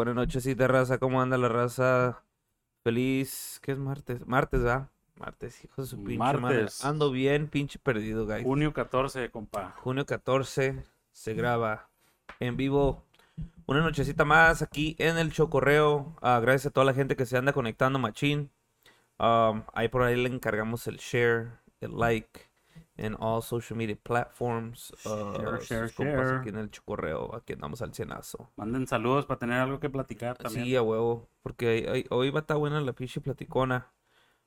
buenas noches, de raza. ¿Cómo anda la raza? Feliz. ¿Qué es martes? Martes, ¿ah? Martes, hijo de su pinche madre. Martes. Ando bien, pinche perdido, guys. Junio 14, compa. Junio 14 se graba en vivo. Una nochecita más aquí en el Chocorreo. Ah, gracias a toda la gente que se anda conectando, machín. Um, ahí por ahí le encargamos el share, el like en all social media platforms. Ah, Share, compas share. Aquí en el Chocorreo, aquí andamos al cienazo. Manden saludos para tener algo que platicar también. Sí, a huevo. Porque ahí- hoy va a estar buena la pinche platicona.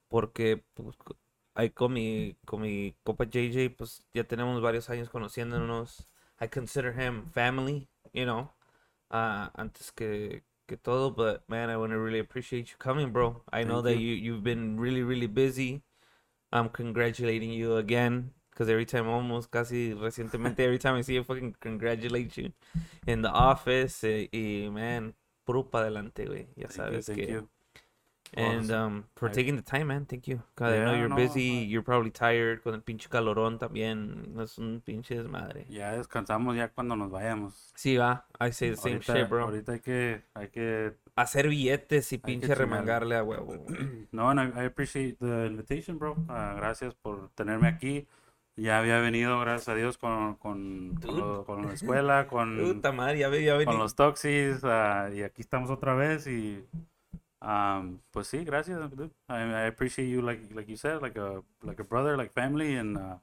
Porque pues, ahí con mi, con mi compa JJ, pues ya tenemos varios años conociéndonos. I consider him family, you know. ah, antes que, que todo, but man, I want to really appreciate you coming, bro. I know that you. you, you've been really, really busy. I'm congratulating you again. Because every time, almost casi recientemente, every time I see you, fucking congratulate you in the office. eh, y man, puro para adelante, güey. Ya Thank you, sabes thank que. you. And um, for I- taking the time, man. Thank you. 'Cause I know Yeah, you're no, busy. I- You're probably tired. Con el pinche calorón también. Es un pinche desmadre. Ya descansamos ya cuando nos vayamos. Sí, va. I say the same ahorita, shit, bro. ahorita hay que, hay que, Hacer billetes y pinche remangarle a huevo. no, and I, I appreciate the invitation, bro. Ah, gracias por tenerme aquí. Ya había venido, gracias a Dios, con, con, con, lo- con la escuela, con, Puta madre, ya ya con los toxis, ah, y aquí estamos otra vez y um, pues sí, gracias. dude. I, I appreciate you like like you said, like a like a brother, like family, and uh,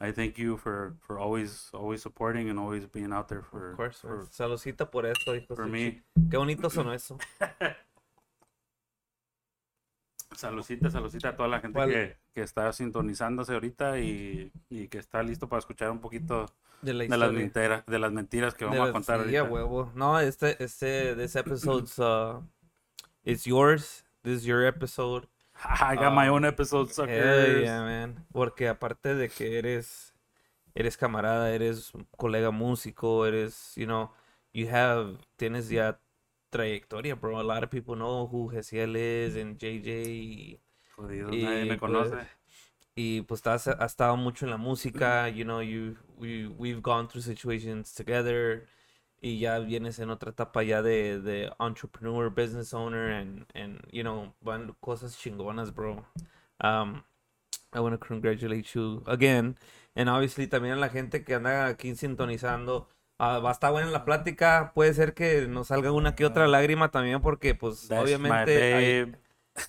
I thank you for for always always supporting and always being out there for Of course, for, Saludcita por esto, hijo. for me. Qué bonito sonó eso. Saludcita, saludcita a toda la gente ¿Cuál? que, que está sintonizándose ahorita y, y que está listo para escuchar un poquito De la de las mentiras, de las mentiras que De vamos a contar sí, ahorita. huevo. No, este, este, this episode's, uh, it's yours. This is your episode. I got my Ah, own episode, suckers. yeah, man. Porque aparte de que eres, eres camarada, eres colega músico, eres, you know, you have, tienes ya trayectoria, bro. A lot of people know who Gesiel is and JJ Jodido, y, nadie me pues, conoce. y pues has, has estado mucho en la música, you know, you, we, we've gone through situations together y ya vienes en otra etapa ya de, de entrepreneur, business owner and, and, you know, van cosas chingonas, bro. Um, I want to congratulate you again. And obviously también a la gente que anda aquí sintonizando. Ah, va a estar buena la plática. Puede ser que nos salga una que otra lágrima también porque pues That's obviamente hay,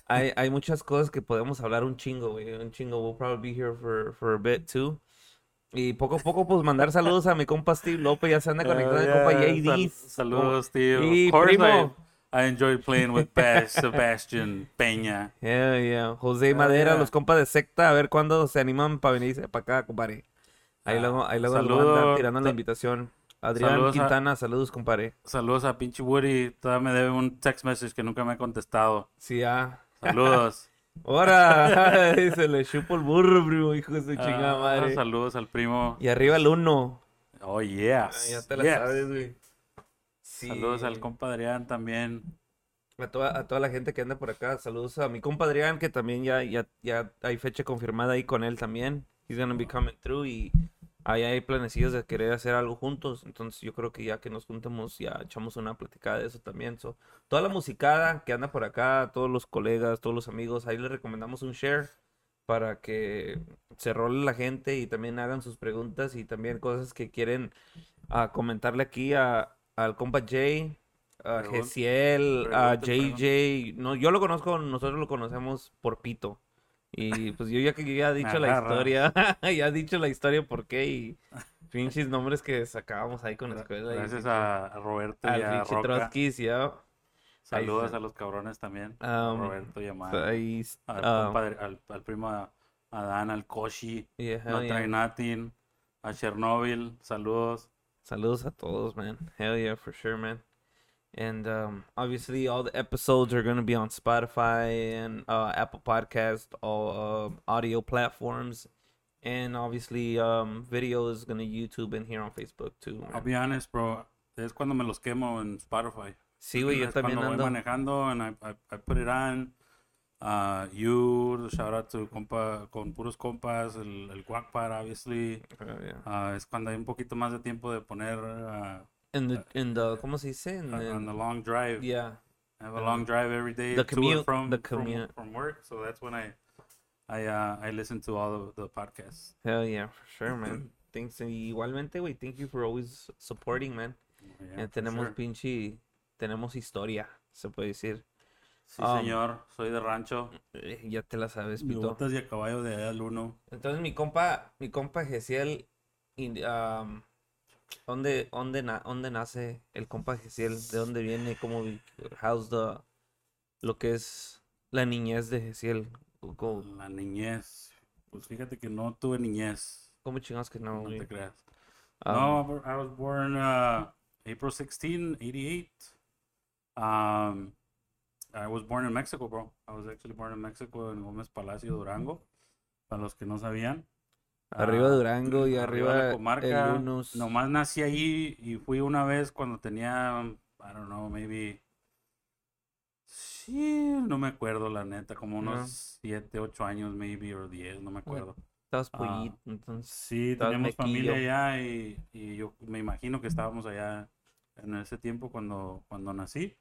hay, hay muchas cosas que podemos hablar un chingo, güey. Un chingo. We'll probably be here for, for a bit too. Y poco a poco, pues mandar saludos a mi compa Steve López. Ya se anda conectando Hell mi compa yeah, JD. sal- saludos, tío. Y Of course, primo. I, I enjoy playing with Bas- Sebastian Peña. Yeah, yeah. José Hell Madera, yeah. los compas de secta, a ver cuándo se animan para venirse para acá, compadre. Ahí Ah, luego, ahí luego saludo- andar tirando la ta- invitación. Adrián saludos a- Quintana, saludos, compadre. Saludos a pinche Woody. Todavía me debe un text message que nunca me ha contestado. Sí, ah. Saludos. ¡Hora! se le chupo el burro, primo, hijo de su chingada Ah, madre. Saludos al primo. Y arriba el uno. Oh, Ah, yes. ya te la yes. sabes, güey. Sí. Saludos al compa Adrián también. A toda, a toda la gente que anda por acá, saludos a mi compa Adrián, que también ya, ya, ya hay fecha confirmada ahí con él también. He's gonna be coming through y ahí hay planecillos de querer hacer algo juntos. Entonces yo creo que ya que nos juntemos, ya echamos una platicada de eso también. So, toda la musicada que anda por acá, todos los colegas, todos los amigos, ahí les recomendamos un share para que se role la gente y también hagan sus preguntas y también cosas que quieren ah, comentarle aquí a, al compa Jay, a Gesiel, a JJ. No, yo lo conozco, nosotros lo conocemos por Pito. Y pues yo ya que ya he dicho la historia, ya he dicho la historia por qué y pinches nombres que sacábamos ahí con la escuela. Gracias a a Roberto y a. Trotsky, ya. Saludos está. a los cabrones también. Um, Roberto y a Mar- Ahí, al, ah, compadre- al, al primo Adán, al Koshi, yeah, trae yeah. nothing, a Chernobyl, saludos. Saludos a todos, man. Hell yeah, for sure, man. And um, obviously, all the episodes are going to be on Spotify and uh, Apple Podcast, all um audio platforms. And obviously, um, video is going to YouTube and here on Facebook too. I'll be honest, bro, es cuando me los quemo en Spotify. Sí, güey, yo también cuando voy manejando and I, I, I put it on. Uh, you, shout out to compa, con puros compas, el, el Guacpar, obviously. Uh, yeah. Ah, es cuando hay un poquito más de tiempo de poner ah, in the, in the, ¿cómo se dice? In on, the- on the long drive. yeah. I have a long drive every day The to commute- from the from- commute. from, work, so that's when I I uh, I listen to all of the podcasts. Hell yeah, for sure, man. Thanks. igualmente, güey, thank you for always supporting, man. Yeah, Eh, tenemos sure. pinche, tenemos historia, se puede decir. Sí, um, señor, soy de rancho. Eh, ya te la sabes, Pito. botas y a caballo de al uno. Entonces mi compa, mi compa Gesiel, um, ¿dónde, dónde, na- dónde nace el compa Gesiel? ¿De dónde viene? ¿Cómo, how's the, lo que es la niñez de Gesiel? ¿Cómo, La niñez. Pues fíjate que no tuve niñez. cómo chingados que no, No te creas. Um, no, I was born uh, April 16, 88. Um, I was born in Mexico, bro. I was actually born in Mexico, en Gómez Palacio, Durango. Para los que no sabían. Arriba Ah, Durango y arriba la el comarca. Yunus. Nomás nací ahí y fui una vez cuando tenía, I don't know, maybe. Sí, no me acuerdo la neta, como No. unos 7, 8 años, maybe, o 10, no me acuerdo. Estabas Ah, pollito, entonces. Sí, teníamos familia allá y, y yo me imagino que estábamos allá en ese tiempo cuando, cuando nací.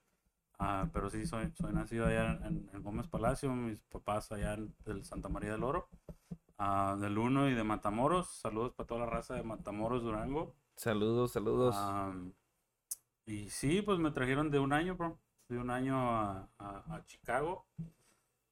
Ah, pero sí, soy, soy nacido allá en, en Gómez Palacio, mis papás allá en del Santa María del Oro, ah, del Uno y de Matamoros. Saludos para toda la raza de Matamoros, Durango. Saludos, saludos. Am, y sí, pues me trajeron de un año, bro. De un año a, a- a Chicago,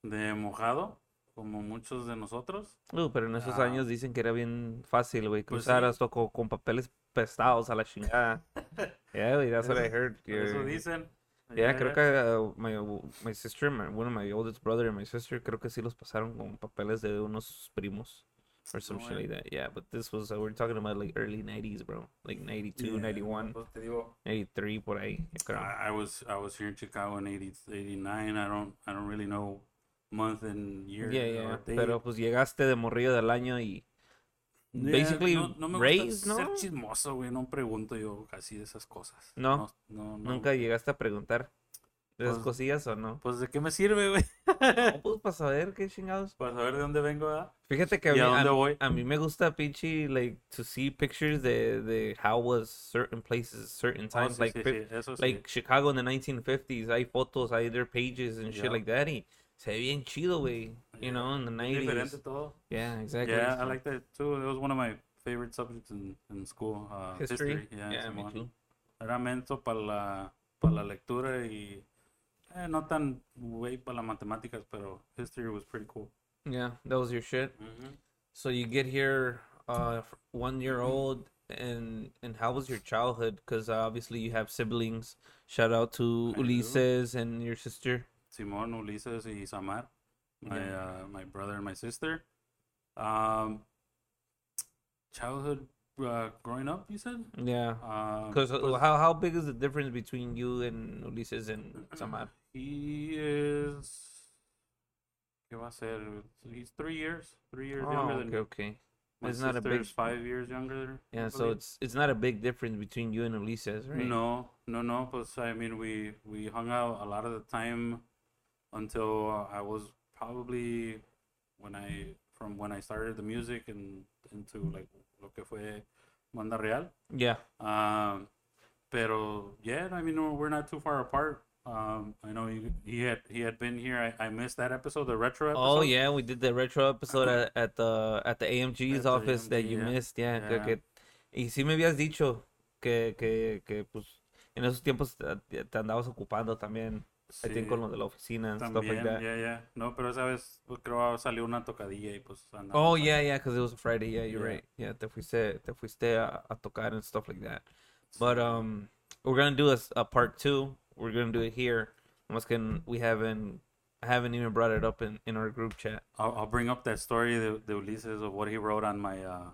de mojado, como muchos de nosotros. Uh, pero en esos ah. años dicen que era bien fácil, güey, Pues cruzar sí. hasta co- con, papeles prestados a la chingada. Yeah, güey, that's what I heard. Eso dicen. Yeah, Ya, creo que uh, my, my sister, my, one of my oldest brother and my sister, creo que sí los pasaron con papeles de unos primos. Or some No shit like that. Yeah, but this was, uh, we're talking about like early 90s, bro. Like 92, Yeah, 91, pues te digo, 93, por ahí. I, I was I was here in Chicago in 80, 89. I don't I don't really know month and year. Yeah, yeah. Pero pues llegaste de morrillo del año y Yeah, basically no, no me raised, gusta ¿no? ser chismoso, güey. No pregunto yo casi de esas cosas. No, no, no, no. nunca llegaste a preguntar de esas Pues- cosillas o no. Pues de qué me sirve, güey. No, pues para saber qué chingados. Para saber de dónde vengo, ¿verdad? Fíjate que a ¿Y mí, a a, dónde voy? a mí me gusta pinche like to see pictures de, de how was certain places, certain Oh, times, sí, like sí, sí, eso sí. like Chicago in the 1950s. Hay fotos, hay their pages and shit Yeah. like that. Y se ve bien chido, güey. You Yeah. know, in the 90s. Yeah, exactly. Yeah, I like that too. It was one of my favorite subjects in, in school. Uh, history. Yeah, Yeah, me too. Era menso para la, para la lectura y eh, no tan güey para las matemáticas, pero history was pretty cool. Yeah, that was your shit. So you get here, uh, one year old, and and how was your childhood? Because obviously you have siblings. Shout out to I do. Ulises and your sister. Simón, Ulises y Samar, my uh, my brother and my sister. Um, childhood uh, growing up, you said? Yeah. Um, Because pues, how how big is the difference between you and Ulises and Samar? he is. ¿Qué va a ser? He's three years, three years Oh, younger okay, than me. okay. My It's not a big- five years younger. Yeah, so it's it's not a big difference between you and Ulises, right? No, no, no. Pues I mean, we we hung out a lot of the time until uh, I was probably when I from when I started the music and into like lo que fue Manda Real. Yeah. Um, pero yeah, I mean, we're- not too far apart. Um, I know he, he had he had been here. I, I missed that episode, the retro episode. Oh yeah, we did the retro episode at, at the at the AMG's At the office that you yeah. missed. Yeah, Yeah. que y sí me habías dicho que que que pues en esos tiempos te andabas ocupando también. I think con lo de la oficina and stuff like that. yeah, yeah. No, pero esa vez pues, creo salió una tocadilla y pues andamos Oh yeah, yeah, because it was a Friday. Yeah, you're Yeah. right. Yeah, te fuiste te fuiste a, a tocar and stuff like that. But um, we're gonna do a part two. We're gonna do it here. We haven't I haven't even brought it up in, in our group chat. I'll, I'll bring up that story de, de Ulises of what he wrote on my uh,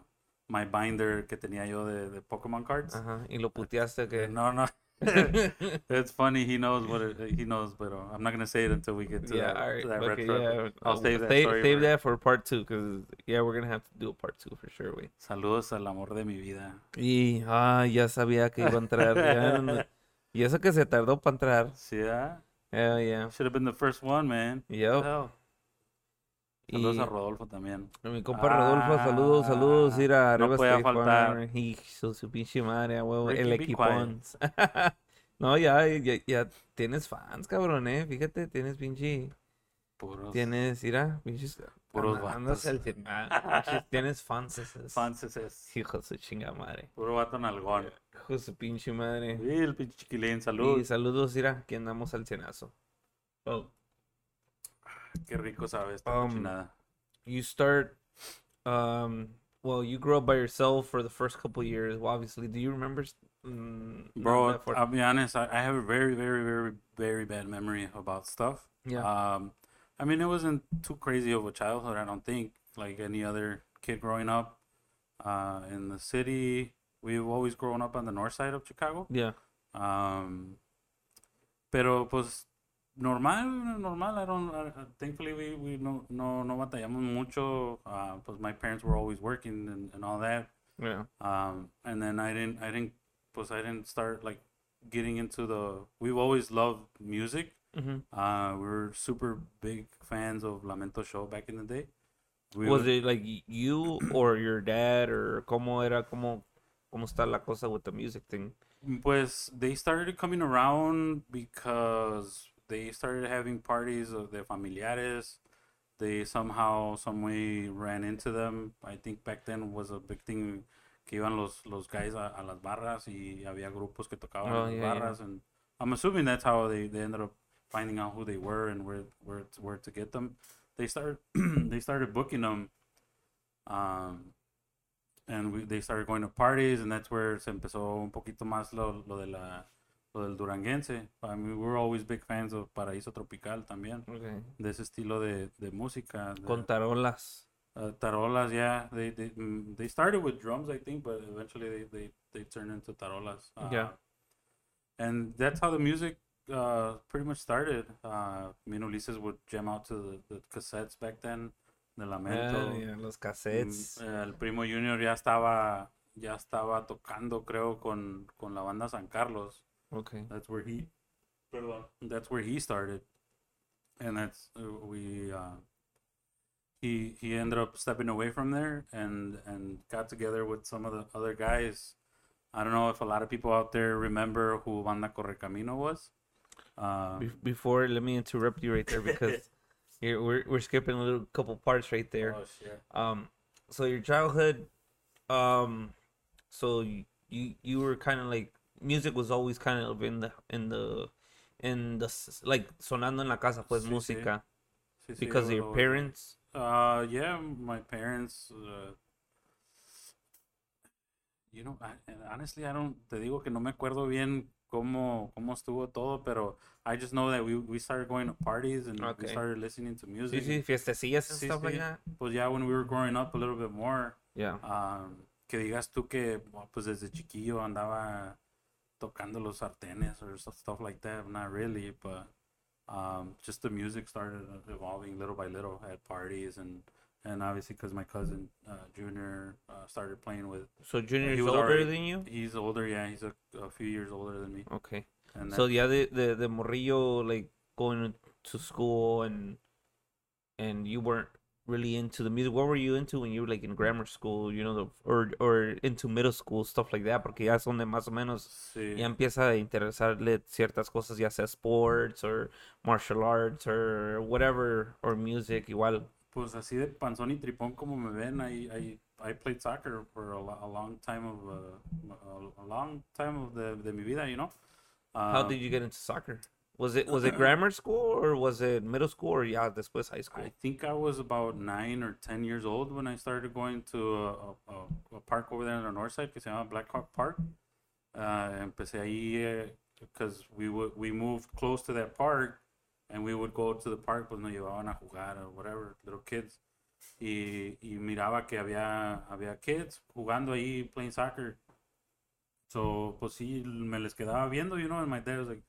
my binder que tenía yo de, de Pokemon cards. Ajá. Y lo puteaste que. No, no. It's funny. He knows what it, he knows, but uh, I'm not gonna say it until we get to yeah, that, all right. to that okay, retro. yeah. I'll uh, save that save, story save for- that for part two, because yeah, we're gonna have to do a part two for sure. We. Saludos al amor de mi vida. Y ah, ya sabía que iba a entrar. ya y eso que se tardó para entrar. Sí, ah? Hell yeah. Should have been the first one, man. Yep. Hell. Saludos Y- a Rodolfo también. A Mi compa Rodolfo, saludos, saludos, Ah, ir a no State faltar. Hijo, su pinche madre, huevo, el be equipón. No, ya, ya, ya tienes fans, cabrón, eh, fíjate, tienes pinche, Puros tienes, mira, pinches, Puros anda- andas vatos. al cien- ah, pinches, tienes fans, esos. fans es Hijo de su chinga madre, puro vato nalgón. hijo de su pinche madre. Sí, el pinche chiquilín, salud. Y saludos, mira, que andamos al cenazo. Oh. Qué rico sabe esta Um, you start um well you grow up by yourself for the first couple years well obviously do you remember mm, Bro, I'll be honest, I, I have a very, very, very, very bad memory about stuff. yeah Um, I mean, it wasn't too crazy of a childhood, I don't think, like any other kid growing up uh, in the city. We've always grown up on the north side of Chicago. yeah Um, pero pues normal, normal. I don't. I, thankfully, we, we no no no batallamos mucho. Uh, pues my parents were always working and, and all that. yeah Um, and then I didn't I didn't pues I didn't start like getting into the. We've always loved music. hmm Uh, we were super big fans of Lamento Show back in the day. We was would- it like you or your dad or cómo era cómo cómo está la cosa with the music thing Pues they started coming around because they started having parties of their familiares. They somehow, some way ran into them. I think back then was a big thing que iban los, los guys a, a las barras y había grupos que tocaban Oh, las yeah, yeah. barras. And I'm assuming that's how they, they ended up finding out who they were and where, where, to, where to get them. They started, they started booking them. Um, and we, they started going to parties and that's where se empezó un poquito más lo, lo de la lo del duranguense. I mean, we were always big fans of Paraíso Tropical también, okay de ese estilo de, de música. de- con tarolas uh, tarolas, yeah. They they mm, they started with drums, I think, but eventually they they, they turned into tarolas. Uh, Yeah. And that's how the music uh, pretty much started. Uh, me and Ulises would jam out to the, the cassettes back then, de Lamento. Ah, yeah, los cassettes Mm, el primo Junior ya estaba ya estaba tocando creo con, con la banda San Carlos. Okay That's where he that's where he started. And that's uh, we uh, he he ended up stepping away from there and and got together with some of the other guys. I don't know if a lot of people out there remember who Banda Correcamino was. Um, Be- before let me interrupt you right there because here we're, we're skipping a little couple parts right there oh, shit. um so your childhood um so you you, you were kind of like music was always kind of in the in the in the like sonando en la casa pues Sí, sí. música Sí, sí, because of your parents Uh, yeah, my parents. Uh, you know, I, honestly, I don't. Te digo que no me acuerdo bien cómo cómo estuvo todo, pero I just know that we we started going to parties and Okay. we started listening to sí music. sí fiestecillas and Sí, stuff like sí. that Pues ya when we were growing up a little bit more, yeah um, que digas tú que pues desde chiquillo andaba tocando los sartenes or stuff, stuff like that. Not really, but um, just the music started evolving little by little at parties and and obviously because my cousin uh, Junior uh, started playing with. so junior is older already- than you He's older, yeah. He's a, a few years older than me. okay And so yeah the the the morrillo like going to school and and you weren't really into the music what were you into when you were like in grammar school you know the, or or into middle school stuff like that porque ya son de más o menos sí. ya empieza a interesarle ciertas cosas, ya sea sports or martial arts or whatever, or music, igual. Pues así de panzón y tripón como me ven, I, I, I played soccer for a, a long time of uh, a, long time of the de mi vida, you know. How Uh, did you get into soccer? Was it was it grammar school or was it middle school or ya después high school? I think I was about nine or ten years old when I started going to a, a, a- park over there on the north side que se llama Blackhawk Park. Uh, empecé ahí because we would we moved close to that park and we would go to the park pues nos llevaban a jugar or whatever little kids y, y miraba que había había kids jugando ahí playing soccer so pues sí me les quedaba viendo you know and my dad was like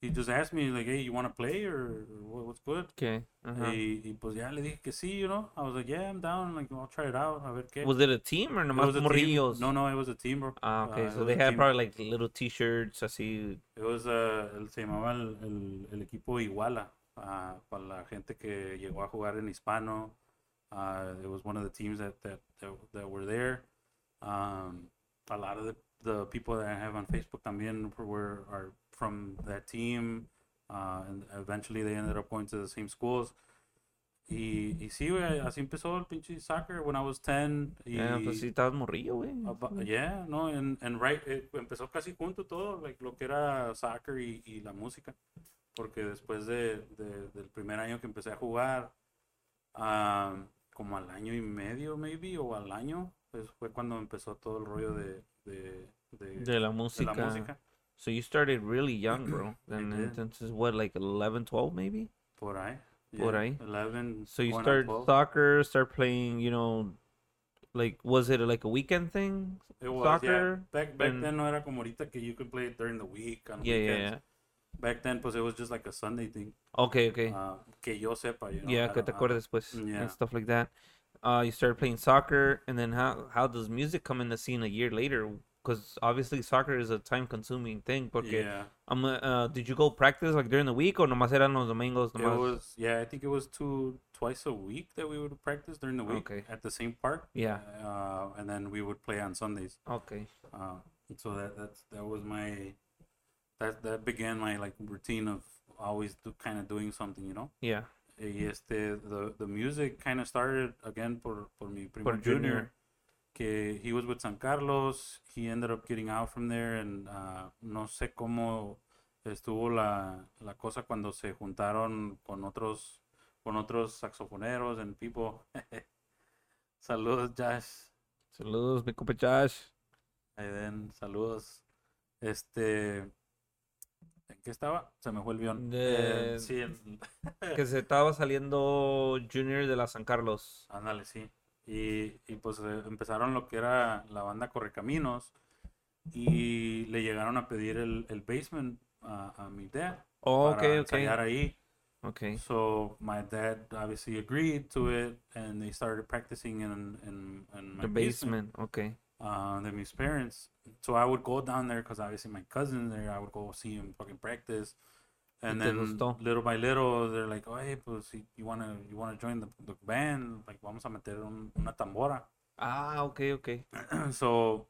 he just asked me like hey you want to play or what, what's good Okay. ajá. y, y pues ya le dije que sí, you know. I was like, yeah, I'm down. Like, I'll try it out. A ver qué. Was it a team or nomás morrillos? No, no, it was a team, bro. Ah, okay. Uh, it so they had team. probably like little t-shirts, así. It was, uh, el- se llamaba el, el, el equipo Iguala. ah, para la gente que llegó a jugar en hispano. Uh, it was one of the teams that that that, that were there. Um, a lot of the, the people that I have on Facebook también were are from that team, uh, and eventually they ended up going to the same schools. Y, y sí, güey, así empezó el pinche soccer when I was 10. Y, Yeah, pues sí, estabas morrillo, güey. Aba- yeah, no, and, and right, eh, empezó casi junto todo, like, lo que era soccer y, y la música, porque después de, de- del primer año que empecé a jugar, ah, como al año y medio, maybe, o al año, pues fue cuando empezó todo el rollo de, de, de, De la de música. la música, So you started really young, bro. Then did. entonces, what, like 11, 12 maybe? por ahí. Por yeah, ahí. 11, So you start soccer, start playing, you know, like, was it like a weekend thing? It was, yeah. soccer, Back, back and- then no era como ahorita que you could play it during the week, on Yeah, yeah, weekends. yeah. Back then, pues it was just like a Sunday thing, Okay, okay. ah, que yo sepa, you know. yeah, que te acuerdes, pues, Yeah. and stuff like that. Uh, you started playing soccer, and then how how does music come in the scene a year later? Because obviously soccer is a time-consuming thing. Porque Yeah, I'm, uh, did you go practice like during the week or nomás eran los domingos? it Nomás? was. Yeah, I think it was two twice a week that we would practice during the week Okay. at the same park. Yeah. Uh, and then we would play on Sundays. Okay. Uh, so that that's that was my that that began my like routine of always do, kind of doing something, you know. Yeah. Y este the the music kind of started again for, mi primo Por Junior. Junior. Que he was with San Carlos. He ended up getting out from there, and uh, no sé cómo estuvo la, la cosa cuando se juntaron con otros con otros saxofoneros and people. Saludos, Josh. Saludos, mi compa Josh. Saludos. Este, ¿en qué estaba? Se me fue el guion. Eh, sí, en- Que se estaba saliendo Junior de la San Carlos. ándale, sí. Y, y pues eh, empezaron lo que era la banda Correcaminos y le llegaron a pedir el, el basement a, a mi dad Oh, para okay, ahí. Okay. So my dad obviously agreed to it and they started practicing in, in, in my The basement. Okay. uh, than mis parents. So I would go down there because obviously my cousin there. I would go see him fucking practice, and then gustó? little by little they're like, "Oh, hey, pues you wanna you wanna join the, the band? Like vamos a meter un- una tambora." Ah, okay, okay. so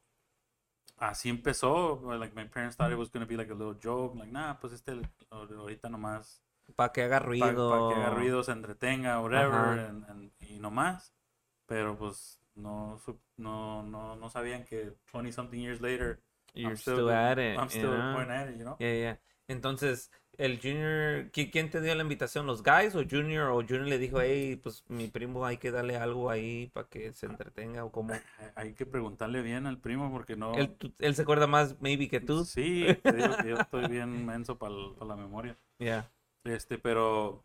así empezó. Like my parents thought it was gonna be like a little joke. Like nah, pues este ahorita nomás Para que haga para ruido. que haga ruido, se entretenga, whatever, and, and- y no más. Pero pues no, no, no, no sabían que 20 something years later, You're I'm still, still- at it. I'm still going at it, you know? Yeah, yeah. Entonces, el Junior, ¿qui- ¿quién te dio la invitación? ¿Los guys o Junior? ¿O Junior le dijo, hey, pues mi primo hay que darle algo ahí para que se entretenga o cómo? Hay- Hay que preguntarle bien al primo porque no... Él, se acuerda más, maybe, que tú. Sí, te digo que yo estoy bien menso para la memoria. Yeah. Este, pero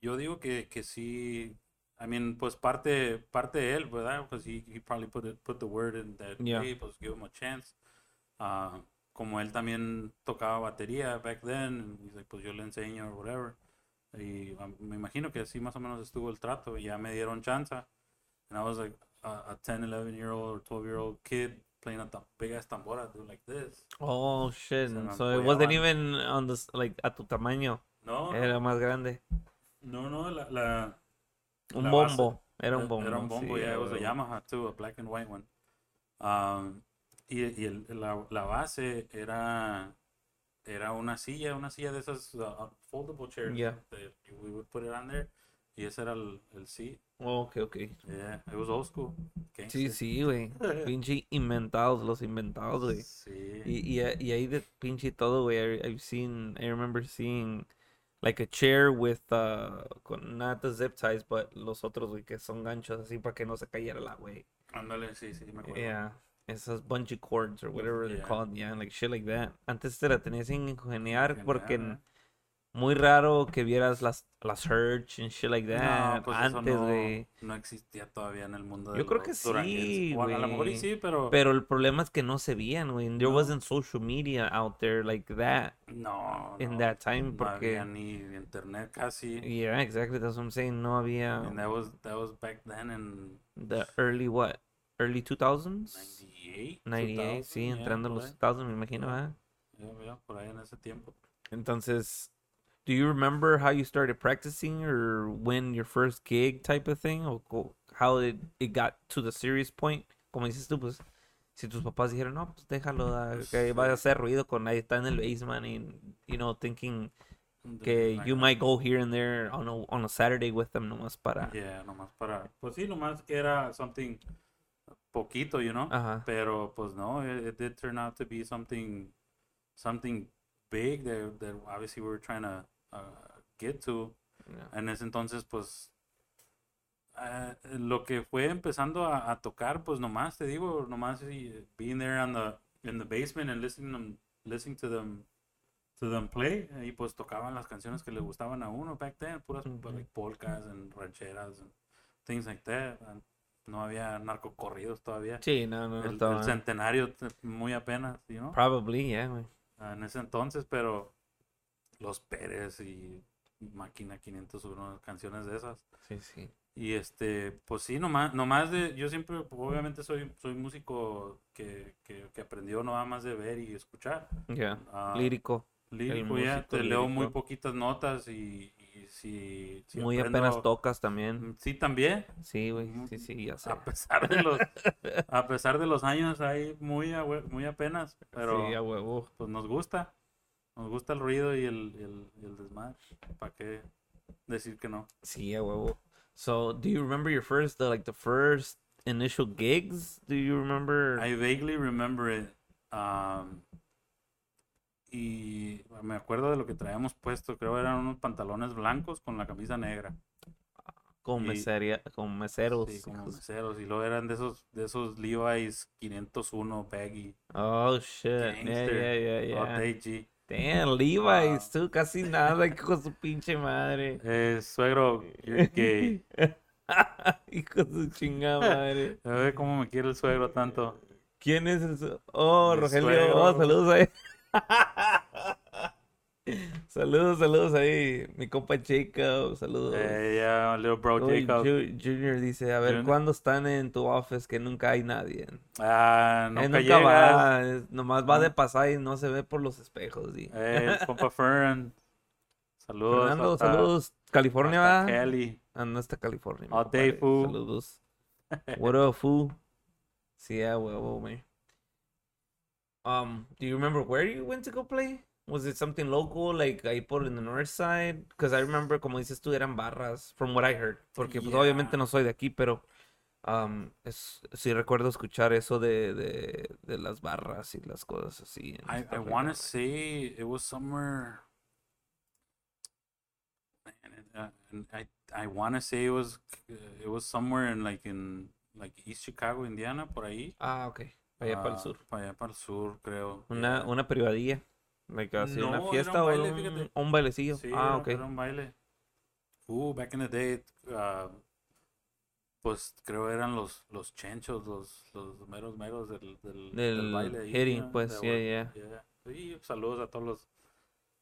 yo digo que, que sí, I mean, pues parte, parte de él, ¿verdad? Pues he, he probably put, it, put the word in that, Yeah. hey, pues give him a chance. Ah, como él también tocaba batería back then, like, pues yo le enseño whatever. Y me imagino que así más o menos estuvo el trato y ya me dieron chance. And I was like a, a 10, 11 year old or 12 year old kid playing a ta- big ass tambora dude, like this. Oh, shit. Me So it wasn't even on the, like, a tu tamaño. No, no, Era más grande. no, no, la, la, Un La base. bombo. Era un bombo. Era un bombo, sí, yeah, it was a. Yamaha too, a black and white one. Um, y y el, la, la base era era una silla, una silla de esas uh, foldable chairs. Yeah. that we would put it on there. Y ese era el, el seat. Oh, ok, ok. Yeah, it was old school. Sí, Gangster. sí, güey. Pinche inventados, los inventados, güey. Sí. Y, y, y ahí de pinche todo, güey. I- I've seen, I remember seeing like a chair with, uh, con, not the zip ties, but los otros, güey, que son ganchos así para que no se cayera la, güey. Ándale, sí, sí, me acuerdo. Yeah. Esas bungee cords or whatever they're Yeah. called, yeah, like shit like that. Antes te la tenías que ingeniar porque muy raro que vieras las, las Hertz and shit like that No, pues eso antes, no, güey. no existía todavía en el mundo de Yo creo que sí, duranguenses. O a lo mejor sí, pero, Pero el problema es que no se veían, güey. There No. wasn't social media out there like that no, in no, that time no porque había ni internet casi. Yeah, exactly. That's what I'm saying. No había And that was that was back then in the early what? Early 2000s? 98. 98, sí, 2000, entrando a los ahí. 2000, me imagino, ya, por ahí en ese tiempo. Entonces, do you remember how you started practicing or when your first gig type of thing? Or how it, it got to the serious point? Como dices tú, pues, si tus papás dijeron, no, pues déjalo, ah, que vaya a hacer ruido con nadie está en el basement y, you know, thinking que you might go here and there on a, on a Saturday with them nomás para... Yeah, nomás para. Pues sí, nomás que era something poquito, you know. Ajá. Pero pues no, it, it did turn out to be something something big that, that obviously we were trying to uh, get to. Yeah. En ese entonces, pues eh, lo que fue empezando a, a tocar, pues nomás te digo, nomás y- being there on the in the basement and listening them, listening to them to them play y pues tocaban las canciones que le gustaban a uno back then, puras Ujú. like, polkas and rancheras and things like that. And no había narcocorridos todavía. Sí, no, no, no El, el centenario te- muy apenas, know, Probably, yeah, güey. en ese entonces, pero los Pérez y Máquina 501, canciones de esas. Sí, sí. Y este, pues sí, nomás, nomás de, yo siempre, obviamente soy, soy músico que, que, que aprendió nada más de ver y escuchar. Yeah. Ah, Lírico. lírico, ya, te leo muy poquitas notas y si, si Muy aprendo- apenas tocas también. Sí, también. Sí, güey. Sí, sí, ya sé. A pesar de los, a pesar de los años ahí muy, a hue- muy apenas, pero Sí, a huevo. pues nos gusta. Nos gusta el ruido y el, y el, y el desmadre. ¿Para qué decir que no? Sí, a huevo. So, do you remember your first, the, like the first initial gigs? Do you remember? I vaguely remember it. um, y me acuerdo de lo que traíamos puesto. Creo eran unos pantalones blancos con la camisa negra. con, y- meseria, con meseros. Sí, hijos. meseros. Y luego eran de esos, de esos Levi's 501 baggy. Oh, shit. Gangster. yeah, yeah, Yeah. yeah. Damn, Levi's, tú casi nada, hijo de su pinche madre. Eh, suegro, you're gay. hijo de su chingada madre. A ver cómo me quiere el suegro tanto. ¿Quién es el Oh, Mi Rogelio. suegro. Oh, saludos ahí. saludos, saludos ahí. Mi compa Jacob, saludos. Eh, yeah, little bro Uy, Jacob. Ju- Junior dice, a ver, Junior. ¿cuándo están en tu office que nunca hay nadie? Ah, nunca nunca llegas. va, nomás va de pasar y no se ve por los espejos. y- Eh, el compa Fern. Saludos. Fernando, hasta- saludos. California, hasta. Cali. Ah, no está California. All day. Saludos. What up, fool? Sí, a huevo, man. Um, do you remember where you went to go play? Was it something local, like ahí por in the north side? Because I remember, como dices tú, eran barras, from what I heard. Porque pues, obviamente Yeah. no soy de aquí, pero um, es, sí recuerdo escuchar eso de, de, de las barras y las cosas así. I, I want to say it was somewhere. Uh, I I want to say it was uh, it was somewhere in like in like East Chicago, Indiana, por ahí. Ah, ok. Allá para el ah, sur. Allá para el sur, creo. Una, eh, una privadilla. Like, así, no, una fiesta era un baile, o un, un bailecillo. Sí, ah, era. Era un baile. Uh, back in the day, uh, pues creo eran los, los chenchos, los, los meros meros del, del, del, del baile. Hitting, ahí, pues, yeah, yeah. yeah. Y saludos a todos los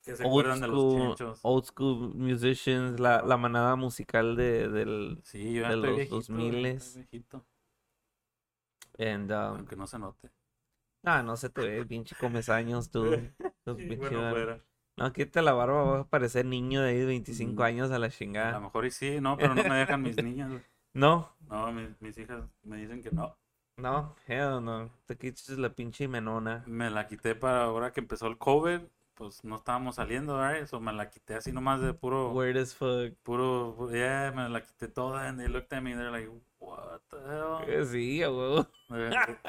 que se old acuerdan school, de los chenchos. Old school musicians, la, la manada musical de, del, sí, yo de los 2000 and, um, aunque no se note. ah, no se te ve, pinche comes años tú. Sí, bueno. No, quita la barba, vas a parecer niño de ahí de 25 Mm. años a la A lo chingada. mejor y sí, no, pero no me dejan mis niñas. No, No, mis, mis hijas me dicen que no. no, hell no. Te quites la pinche menona. Me la quité para ahora que empezó el COVID, pues no estábamos saliendo, ¿verdad? Eso me la quité así nomás de puro, Weird as fuck. puro, pu- yeah, me la quité toda and they looked at me, they're like, what the hell? Eh, Sí, a huevo.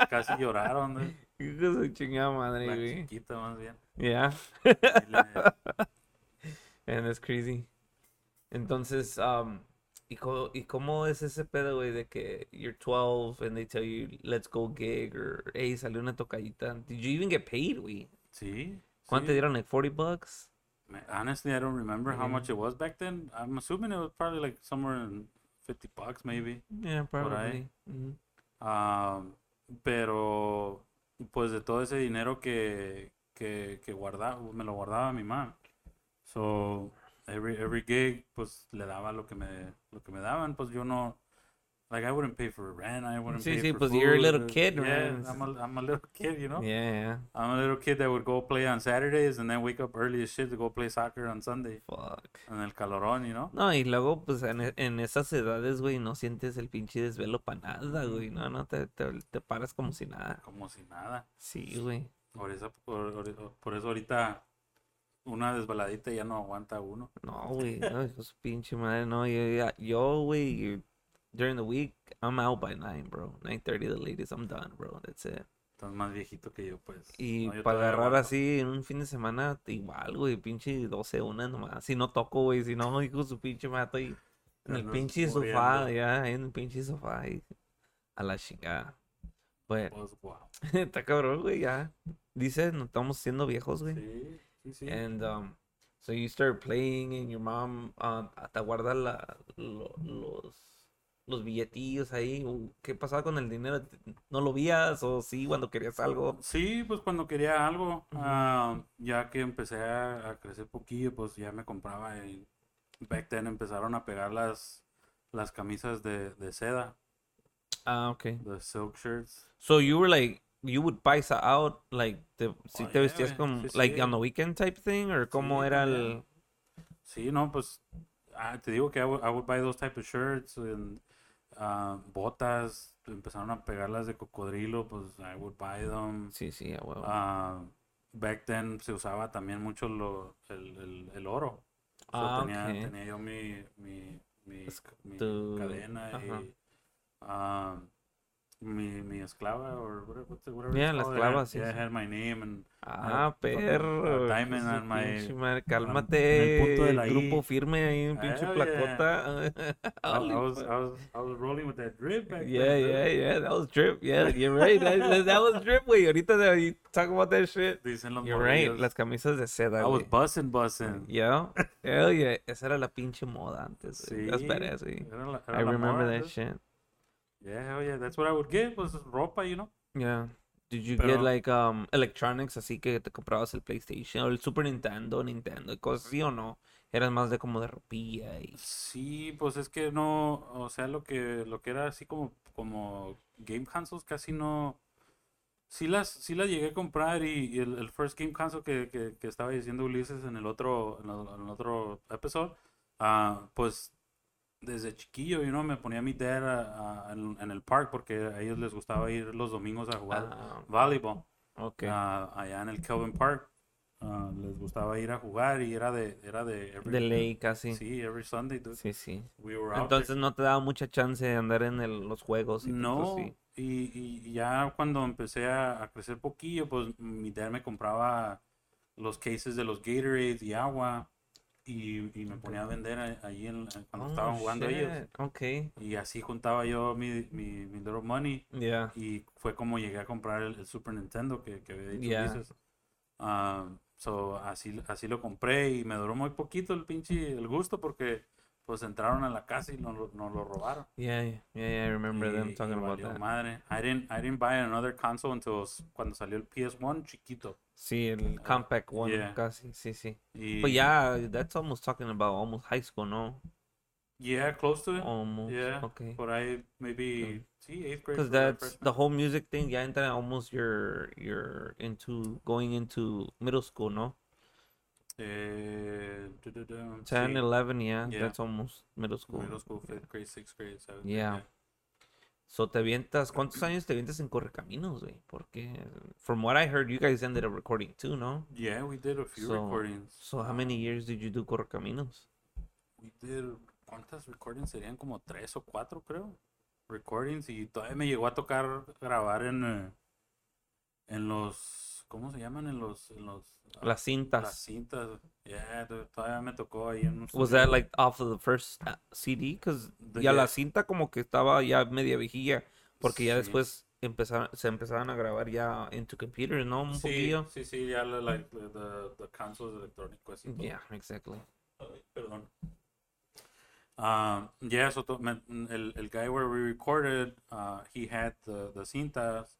Casi lloraron, güey. Hijo de su chingada madre, la güey. chiquita más bien. Yeah. And that's crazy. Entonces, um, ¿y cómo, ¿y cómo es ese pedo, güey, de que you're 12 and they tell you, let's go gig, or, hey, salió una tocadita? Did you even get paid, güey? Sí. ¿Cuánto te dieron, like 40 bucks? Man, Honestly, I don't remember how much it was back then. I'm assuming it was probably like somewhere in 50 bucks, maybe. Yeah, probably. Um, pero, pues de todo ese dinero que, que, que guardaba, me lo guardaba mi mamá. So, every, every gig, pues le daba lo que me, lo que me daban. Pues yo no, Like I wouldn't pay for rent. I wouldn't pay sí, for pues you're a little food. kid, yeah, man. I'm a, I'm a little kid, you know. Yeah, yeah. I'm a little kid that would go play on Saturdays and then wake up early as shit to go play soccer on Sunday. Fuck. En el calorón, you know. No, y luego, pues en, e- en esas edades, güey, no sientes el pinche desvelo para nada, güey. No, no, te, te, te paras como si nada. Como si nada. Sí, güey. Por eso, por, por- eso ahorita una desbaladita ya no aguanta uno. No, güey, no, su pinche madre, no, yo, yo, güey, during the week, I'm out by 9, bro. 9.30 the latest, I'm done, bro, that's it. Estás más viejito que yo, pues. Y No, yo para agarrar aguanto. así en un fin de semana, igual, güey, pinche 12, una nomás. Si no toco, güey, si no, hijo su pinche madre, estoy en el pinche sofá, muriendo. ya, ahí en el pinche sofá, ahí, a la chingada. Pues, Pues, wow. está cabrón, güey, ya. Dice, nos estamos siendo viejos, güey. Sí, sí, sí. And um, so you start playing and your mom uh, te guarda la, lo- los, los billetillos ahí. ¿Qué pasaba con el dinero? ¿No lo vías o sí cuando querías algo? Sí, pues cuando quería algo, ah, ya que empecé a, a crecer poquillo, pues ya me compraba. Y back then empezaron a pegar las, las camisas de, de seda, Ah, okay. the silk shirts. So you were like, you would buy sa- out, like, te, si Oh, te yeah, vestías como, Sí, like, sí. on the weekend type thing, or cómo Sí, era el... Sí, no, pues ah, te digo que I would, I would buy those type of shirts and ah, botas. Empezaron a pegarlas de cocodrilo, pues I would buy them. Sí, sí, a huevo. Ah, back then se usaba también mucho lo, el, el, el oro. So, Ah, tenía, ok. tenía yo mi, mi, mi, cadena ajá. y ah, mi, mi esclava or whatever, Yeah, la esclava, It had- sí, yeah, it sí. had my name and Ah, perro. de on my- en Cálmate. el punto de la grupo I. firme ahí, un pinche Hell yeah. placota. I, I was, fuck. I was I was rolling with that drip back Yeah, then. yeah, yeah. That was drip. Yeah, you're right. That, was drip, güey. Ahorita ahí, talk about that shit. Dicen los You're right. morrillos. Las camisas de seda, I was güey. busting, busting. Yeah. Hell yeah. Esa era la pinche moda antes. güey. That's Sí, badass, güey. era la- era I remember that shit. Yeah, yeah, that's what I would get, was ropa, you know. Yeah. Did you get like um electronics así que te comprabas el PlayStation o el Super Nintendo, Nintendo cosas así o no? Eras más de como de ropilla y Sí, pues es que no, o sea, lo que lo que era así como como game consoles casi no sí las sí las llegué a comprar y, y el, el first game console que, que, que estaba diciendo Ulises en el otro en el, en el otro episodio, ah, pues desde chiquillo, you know, me ponía mi dad a- a- en, en el park porque a ellos les gustaba ir los domingos a jugar Ah, voleibol. okay. ah, allá en el Kelvin Park. ah, les gustaba ir a jugar y era de era de every- de ley casi. Sí, every Sunday, dude. Sí, sí. We were there. Entonces no te daba mucha chance de andar en el- los juegos y No, y, y ya cuando empecé a, a crecer poquillo, pues mi dad me compraba los cases de los Gatorades y agua y, y me ponía a vender ahí en- cuando Oh, estaban jugando ellos. shit. Okay. Y así juntaba yo mi, mi, mi little money Yeah. y fue como llegué a comprar el, el Super Nintendo que, que había dicho Yeah. Ah, so, así, así lo compré y me duró muy poquito el pinche el gusto porque pues entraron a la casa y nos, lo- nos lo robaron. Yeah, yeah, yeah, I remember them Y- talking y about that. madre. I didn't, I didn't buy another console until cuando salió el PS1 chiquito. Sí, el compact one yeah. casi, sí, sí. Y, But yeah, that's almost talking about almost high school, no? Yeah, close to it. Almost. yeah. Okay. Por ahí, maybe, sí, eighth grade. Because my that's the whole music thing. Ya entra almost you're you're into going into middle school, no? Du, 10, sí, 11, yeah, Yeah. that's almost middle school. Middle school, fifth grade, sixth grade, seventh Yeah. grade. So te avientas, ¿cuántos años te avientas en Correcaminos, güey? Porque from what I heard, you guys ended up recording too, no? Yeah, we did a few So- recordings. So how many years did you do Correcaminos? We did, ¿cuántas recordings serían? Como tres o cuatro, creo. Recordings y todavía me llegó a tocar grabar en, eh, en los, ¿cómo se llaman? En los, en los, ah, Las las cintas. cintas. Yeah, dude, todavía me tocó ahí en un Was that like off of the first uh, CD? Because ya la yeah. cinta como que estaba ya media viejilla, porque ya Sí. después empezaron, se empezaban a grabar ya into computers, ¿no? Un Sí, poquillo. sí, sí, ya la, like, the, the, consoles electrónicos. y todo. Yeah, exactly. Ay, perdón. Um, yeah, so to- el, el guy where we recorded, uh, he had the, the cintas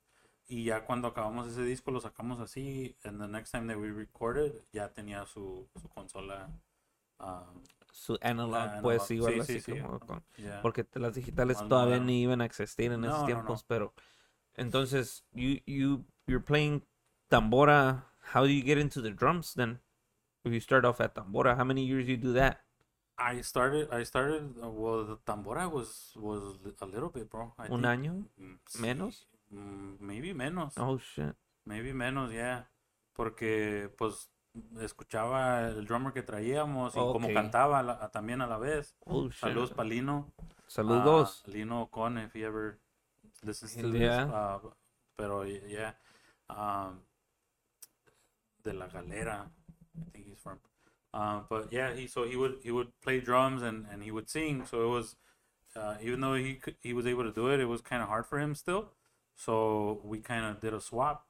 y ya cuando acabamos ese disco lo sacamos así and the next time that we recorded ya tenía su, su consola um, Su analog, Ah, pues analog. igual Sí, así sí, sí. como con- yeah. porque las digitales Más todavía moderno. ni iban a existir en No, esos no, no. tiempos, pero entonces you you you're playing tambora. How do you get into the drums then? If you start off at tambora, how many years you do that? I started. I started. Uh, well, the tambora was was a little bit, bro. I Un think, año? mm, ¿Menos? Mm, maybe menos. Oh shit. Maybe menos, yeah. Porque, pues, escuchaba el drummer que traíamos y como cantaba a la- a- también a la vez. Oh. Saludos para Lino. Saludos. Uh, Lino Con, if he ever listens to Hell this. yeah. Uh, pero, yeah. Um, de la Galera, I think he's from. Um, but yeah, he so he would he would play drums and, and he would sing. So it was, uh, even though he could, he was able to do it, it was kind of hard for him still. So we kind of did a swap.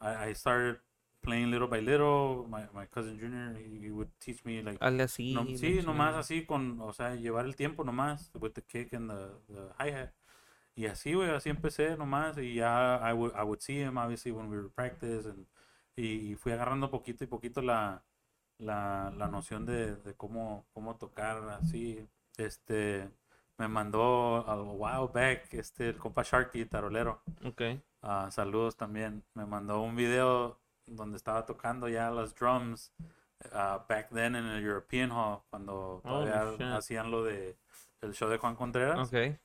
I, I started playing little by little. My, my cousin Junior, he, he would teach me like Hazle así. no, sí, nomás así con, o sea, llevar el tiempo nomás, with the kick and the, the hi-hat. Y así, güey, así empecé nomás y ya I would, I would see him, obviously, when we were practice and, y, y fui agarrando poquito y poquito la, la, la noción de, de cómo, cómo tocar así. Este, me mandó a while back, este, el compa Sharky, tarolero, Okay. Ah, saludos también. Me mandó un video donde estaba tocando ya los drums ah, back then en el European Hall cuando todavía hacían lo de el show de Juan Contreras. Okay.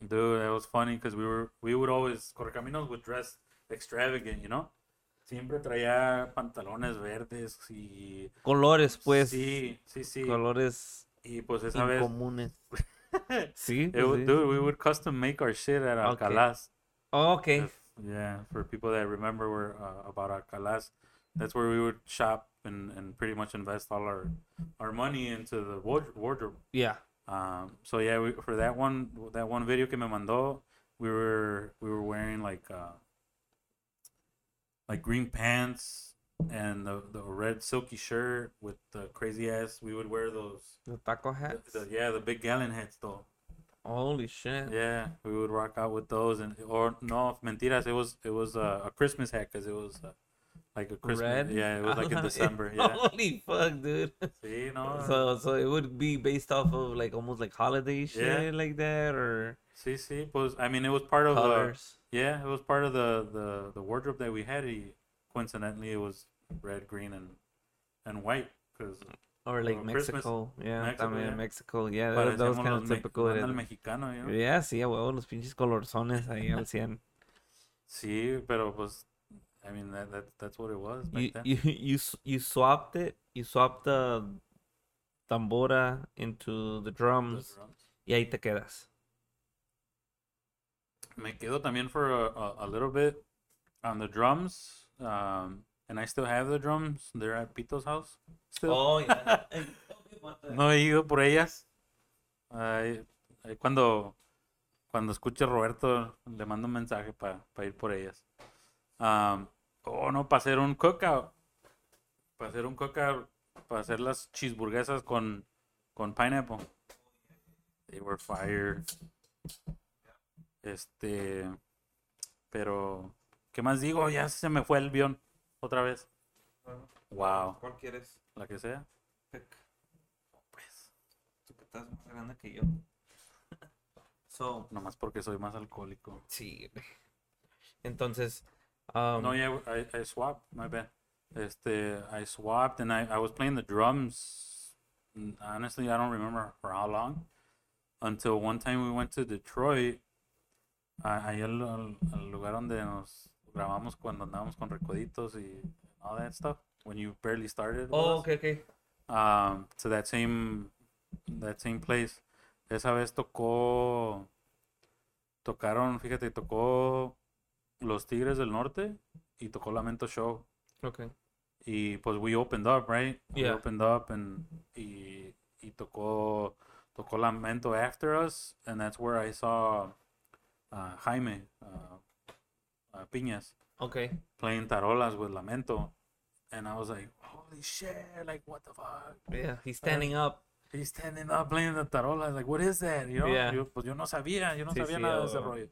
Dude, it was funny because we were we would always Correcaminos would dress extravagant, you know. Siempre traía pantalones verdes y Colores, pues. sí, sí, sí. Colores Y pues esa vez sí. it would- dude, we would custom make our shit at Okay. Alcalás. Oh, okay. If- yeah, for people that remember where uh, about Alcalás, that's where we would shop and, and pretty much invest all our our money into the wardrobe. Yeah. Um, so yeah, we, for that one that one video que me mandó, we were we were wearing like uh, like green pants and the, the red silky shirt with the crazy ass. We would wear those. The taco hats. the- yeah, the big gallon hats though. Holy shit. Yeah, we would rock out with those, and or no, mentiras. It was it was uh, a Christmas hat because it was uh, like a Christmas. Red? Yeah, it was like in December. Yeah, Holy fuck, dude. see, no, So so it would be based off of like almost like holiday shit Yeah. like that or see, see. Was I mean, it was part of the colors. yeah, it was part of the the the wardrobe that we had. He, coincidentally, it was red, green, and and white because Or like Christmas. Mexico. Yeah, Mexico, también yeah. Mexico. Yeah, that, that was kind of typical. el de- mexicano, you know? Yeah, sí, a huevo, los pinches colorzones ahí al 100. Sí, pero pues, I mean that, that that's what it was back you, then. you you you swapped it. You swapped the tambora into the The drums drums. y ahí te quedas. me quedo también for a, a, a little bit on the drums. Um, and I still have the drums. They're at Pito's house. Still. Oh, yeah. No he ido por ellas. Ay, ay, cuando, cuando escuche a Roberto, le mando un mensaje para ir por ellas. Um, oh, no, para hacer un cookout. Para hacer un cookout. Para hacer las cheeseburguesas con, con pineapple. They were fire. Este. Pero. ¿Qué más digo? Ya se me fue el avión. Otra vez. Wow. ¿Cuál quieres? La que sea. Pues, tú que estás más grande que yo. So, Nomás porque soy más alcohólico. sí. Entonces, um, No, yeah, I, I swapped. My bad. Este, I swapped and I, I was playing the drums. Honestly, I don't remember for how long. Until one time we went to Detroit. a- Ahí al, al- al lugar donde nos grabamos cuando andábamos con recoditos y all that stuff. When you barely started. oh, okay, okay. um, to that same that same place. Esa vez tocó tocaron, fíjate, tocó Los Tigres del Norte y tocó Lamento Show. Okay. Y pues we opened up, right? We Yeah. opened up and y, y tocó tocó Lamento after us and that's where I saw uh, Jaime uh, uh, Piñas Okay. playing tarolas with Lamento and I was like, holy shit, like what the fuck? Yeah, he's standing up. He's standing up playing the tarola. Like, what is that? You know? Yeah. Yo, pues yo no sabía, yo no Sí, sabía sí, nada de ese rollo.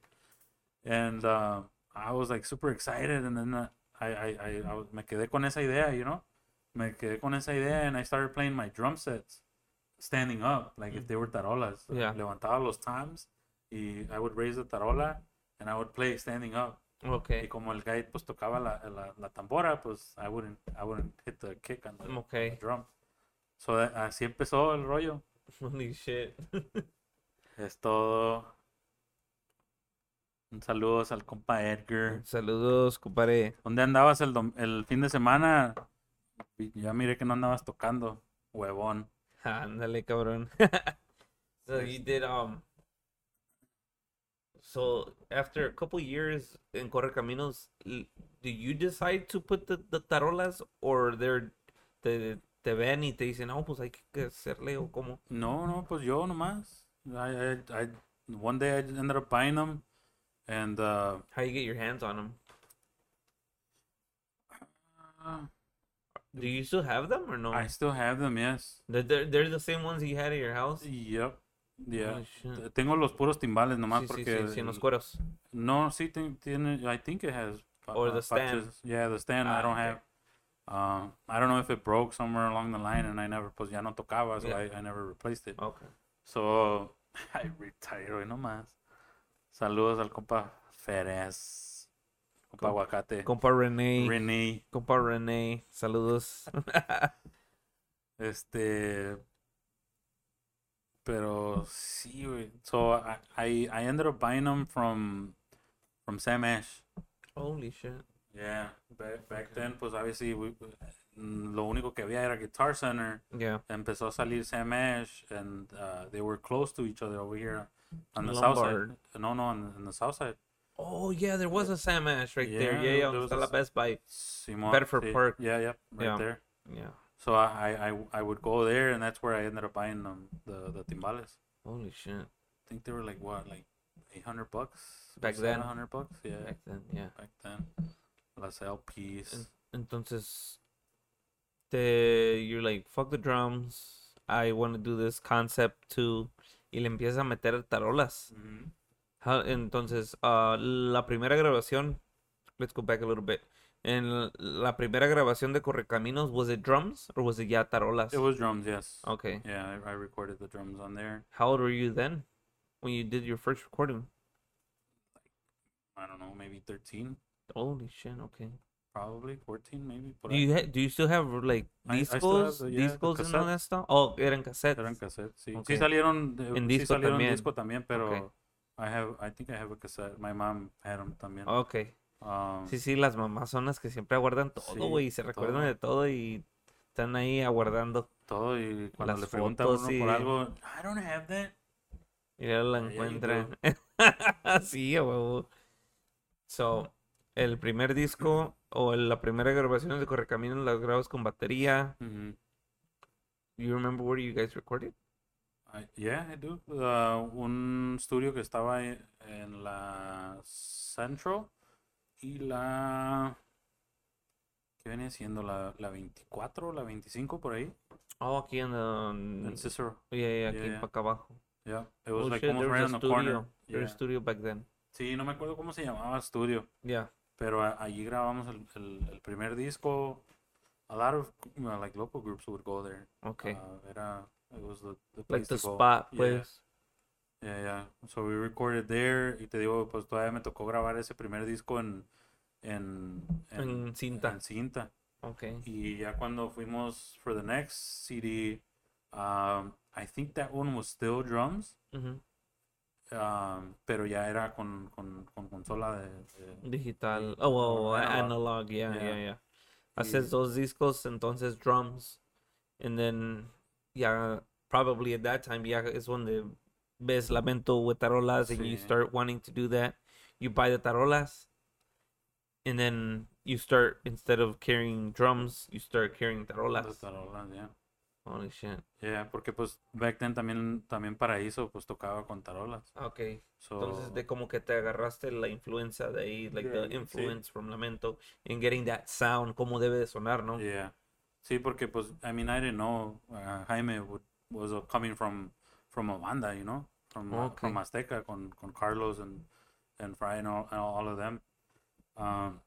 And uh, I was like super excited, and then uh, I, I, I, I was- me quedé con esa idea, you know? Me quedé con esa idea, and I started playing my drum sets. standing up, like if they were tarolas. Yeah. Levantaba los toms y I would raise the tarola and I would play standing up. Y Okay. como el guy pues tocaba la, la, la tambora, pues I wouldn't, I wouldn't hit the kick on the, drum. So that- así empezó el rollo. Holy shit. Es todo. Un saludos al compa Edgar. Saludos, compadre. ¿Dónde andabas el, dom- el fin de semana? Ya miré que no andabas tocando, huevón. Ándale, cabrón. so you did um so after a couple years in Correcaminos, do you decide to put the, the tarolas or they're te, te ven y te dicen, no, pues hay que hacerle o cómo? No, no, pues yo nomás. I, I, I, one day I ended up buying them, and uh, How you get your hands on them? Do you still have them or no? I still have them. Yes. They're, they're, they're the same ones you had at your house? Yep. Yeah. Tengo los puros timbales nomás Sí, porque. sí, sí, en los cueros. No, sí tiene. I think it has. Or uh, the stand. patches. Yeah, the stand. I Ah, don't okay. have. Uh, I don't know if it broke somewhere along the line, and I never, pues ya no tocaba, so Yeah. I, I never replaced it. Okay. So I retired hoy nomás. Saludos al compa Ferez, compa Com- Aguacate, Compa René. René. Compa René. Saludos. Este. Pero sí, güey. So I, I I ended up buying them from from Sam Ash. Holy shit. Yeah, back, back then, pues obviously we, mm, lo único que había era Guitar Center. Yeah. Empezó a salir Sam Ash, and uh, they were close to each other over here on the south side. No, no, on, on the south side. Oh yeah, there was a Sam Ash right there. Yeah, Yeah, yeah. there was a Best Buy. Bedford sí. Park. Yeah, yeah, right Yeah. there. Yeah. So I, I, I- would go there, and that's where I ended up buying them, the, the timbales. Holy shit. I think they were like what, like eight hundred bucks Back then? Hundred bucks, yeah, Back then, yeah. back then. Las LPs. Entonces, te, you're like, fuck the drums. I want to do this concept too. Y le empiezas a meter tarolas. Mhm. How- entonces, ah, la primera grabación, let's go back a little bit. En la- primera grabación de Correcaminos, was it drums or was it ya tarolas? It was drums, yes. Okay. Yeah, I, I recorded the drums on there. How old were you then when you did your first recording? I don't know, maybe thirteen, Holy shit, okay. probably fourteen, maybe. por Do you ha- do you still have like I- I have yeah, discos and all cassettes. that stuff? Oh, eran cassettes. Eran cassette, sí. Okay. Sí salieron, En sí disco salieron también. disco también, pero Okay. I have, I think I have a cassette. My mom had them también. Okay. Um, Sí, sí, las mamás son las que siempre aguardan todo, Sí, güey, y se recuerdan todo. de todo y están ahí aguardando. todo y cuando Las le pregunta a fotos uno y- por algo, I don't have that. Y luego la encuentran. sí, huevo. So, el primer disco o la primera grabación de Correcaminos las grabas con batería. Mhm. You remember where you guys recorded? I- yeah, I do. Uh, un estudio que estaba en la Central y la... ¿Qué venía siendo? La, la 24, la 25 por ahí. Oh, aquí en the... En Cicero. Yeah, yeah, aquí Yeah, yeah. para acá abajo. Yeah. It was Oh, like shit, almost right on the corner. studio. Yeah. back then. Sí, no me acuerdo cómo se llamaba el estudio. Yeah. Pero a- allí grabamos el, el, el primer disco. A lot of like local groups would go there. Okay. Uh, era, it was the, the like place the to go. spot, Yeah. Yeah, yeah. So we recorded there y te digo, pues todavía me tocó grabar ese primer disco en en, En cinta. en cinta. Okay. Y ya cuando fuimos for the next CD, um, I think that one was still drums, Ujú. um, pero ya era con, con, con consola de, de- Digital. Oh, well, or analog. Yeah, yeah, Yeah. yeah. Haces Y- dos discos, entonces drums. And then, yeah, probably at that time, yeah, is when ves Lamento with tarolas and you Sí. start wanting to do that. You buy the tarolas. And then you start, instead of carrying drums, you start carrying las tarolas. tarolas, yeah. Holy shit. Yeah, porque pues back then también, también Paraíso pues tocaba con tarolas. Okay. So, Entonces, de como que te agarraste la influencia de ahí, like Yeah, the sí. influence from Lamento, in getting that sound, como debe de sonar, ¿no? Yeah. Sí, porque pues, I mean, I didn't know uh, Jaime would, was uh, coming from from a banda, you know, from uh, from Okay. Azteca con, con Carlos and and Fry and all, and all of them. Um,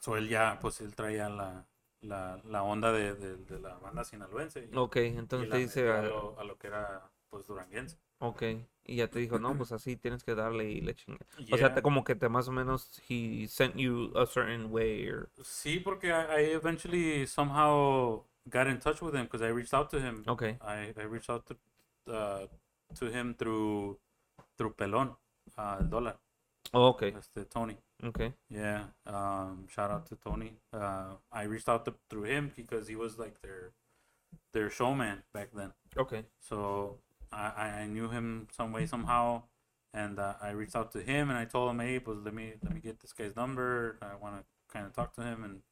so él ya, pues él traía la la, la onda de, de, de la banda sinaloense. y- Ok, y entonces la te dice, a lo, a lo que era, pues, duranguense. ok, y ya te dijo, no, pues así tienes que darle y le chinga. O sea, te, como que te más o menos, he sent you a certain way, or, Sí, porque I, I eventually somehow got in touch with him because I reached out to him. ok, I, I reached out to, uh, to him through through Pelón, uh, el dólar, oh, ok, este Tony. ok, Yeah, um, shout out to Tony. Uh, I reached out to, through him because he was like their their showman back then. ok, So I, I- I knew him some way somehow, and uh, I reached out to him and I told him, hey, pues let me let me get this guy's number. I want to kind of talk to him and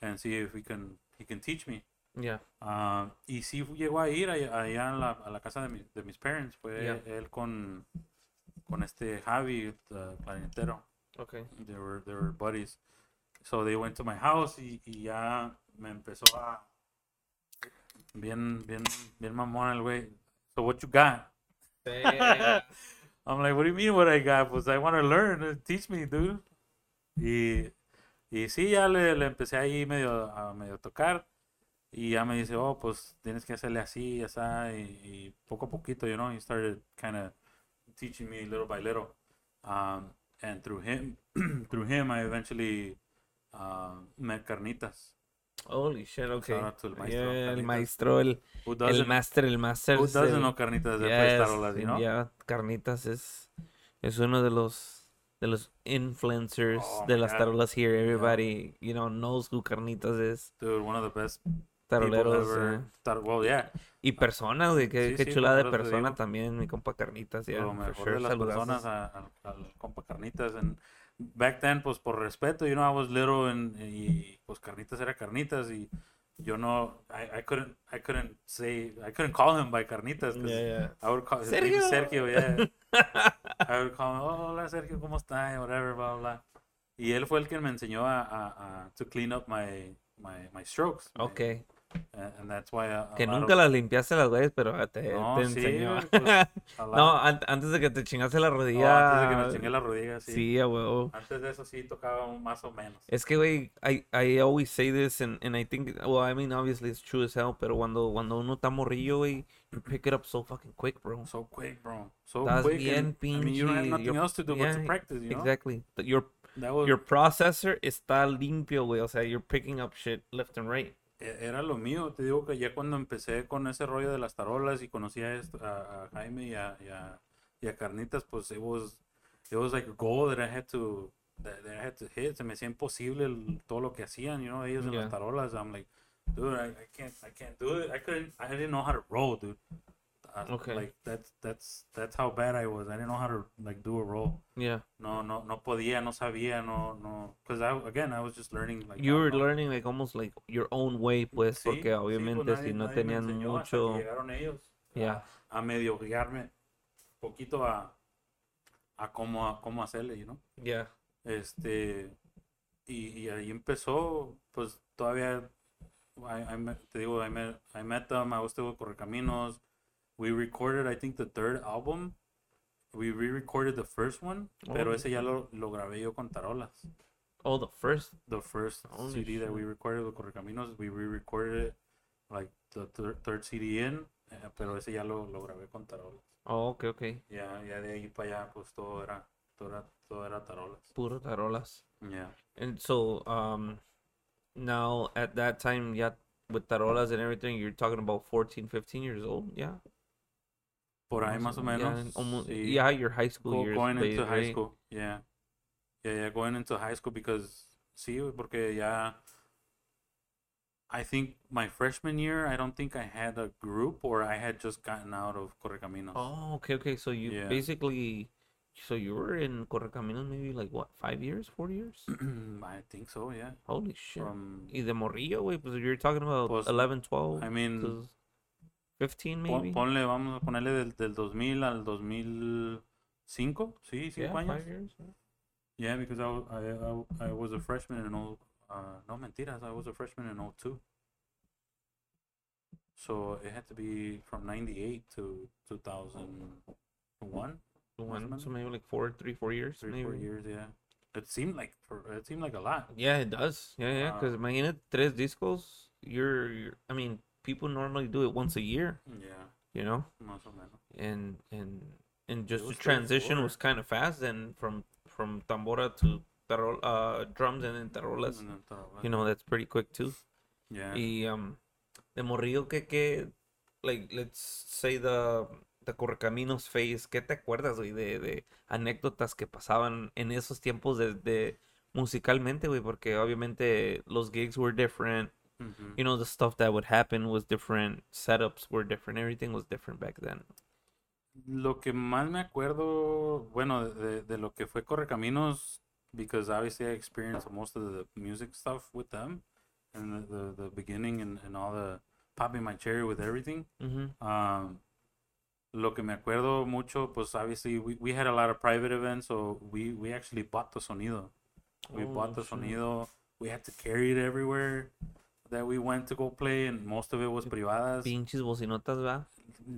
and see if we can he can teach me. Yeah, Ah, y sí llegó a ir allá, allá a, la, a la casa de, mi- de mis parents. Fue Yeah. él con, con este Javi, el clarinetero. ok, They were, they were buddies. So they went to my house y, y ya me empezó a... Bien, bien, bien mamón el güey. So what you got? I'm like, what do you mean what I got? Pues I want to learn. Teach me, dude. Y, y sí, ya le, le empecé ahí medio a medio tocar. Y ya me dice, oh, pues tienes que hacerle así, así. Y, y poco a poquito, you know, he started kind of teaching me little by little. Um, and through him, through him, I eventually uh, met Carnitas. Holy shit, okay. Shout out to el maestro, Yeah, el maestro, el, Who el master, el master. who es doesn't el- know Carnitas de Yes, Tarolas, you know? yeah, Carnitas es, es uno de los de los influencers Oh de las God. tarolas here. Everybody, you know, knows who Carnitas is. Dude, one of the best Taroleros. ever. Tar- well, yeah. Y personas, güey, qué, Sí, qué sí, chulada de persona también, mi compa Carnitas, ya. lo mejor sure, de las personas a- a- compa Carnitas. And back then, pues por respeto, you know, I was little and, y pues Carnitas era Carnitas y yo no, I, I couldn't, I couldn't say, I couldn't call him by Carnitas. Yeah, yeah. I would call his name is Sergio. Sergio, yeah. I would call him, oh, hola Sergio, ¿cómo está? Whatever, blah, blah. Y él fue el que me enseñó a, a, a to clean up my, my, my strokes. my- A Que nunca las limpiaste las güeyes, pero te, No, te sí, enseñó. güey, pues, no, an- antes de que te chingaste la no, rodilla. antes de que me chingué la rodilla, sí. Sí, a huevo. Antes de eso sí tocaba más o menos. Es que, güey, I, I always say this, and, and I think, well, I mean, obviously it's true as hell, pero cuando, cuando uno está morrillo, güey, you pick it up so fucking quick, bro. So quick, bro. So Estás quick. bien and, I mean, you don't have pinche- nothing you're- else to do but yeah, to practice, you know? Exactly. But Your, was, your processor está limpio, güey, o sea, you're picking up shit left and right. E- era lo mío. Te digo que ya cuando empecé con ese rollo de las tarolas y conocí a, est- a, a Jaime y a, y, a, y a Carnitas, pues it was, it was like a goal that I had to, that, that I had to hit. Se me hacía imposible el- todo lo que hacían, you know, ellos en las tarolas. I'm like, dude, I, I can't, I can't do it. I couldn't, I didn't know how to roll, dude. Okay. Like that's that's that's how bad I was. I didn't know how to like do a roll. Yeah. No, no, no podía, no sabía, no, no. Because I, again, I was just learning. Like, You were learning, like, almost, like, your own way, pues, Sí, porque sí, pues obviamente nadie- si no tenían mucho... llegaron ellos Yeah. a, a medio guiarme poquito a, a cómo, a cómo hacerle, you know? Yeah. Este, y, y ahí empezó, pues todavía, I, I met- te digo, I met, I met them, I was still with Correcaminos. We recorded, I think, the third album. We re-recorded the first one, pero Oh. ese ya lo, lo grabé yo con tarolas. Oh, the first... the first Holy CD that we recorded with Correcaminos, we re-recorded it like the thir- third CD in, eh, pero ese ya lo, lo grabé con tarolas. Oh, okay, okay. Ya, ya de ahí para allá, pues todo era, todo era, todo era tarolas. Puro tarolas. Yeah. And so, um, now at that time, yeah, with tarolas and everything, you're talking about 14, 15 years old, yeah? Por ahí más o Yeah, almost, sí. yeah, your high school Go- years. going into high right? school, yeah. Yeah, yeah, going into high school because, sí, porque ya, I think my freshman year, I don't think I had a group or I had just gotten out of Correcaminos. Oh, okay, okay. So you Yeah. basically, so you were in Correcaminos maybe like what, five years, four years? I think so, yeah. Holy shit. From Y de morrillo, güey, pues you're talking about Pues, 11, 12, I mean, 15 pon- maybe? ponle, vamos a ponerle del, del 2000 al 2005, sí, yeah, cinco años. years. yeah. Yeah, because I, I, I, I was a freshman in oh, uh, no mentiras, I was a freshman in 02. So it had to be from 98 to 2001, One, so maybe like four, three, four years, three, maybe. four years, yeah. it seemed like for it seemed like a lot. Yeah, it does. Yeah, yeah. Because Ah. imagine tres discos. You're, you're, I mean, people normally do it once a year. Yeah, You know, más o menos. and and and just the transition was kind of fast. And from from tambora to tarol, uh, drums and then tarolas. And then todo, You know, that's pretty quick too. yeah. Y um, de morrillo que que, like, let's say the the correcaminos phase. ¿Qué te acuerdas, güey, de, de anécdotas que pasaban en esos tiempos de, de musicalmente, güey? Porque obviamente los gigs were different. Ujú. You know, the stuff that would happen was different. Setups were different. Everything was different back then. Lo que más me acuerdo, bueno, de, de lo que fue Correcaminos, because obviously I experienced most of the music stuff with them, and the, the, the beginning and, and all the popping my cherry with everything. Mm-hmm. Um, lo que me acuerdo mucho, pues obviously we, we had a lot of private events, so we, we actually bought the sonido. We bought Oh, the shit. sonido. We had to carry it everywhere that we went to go play, and most of it was privadas. Pinches bocinotas, ¿va?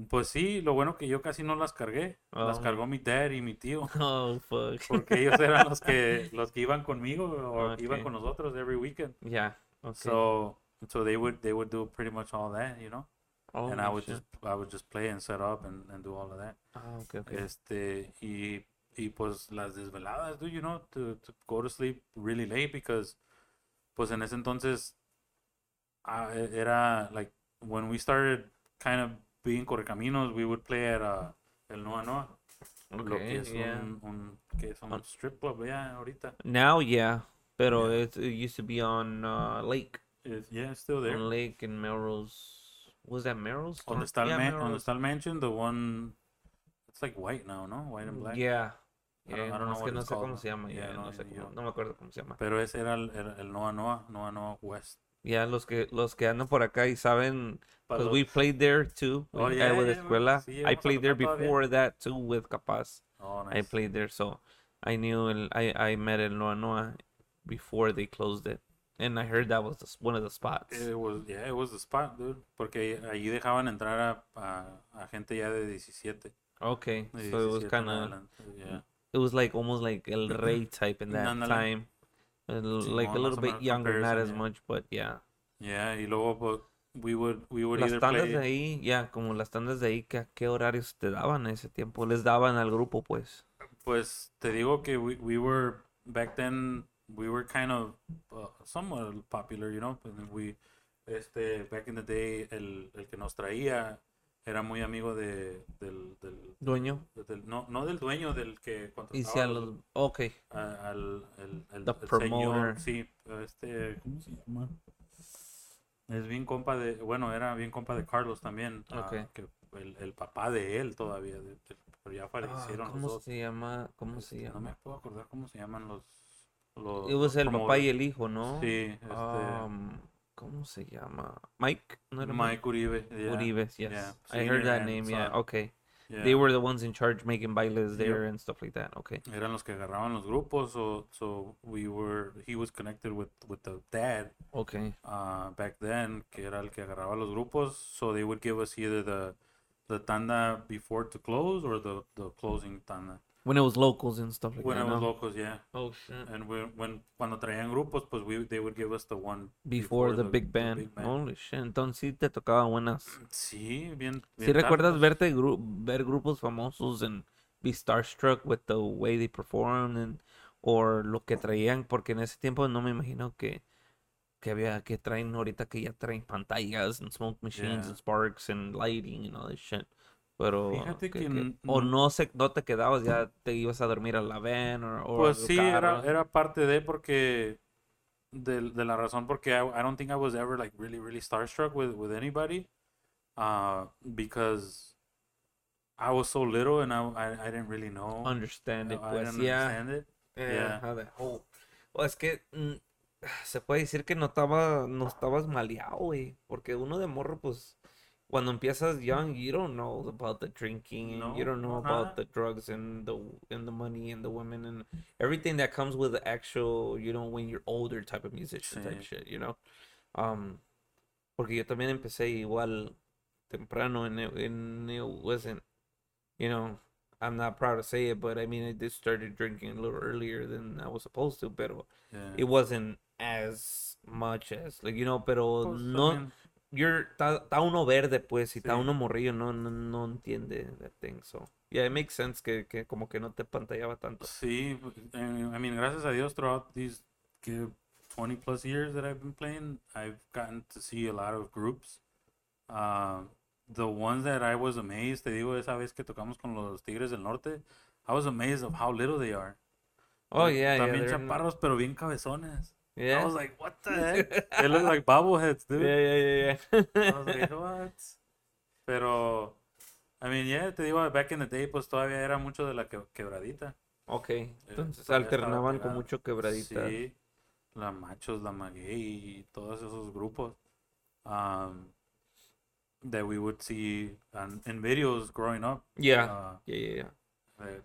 Pues sí, lo bueno que yo casi no las cargué. Las Oh. cargó mi dad y mi tío. Oh, fuck. Porque ellos eran los que los que iban conmigo o iban con nosotros every weekend. yeah. Okay. So so they would they would do pretty much all that, you know. oh, and I would shit. just I would just play and set up and, and do all of that. Ah, okay, okay. Este y y pues las desveladas, do you know, to, to go to sleep really late because pues en ese entonces ah, e- era like when we started kind of being correcaminos, we would play at uh, el Noa Noa, lo que Okay, es yeah. un, un que es un Un- strip club ya ahorita. Now, yeah. Pero Yeah. it, it used to be on uh, Lake. It's, yeah, it's still there. On Lake in Melrose. Was that Melrose? Storm? está el yeah, está el mansion, the one it's like white now, no? White and black. Yeah. I don't- Yeah, I don't no, know es what que no sé called cómo se llama. Yeah, no, no, sé cómo- no me acuerdo cómo se llama. Pero ese era el, el, el Noa Noa, Noa Noa West. Ya los que los que andan por acá y saben, los- we played there too. Oh, eh, yeah, yeah, escuela. sí, I played there todavía. before that too with Capaz. Oh, I nice. played there, so I knew el, I I met el Noa Noa before they closed it, and I heard that was the, one of the spots. It was, yeah, it was the spot, dude. Porque allí dejaban entrar a, a, a gente ya de 17. Okay, de so it was 17 en kind of Yeah. it was like almost like El Rey type in that time, Like a little bit younger, not as yeah. much, but yeah. Yeah, y luego pues, we would, we would Las either tandas play... de ahí, ya, como las tandas de ahí, ¿qué, qué horarios te daban ese tiempo? Les daban al grupo, pues. Pues te digo que we, we were, back then, we were kind of uh, somewhat popular, you know. and We, este, back in the day, el, el que nos traía era muy amigo de, del, del, Dueño. del- no, no del dueño, del que Y si contrataba los- los... Ok. al el, el, The el señor, sí, este, ¿cómo se llama? Es bien compa de, bueno, era bien compa de Carlos también, ah, Ok. que el, el papá de él todavía, de- de- pero ya Ah, fallecieron los ¿Cómo dos. se llama? ¿Cómo se Este, No llama? me puedo acordar cómo se llaman los, los It was el papá y el hijo, ¿no? Sí, este, Um, ¿Cómo se llama? Mike? ¿No era Mike Uribe. yeah, Uribe, yes. yeah, I heard that name, yeah. Okay. yeah. They were the ones in charge making bailes there and stuff like that. Okay. Eran los que agarraban los grupos, so, so we were, he was connected with, with the dad Okay. uh, back then, que era el que agarraba los grupos, so they would give us either the the tanda before to close or the, the closing tanda. When it was locals and stuff like When that. it was no? locos, yeah. Oh shit. And when, when cuando traían grupos, pues we, they would give us the one Before, the, big band. big band. Holy shit. Entonces sí te tocaban buenas. Sí, bien. ¿Sí bien recuerdas verte gru- ver grupos famosos and be starstruck with the way they performed and or lo que traían? Porque en ese tiempo no me imagino que que había que traen ahorita que ya traen pantallas and smoke machines Yeah. and sparks and lighting and all this shit. Pero Fíjate que- que que- o no- se no te quedabas ya te ibas a dormir a la van o Pues sí, era, era parte de porque de, de la razón porque I, I don't think I was ever like really really starstruck with with anybody uh because I was so little and I I, I didn't really know understand it I pues didn't yeah. understand it Yeah, Yeah. how the whole- Well, es que mm, se puede decir que no estaba, no estabas maleado, güey. Porque uno de morro, pues, cuando empiezas young, you don't know about the drinking, and you don't know ajá. about the drugs and the and the money and the women and everything that comes with the actual, you know, when you're older type of musician type shit, you know. Um, porque yo también empecé igual temprano and it, and it wasn't, you know, I'm not proud to say it, but I mean, I did started drinking a little earlier than I was supposed to, pero Yeah. it wasn't as much as, like, you know, pero Pues, no, está, uno verde, pues, y está Sí. uno morrillo, no, no, no entiende that thing, so, yeah, it makes sense que, que como que no te pantallaba tanto. Sí, I I mean, gracias a Dios, throughout these que 20 plus years that I've been playing, I've gotten to see a lot of groups. Uh, the ones that I was amazed, te digo, esa vez que tocamos con los Tigres del Norte, I was amazed of how little they are. Oh, yeah, También chaparros, pero bien cabezones. I yeah, was like, what the heck? they look like bobbleheads, dude. yeah, yeah, yeah, I was yeah. like, what? Pero, I mean, yeah, te digo, back in the day, pues todavía era mucho de la que- quebradita. Ok, entonces todavía estaba alternaban con mucho quebradita. Sí, la Machos, la Maguey y todos esos grupos. Um, that we would see on, in videos growing up. Yeah, Uh, yeah, yeah, yeah. eh,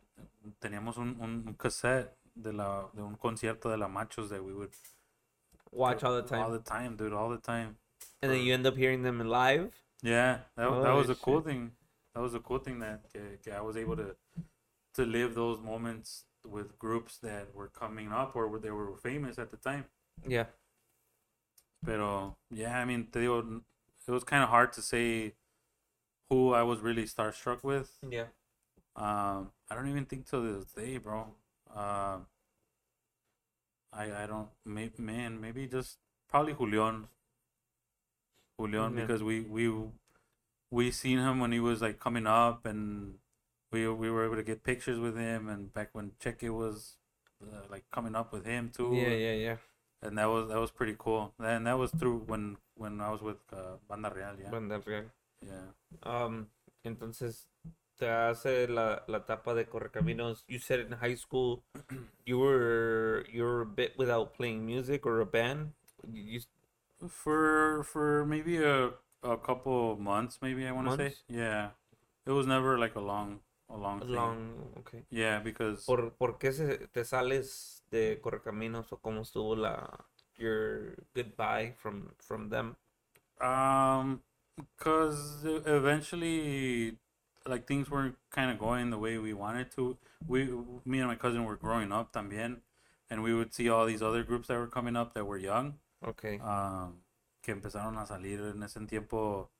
teníamos un, un un cassette de, la, de un concierto de la Machos that we would Watch all the time. all the time, dude, all the time. And then you end up hearing them live. Yeah, that, that was Holy a cool thing. That was a cool thing that, I was able to to live those moments with groups that were coming up or where they were famous at the time. Yeah. Pero yeah, I mean, digo, n- it was kind of hard to say who I was really starstruck with. Yeah. Um, I don't even think to this day, bro. Um, I I don't, may, man, maybe just probably Julian. Julian, Yeah. because we we we seen him when he was like coming up, and we we were able to get pictures with him, and back when Cheque was uh, like coming up with him too. Yeah, yeah, yeah. and that was that was pretty cool. And that was through when when I was with uh, Banda Real, yeah, Banda real. yeah. Um, entonces te hace la, la etapa de Correcaminos. You said in high school you were you were a bit without playing music or a band. You, For for maybe a a couple months, maybe I want to say, yeah. It was never like a long a long thing. long, okay. Yeah, because ¿Por, ¿Por qué se, te sales de Correcaminos o cómo estuvo la your goodbye from from them? um, because eventually, like things weren't kind of going the way we wanted to. We, me and my cousin were growing up también, and we would see all these other groups that were coming up that were young. Okay. um, que empezaron a salir en ese tiempo.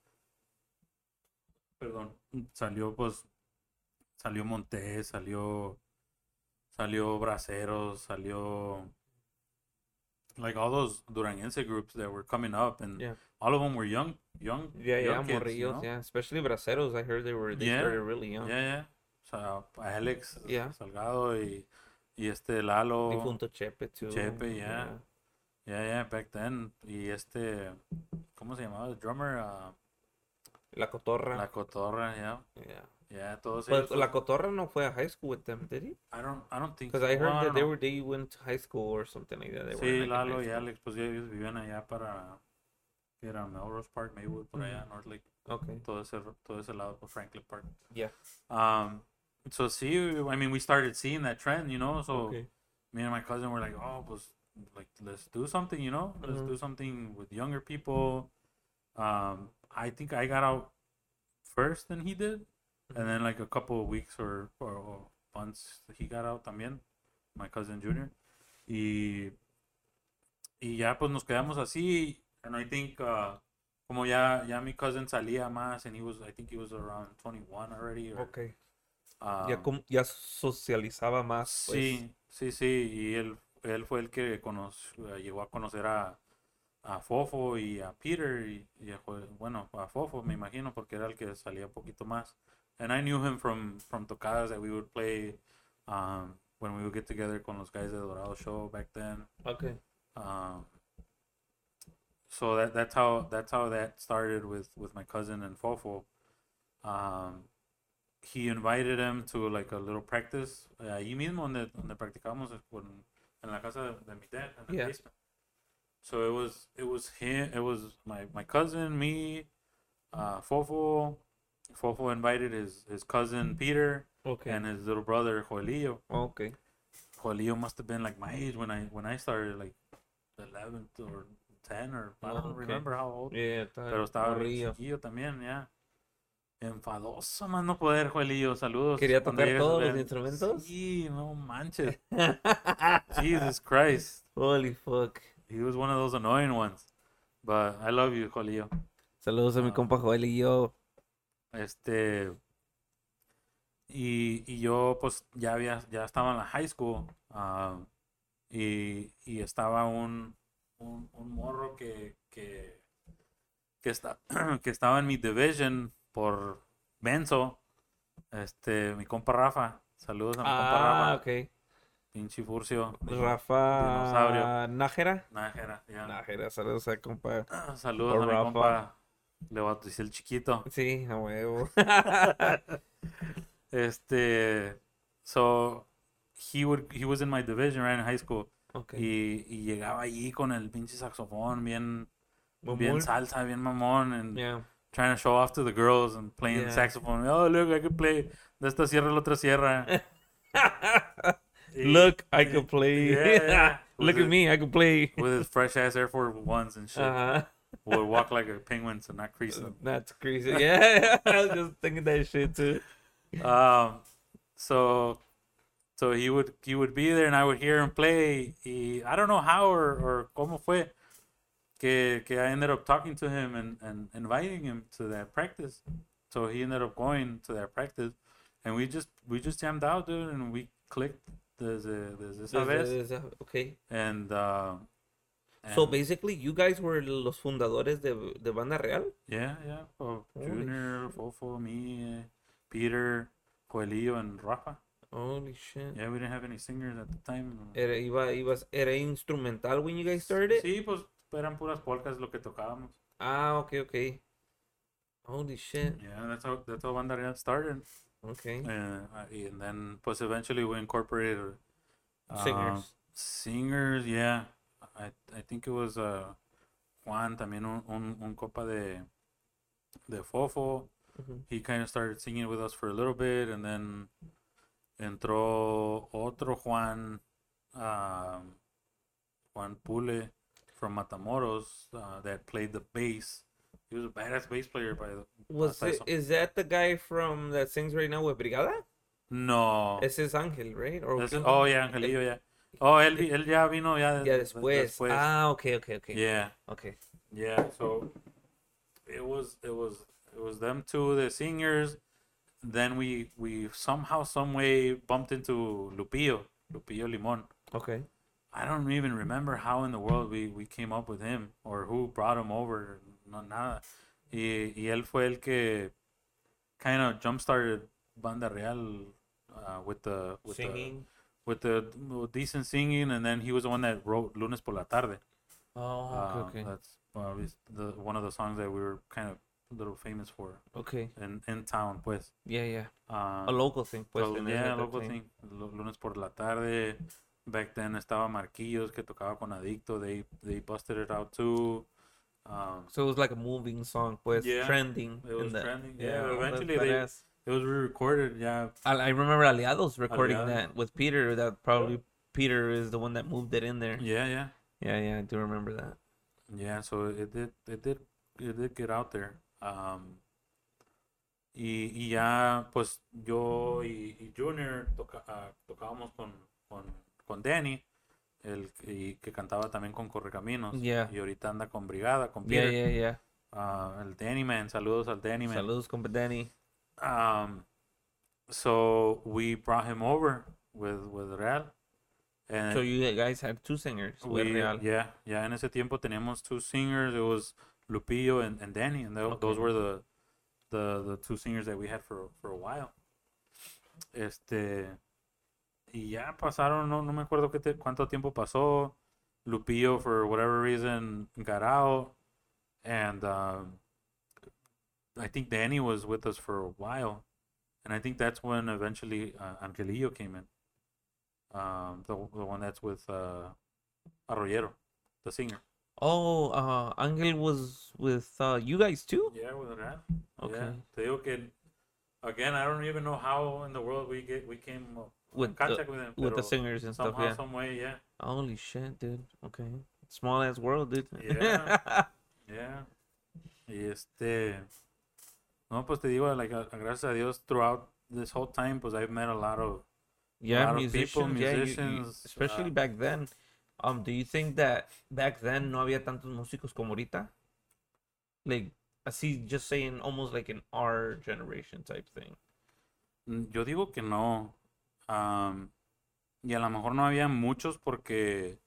Perdón, salió pues, salió Montes, salió, salió Braceros, salió, like all those Duranguense groups that were coming up, and Yeah. all of them were young, young, Yeah, yeah, young kids, you morrillos, know? yeah. Especially Braceros, I heard they were they Yeah, started really young. Yeah, yeah. O sea, Alex Yeah. Salgado y, y este Lalo. Difunto Chepe too. Chepe, yeah. Yeah, yeah, back then. Y este, ¿cómo se llamaba? El drummer, ah, La Cotorra. La Cotorra, yeah. yeah. Yeah, todos But. La Cotorra no fue a high school with them, did he? I don't, I don't think Because I heard that they were they went to high school or something like that. They Sí, Lalo y. Alex, pues ellos vivían allá para, era Melrose Park, Maywood, por allá, North Lake, Okay. todo ese, todo ese lado, por Franklin Park. Yeah. Um, so see, I mean, we started seeing that trend, you know, so Okay. me and my cousin were like, oh, pues, like, let's do something, you know, let's Mhm. do something with younger people. Um, I think I got out first than he did, and then like a couple of weeks or, or, or months he got out también, my cousin Junior, y y ya pues nos quedamos así, and I think uh, como ya ya mi cousin salía más, and he was I think he was around 21 already. Or, Okay. um, ya, com- ya socializaba más. Pues. Sí, sí, sí, y él, él fue el que conoció, llegó a conocer a, a Fofo y a Peter, y, y a bueno, a Fofo me imagino, porque era el que salía un poquito más. And I knew him from, from tocadas that we would play um, when we would get together con los guys de Dorado Show back then. Okay. Um, so that that's how that's how that started with with my cousin and Fofo. Um, he invited him to like a little practice eh, ahí mismo donde donde practicamos con, en la casa de mi dad in the Yeah. basement. So it was it was him it was my my cousin me, uh, Fofo. Fofo invited his his cousin Peter Okay. and his little brother Joelillo. okay. Joelillo must have been like my age when I when I started, like eleven or ten or I Oh, don't okay. remember how old. Yeah, está Pero estaba bien morrillo. chiquillo también, yeah. enfadoso más no poder, Joelillo. Saludos. Quería tocar llegues todos ver. los instrumentos. Sí, no manches. Jesus Christ. Holy fuck. He was one of those annoying ones. But I love you, Joelillo. Saludos a mi Ah. compa Joel y yo. Este. Y, y yo, pues, ya había, ya estaba en la high school. ah, y, y estaba un, un, un morro que, que, que, está, que estaba en mi division por Benzo. Este, mi compa Rafa. Saludos a mi compa Ah, Rafa. ok. Pinche Furcio. Rafa Dinosaurio. Nájera. Nájera, ya. Nájera, saludos a compa. Saludos a mi Rafa. compa. Le bauticé el chiquito. Sí, a huevo. Este, so he would he was in my division right in high school ok. y, y llegaba allí con el pinche saxofón bien Mamón. bien salsa, bien mamón and Yeah. trying to show off to the girls and playing Yeah. saxophone. Oh, look, I can play de esta sierra a la otra sierra. Look, I can play. Yeah. Look at me, I can play. With his fresh ass Air Force Ones and shit. Uh-huh. Would walk like a penguin, so not creasing. That's crazy. Yeah, I was just thinking that shit too. Um, so, so he would he would be there, and I would hear him play. He, I don't know how or, or cómo fue que que I ended up talking to him and, and inviting him to that practice. So he ended up going to that practice, and we just we just jammed out, dude, and we clicked desde, desde esa vez. Okay. And, uh, So basically, you guys were los fundadores de, de Banda Real? yeah, yeah, oh, Junior, Fofo, me, eh, Peter, Coelillo, and Rafa. Holy shit. Yeah, we didn't have any singers at the time. Era, iba, ibas, era instrumental when you guys started? Sí, pues eran puras polcas lo que tocábamos. Ah, okay, okay. Holy shit. Yeah, that's how that's how Banda Real started. Okay. Uh, and then, pues eventually we incorporated uh, Singers. Singers, yeah. I I think it was uh, Juan también un, un, un copa de de Fofo. Ujú. He kind of started singing with us for a little bit, and then entró otro Juan, um, Juan Pule from Matamoros uh, that played the bass. He was a badass bass player by the. Was it, is that the guy from that sings right now with Brigada? No. Ese es Ángel, right? Or oh, yeah, Angelillo, yeah. Oh, él, él ya vino ya, Ya de- después. Ah, okay, okay, okay. Yeah, Okay. yeah. So it was, it was, it was them two, the singers. Then we, we somehow, some way bumped into Lupillo, Lupillo Limon. Okay. I don't even remember how in the world we, we came up with him or who brought him over. No, nada. Y, y él fue el que kind of jump started Banda Real uh, with the with the Singing. With the with decent singing, and then he was the one that wrote Lunes por la tarde. Oh, Uh, okay, okay. That's uh, the one of the songs that we were kind of a little famous for Okay. in in town, pues. Yeah, yeah. Uh, A local thing, pues. so, yeah, a local thing. thing. Lunes por la tarde. Back then estaba Marquillos que tocaba con Adicto. They they busted it out too. Um, So it was like a moving song, pues, Yeah, trending. it was in the, trending, yeah, eventually they-. It was re-recorded. Yeah, I, I remember Aliados recording Aliados. that with Peter. That probably Peter is the one that moved it in there. yeah, yeah, Yeah, yeah, I do remember that. yeah. So it did it did it did get out there. Um, y, y ya pues yo y, y Junior toca, ah, tocábamos con, con, con Danny. El, y que cantaba también con Correcaminos. Yeah. Y ahorita anda con Brigada, con Yeah, Peter. yeah, yeah. Ah, el Danny Man, saludos al Danny Man. Saludos, compa Danny. Um, so we brought him over with with Real, and So you guys had two singers with we, Real. yeah, yeah. En ese tiempo teníamos two singers. It was Lupillo and, and Danny, and tho- those were the the the two singers that we had for for a while. Este y ya pasaron, no, no me acuerdo qué te- cuánto tiempo pasó. Lupillo, for whatever reason, got out, and um, I think Danny was with us for a while, and I think that's when eventually uh, Angelillo came in. Um, the the one that's with uh, Arroyero, the singer. Oh, uh, Angel was with uh, you guys too? Yeah, with that. Okay. Yeah. Te digo que, again, I don't even know how in the world we get we came With in the, contact with him. with the singers and stuff, somehow, yeah. some way, yeah, Holy shit, dude. Okay. Small ass world, dude. Yeah. yeah. Y este, No, pues te digo, like, a- gracias a Dios, throughout this whole time, pues I've met a lot of Yeah, lot of people, musicians, yeah, you- you- musicians, especially uh, back then. Um, do you think that back then no había tantos músicos como ahorita? Like, así, just saying, almost like in our generation type thing. Mm, Yo digo que no. Am, y a lo mejor no había muchos porque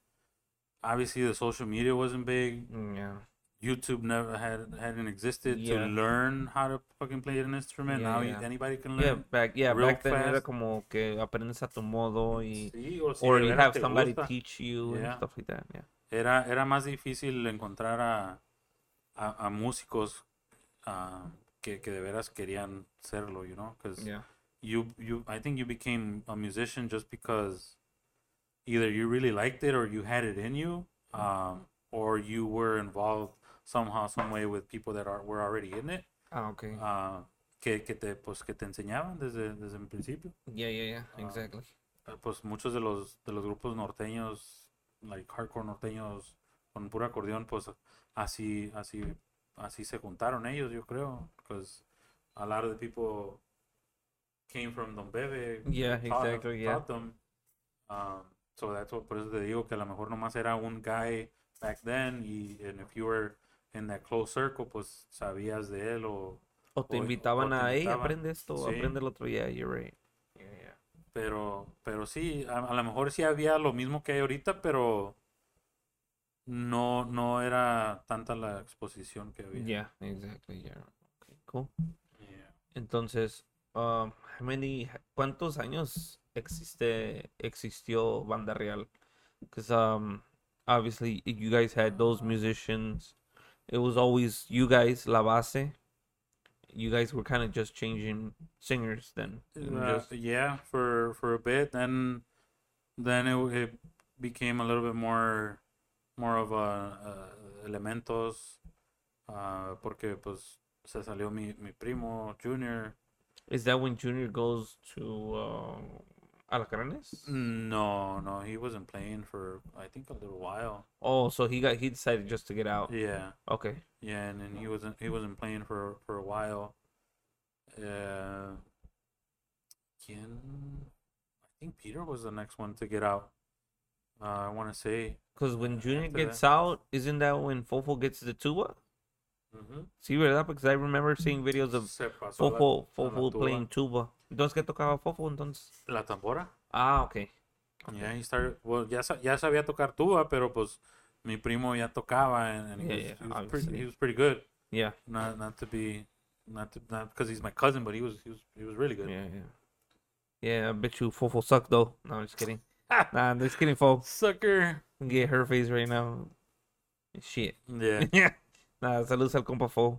obviously the social media wasn't big. Mm, Yeah. YouTube never had hadn't existed Yeah. to learn how to fucking play an instrument. Yeah, now yeah. anybody can learn. Yeah, back yeah, back then era como que aprendes a tu modo y Sí, o si or you have somebody gusta. teach you and stuff like that. Yeah. Era, era más difícil encontrar a, a, a músicos ah, que, que de veras querían serlo, you know? Because you, you, I think you became a musician just because either you really liked it or you had it in you, um, or you were involved somehow, some way with people that are, were already in it, Ah, okay. ah, que, que, te, pues, que te enseñaban desde, desde el principio. yeah, yeah, yeah. ah, Exactly. Eh, Pues muchos de los, de los grupos norteños, like hardcore norteños, con puro acordeón, pues así, así, así se juntaron ellos, yo creo. Because a lot of the people came from Don Bebe. Yeah, taught- exactly, yeah. taught them. Um, so that's what, por eso te digo que a lo mejor nomás era un guy back then y and if you were in that close circle, pues sabías de él o... O te o- invitaban o te a, hey, aprende esto, Sí. aprende el otro. Yeah, you're right. Yeah, yeah. Pero, pero sí, a, a lo mejor sí había lo mismo que hay ahorita, pero no, no era tanta la exposición que había. Yeah, exactly. Yeah. Okay, cool. Yeah. Entonces, um, how many, ¿cuántos años existe, existió Banda Real? Because um, obviously you guys had those musicians. It was always you guys, La Base. You guys were kind of just changing singers then. Uh, just- yeah, for for a bit, then then it, it became a little bit more more of a, uh, elementos, uh, porque pues se salió mi, mi primo Junior. is that when Junior goes to uh, Alacranes? No, no, he wasn't playing for I think a little while. Oh, so he got he decided just to get out. Yeah. Okay. Yeah, and then he wasn't he wasn't playing for for a while. Uh, ¿quién? I think Peter was the next one to get out. Uh, I want to say. Because when Junior After gets out, isn't that when Fofo gets the tuba? See Sí, ¿verdad? Because I remember seeing videos of Fofo, Fofo playing tuba. Entonces, ¿qué tocaba Fofo entonces? La tambora. Ah, okay. Yeah, he started. Well, ya ya sabía tocar tuba, pero pues mi primo ya tocaba, and, and he, Yeah, was, yeah, he, was pretty, he was pretty good. Yeah, Not not to be, not to not because he's my cousin, but he was he was he was really good. yeah, yeah. Yeah, I bet you Fofo sucked though. No, I'm just kidding. nah, I'm just kidding, Fo. Sucker. Get her face right now. Shit. Yeah. yeah. nah, saludos al compa Fo.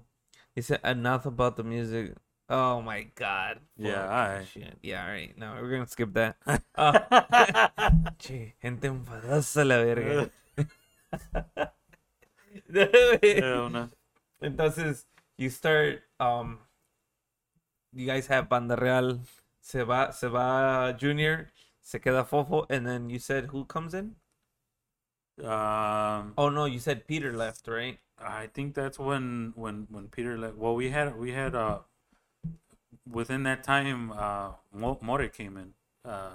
He said enough about the music. Oh my god. Yeah, Fuck, alright. Shit. Yeah, alright. No, we're gonna skip that. Uh, che, gente enfadosa la verga. Hell no. Entonces, you start, um, you guys have Banda Real, se va, se va Junior, se queda Fofo, and then you said who comes in? Um, Oh no, you said Peter left, right? I think that's when when when Peter left. Well, we had we had uh within that time uh Mo- More came in, uh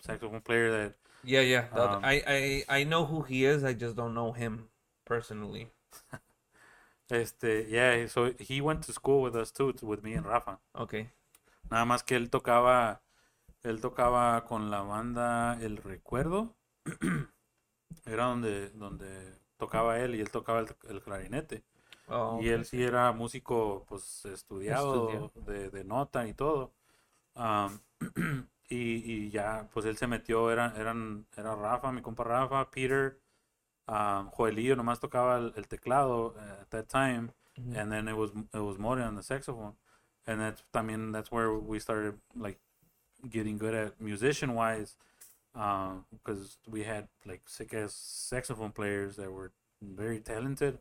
saxophone player that Yeah, yeah. Um, I, I, I know who he is. I just don't know him personally. este yeah so he went to school with us too with me and Rafa. Okay. Nada más que él tocaba él tocaba con la banda El Recuerdo. Era donde donde tocaba él y él tocaba el, el clarinete. Oh, Y okay. él sí era músico, pues, estudiado, Estudiado. de, de nota y todo. Y, y ya, pues, él se metió, era, eran, era Rafa, mi compa Rafa, Peter, um, Joelillo nomás tocaba el, el teclado uh, at that time, and then it was, it was More on the saxophone. And that's, también, that's where we started, like, getting good at musician-wise, because we had, like, sick-ass saxophone players that were very talented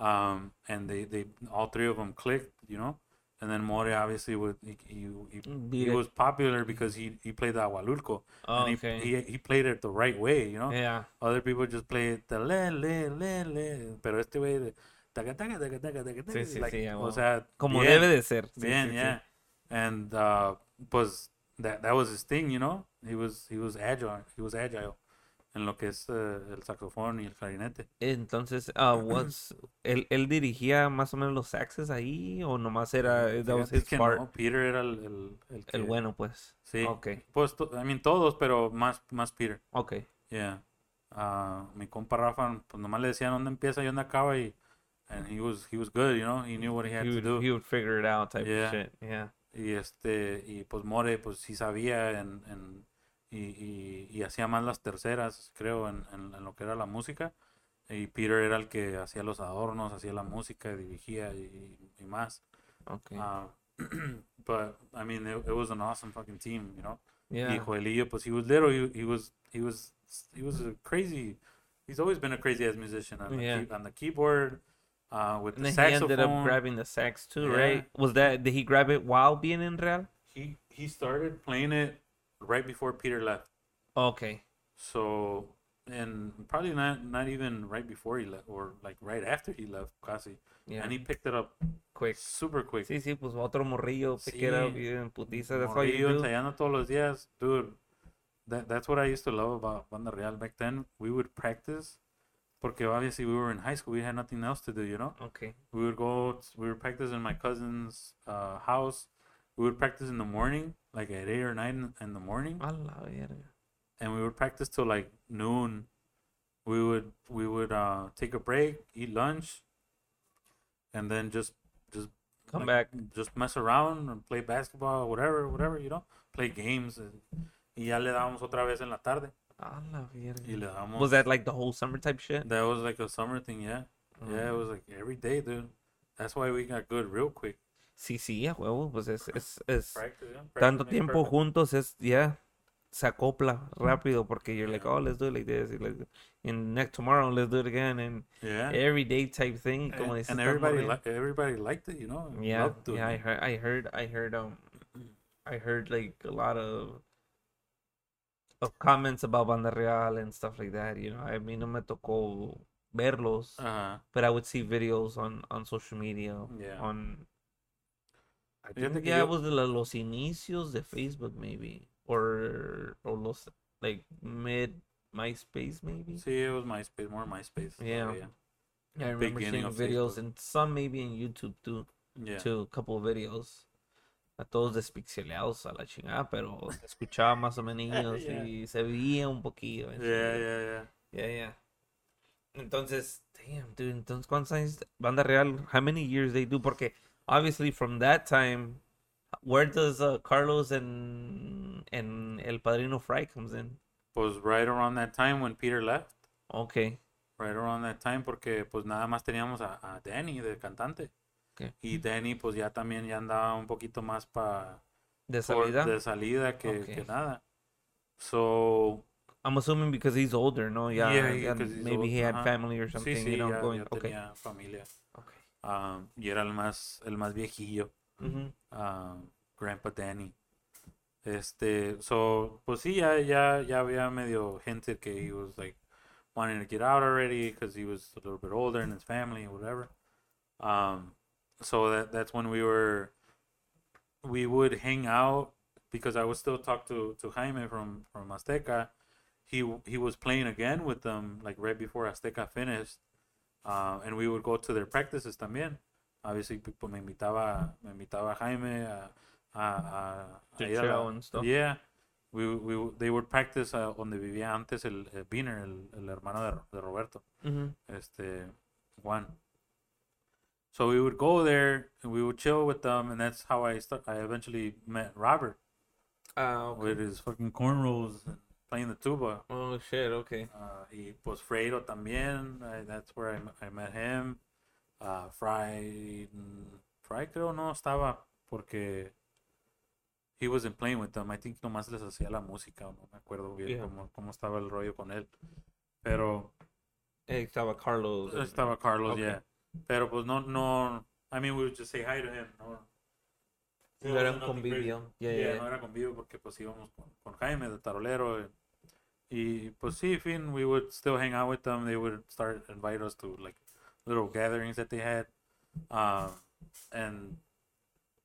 um, and they, they all three of them clicked, you know. And then More obviously would he he, he, he was popular because he, he played the Agualulco Oh, and he, okay. he he played it the right way, you know. yeah. Other people just play it the le le le le, pero este way the, taca, taca, taca, taca, taca, Sí, sí, like, sí, o sea, Como bien, debe de ser. Sí, bien, sí, sí. yeah. And uh, pues that that was his thing, you know. He was he was agile, he was agile en lo que es eh, el saxofón y el clarinete. Entonces, ah, what's- ¿él, él dirigía más o menos los saxes ahí o nomás era, that was his que part? no, Peter era el, el, el, El que- bueno, pues. Sí. Ok, Pues, to- I mean, todos, pero más, más Peter. ok. Yeah. Uh, mi compa Rafa, pues nomás le decían dónde empieza y dónde acaba y and he was he was good, you know, he knew what he had He to would, do. he would figure it out type Yeah. of shit. Yeah. Y este y pues More pues sí sabía en, en- y, y, y hacía más las terceras, creo, en, en, en lo que era la música. Y Peter era el que hacía los adornos, hacía la música, dirigía y, y más. Okay. Uh, but I mean, it, it was an awesome fucking team, you know. yeah. Y Joelillo, pues he was little. He, he was he was he was a crazy. He's always been a crazy ass musician on the, Yeah. key, on the keyboard, uh, with And the then he saxophone. ended up grabbing the sax too, Yeah. right? Was that did he grab it while being in Real? he he started playing it right before Peter left. Okay. So and probably not not even right before he left, or like right after he left, casi. Yeah. And he picked it up Quick. super quick. Sí, sí, pues otro morrillo, pick it up, Sí. bien putiza. That's all you do. ensayando todos los días, dude. That that's what I used to love about Banda Real back then. We would practice, porque obviously we were in high school. We had nothing else to do, you know. Okay. We would go. We would practice in my cousin's uh, house. We would practice in the morning, like at eight or nine in the morning, and we would practice till like noon. We would we would uh, take a break, eat lunch, and then just just Come like, back. just mess around and play basketball, whatever, whatever, you know, play games. and- y ya le dábamos otra vez en la tarde. A la verga. Y le dábamos. Was that like the whole summer type shit? That was like a summer thing, yeah. Yeah, it Mm. was like every day, dude. That's why we got good real quick. Sí, sí, a huevo, pues es, es, es Practice, yeah. tanto tiempo perfect. juntos es ya se acopla rápido porque you're like, Yeah. oh, let's do it like this, like, and next tomorrow let's do it again, and Yeah. everyday type thing. Como and, everybody, li- everybody liked it, you know. Yeah, yeah, I heard, I heard, I heard, um, I heard like a lot of of comments about Banda Real and stuff like that. You know, a mí no me tocó verlos, Ajá. but I would see videos on on social media Yeah. on. I think que yeah, yo- it was la- los inicios de Facebook maybe, or or los like mid MySpace maybe. Sí, it was MySpace, more MySpace. Yeah. Yeah, I remember beginning seeing videos Facebook. and some maybe in YouTube too. Yeah. to a couple of videos. A todos despixelados a la chingada, pero se escuchaba más o menos Yeah. y se veía un poquillo. Yeah, yeah, yeah. Yeah, yeah. Entonces, damn, dude, entonces, ¿cuántos años? Banda Real, how many years they do? Porque, obviously, from that time, where does uh, Carlos and, and El Padrino Fry comes in? Pues right around that time when Peter left. Okay. Right around that time porque pues nada más teníamos a, a Danny de cantante. Ok. Y Danny pues ya también ya andaba un poquito más para De salida? de salida que, Ok. que nada. So I'm assuming because he's older, no? Yeah, Yeah, yeah, maybe he old, had ajá. family or something, sí, sí, you know, ya, going, ya okay. familia. Ah, y era el más el más viejillo, Mhm. ah, Grandpa Danny. Este, so pues sí ya ya ya había medio hinted que he was like wanting to get out already because he was a little bit older and his family or whatever. Um, so that that's when we were we would hang out because I would still talk to to Jaime from from Azteca. He he was playing again with them like right before Azteca finished, uh, and we would go to their practices también. Obviously, pues me invitaba me invitaba Jaime a a, a, a la- and stuff. Yeah, we we they would practice uh, donde vivía antes el, el Biner, el, el hermano de, de Roberto Mhm. este Juan. So we would go there and we would chill with them, and that's how I start. I eventually met Robert Ah, okay. with his fucking cornrows and playing the tuba. Oh shit, okay. Uh, y pues Fredo también. I, that's where I, I met him. Uh, Fry, Fry creo no estaba porque he wasn't playing with them. I think nomás les hacía la música. No me acuerdo bien Yeah. cómo, cómo estaba el rollo con él. Pero Eh, estaba Carlos. Estaba Carlos, Okay. yeah. Pero pues no, no. I mean, we would just say hi to him. No, No era un convivio. Yeah, crazy. yeah, Yeah, no era convivio porque pues íbamos con, con Jaime de Tarolero. Y, y, pues sí, we would still hang out with them. They would start invite us to like little gatherings that they had, um, and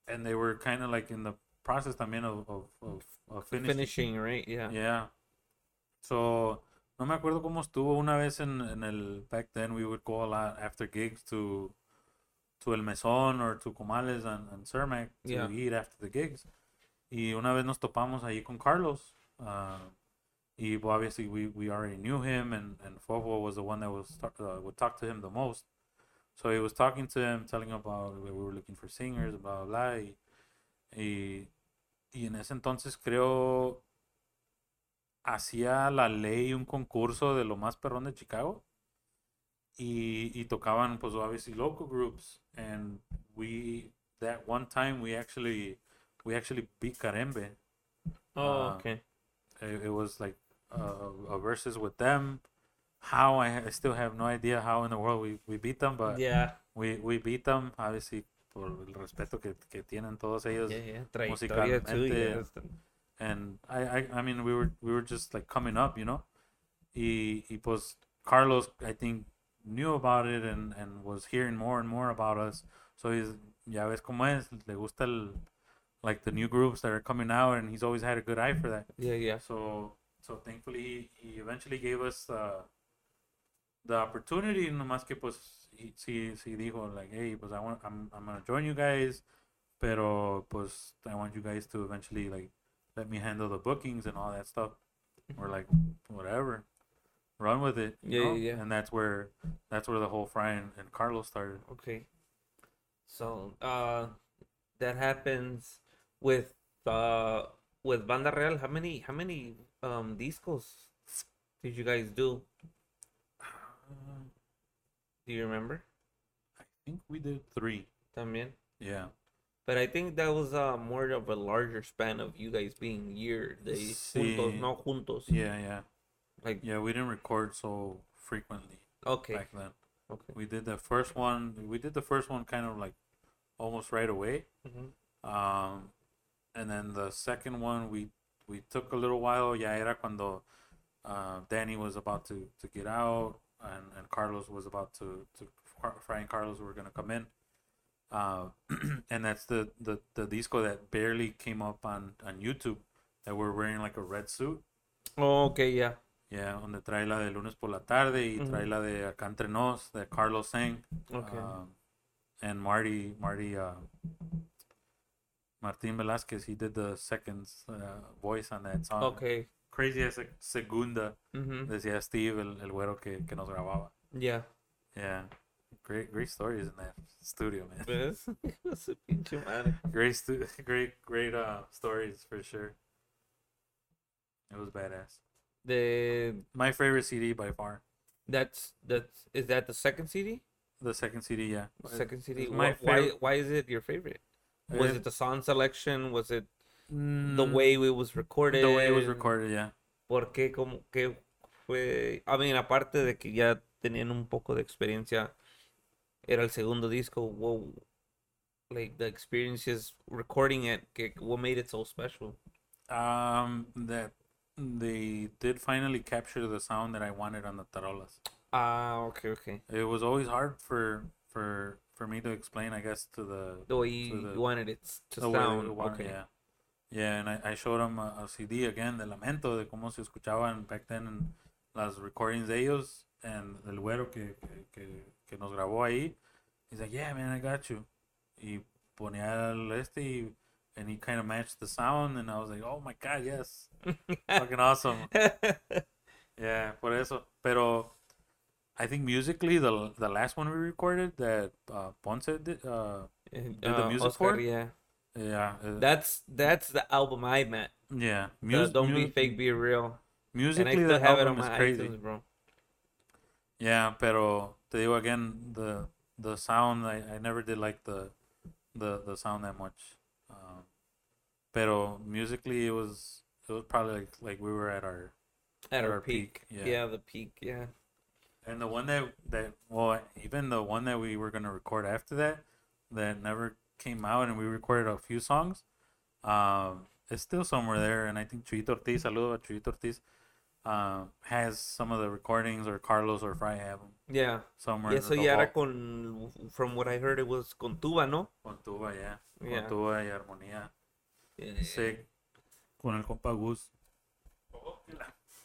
and they were kind of like in the process también of of, of, of finishing. Finishing, right? Yeah. Yeah. So, no me acuerdo cómo estuvo una vez en, en el back then we would go a lot after gigs to to El Mesón or to Comales and, and Cermac to Yeah. eat after the gigs. Y una vez nos topamos ahí con Carlos. Uh, well, obviously we, we already knew him and, and Fofo was the one that was uh, would talk to him the most. So he was talking to him, telling him about we were looking for singers, blah, blah, blah. Y, y, y en ese entonces creo hacía la ley un concurso de lo más perrón de Chicago y, y tocaban pues obviously local groups and we that one time we actually we actually beat Carembe Oh, Uh, okay. it, it was like uh, a versus with them how I, I still have no idea how in the world we, we beat them but yeah. we, we beat them obviously por el respeto que, que tienen todos ellos Yeah, yeah. Trayectoria too. musicalmente, and I, I I mean we were we were just like coming up, you know. Y, y pues Carlos I think knew about it and, and was hearing more and more about us. So he's ya ves cómo es, le gusta el like the new groups that are coming out and he's always had a good eye for that. Yeah, yeah. So so thankfully he, he eventually gave us uh, the opportunity nomás que pues he, sí sí dijo like hey pues I want I'm I'm gonna join you guys pero pues I want you guys to eventually like let me handle the bookings and all that stuff. We're like whatever. Run with it. Yeah, yeah, yeah. And that's where that's where the whole Fry and, and Carlos started. Okay. So, uh, that happens with uh with Banda Real. How many how many um discos did you guys do? Do you remember? I think we did three. También. Yeah. But I think that was uh more of a larger span of you guys being year de Sí. juntos, no juntos. Yeah, yeah. Like Yeah, we didn't record so frequently okay, back then. okay. We did the first one. We did the first one kind of like almost right away. Mhm. Um, and then the second one we we took a little while. Ya era cuando uh, Danny was about to, to get out, and, and Carlos was about to to Fry and Carlos were gonna come in. Uh, and that's the, the the disco that barely came up on on YouTube. That we're wearing like a red suit. Oh, okay, yeah. Yeah, donde trae la de lunes por la tarde y Ujú. trae la de acá entre nos that Carlos sang. Okay. Um, and Marty, Marty, uh, Martin Velasquez, he did the second uh, voice on that song. okay. Crazy as a segunda, Mhm. decía Steve, el, el güero que, que nos grababa. Yeah. Yeah. Great, great stories in that studio, man. Su pinche madre. Great, stu- great, great uh, stories for sure. It was badass. The My favorite CD by far. that's that's is that the second CD? The second CD, yeah. Second CD. my Wh- why favorite- why is it your favorite? Was it the song selection? Was it the mm, way it was recorded? the way it was recorded, yeah. ¿Por qué? ¿Cómo qué fue? I mean, aparte de que ya tenían un poco de experiencia, era el segundo disco. What, like the experiences recording it, que, what made it so special? Um, that they did finally capture the sound that I wanted on the tarolas. Ah, okay, okay. It was always hard for for for me to explain, I guess, to the The way you, the- wanted it to the sound. wanted- okay. Yeah, yeah, and I, I showed them a, a CD again de Lamento de cómo se escuchaban back then en las recordings de ellos and el güero que, que, que, que nos grabó ahí. He's like, yeah, man, I got you. Y ponía el este y and he kind of matched the sound and I was like, oh my god, yes, fucking awesome. Yeah, por eso. Pero I think musically, the the last one we recorded that uh, Ponce did, uh, Did the uh, music Oscar, for yeah. yeah, uh, That's that's the album I met. yeah. Mus- Don't be fake, be real. Musically, the have it on album is crazy. iTunes, bro. Yeah, pero te digo again, the the sound I, I never did like the the the sound that much. Um, pero musically, it was it was probably like like we were at our At At our our peak. peak, Yeah. yeah. the peak. Yeah. And the one that that well, even the one that we were gonna record after that, that never came out, and we recorded a few songs. Um, it's still somewhere there, and I think Chuyito Ortiz, saludo a Chuyito Ortiz. uh, has some of the recordings, or Carlos or Fry have them Yeah. somewhere. Y in eso the ya era con, from what I heard, it was con tuba, ¿no? Con tuba, yeah. Yeah. Con tuba y armonía. Yeah. Sí. Con el compa Gus.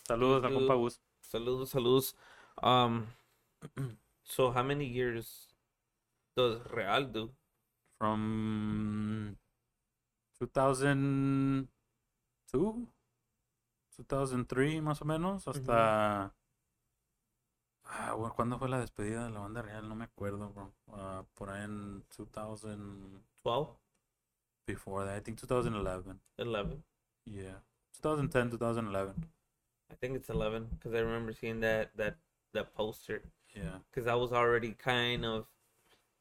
Saludos al compa Gus. Saludos, saludos. Um, so how many years does Real do? From 2002, 2003 más o menos, hasta... Ah, bueno, ¿Cuándo fue la despedida de la banda real? No me acuerdo, bro. Ah, por ahí en 2000... 12? Before that, I think 2011. 11? Yeah. 2010, 2011. I think it's 11 because I remember seeing that, that, that poster. Yeah. Because I was already kind of...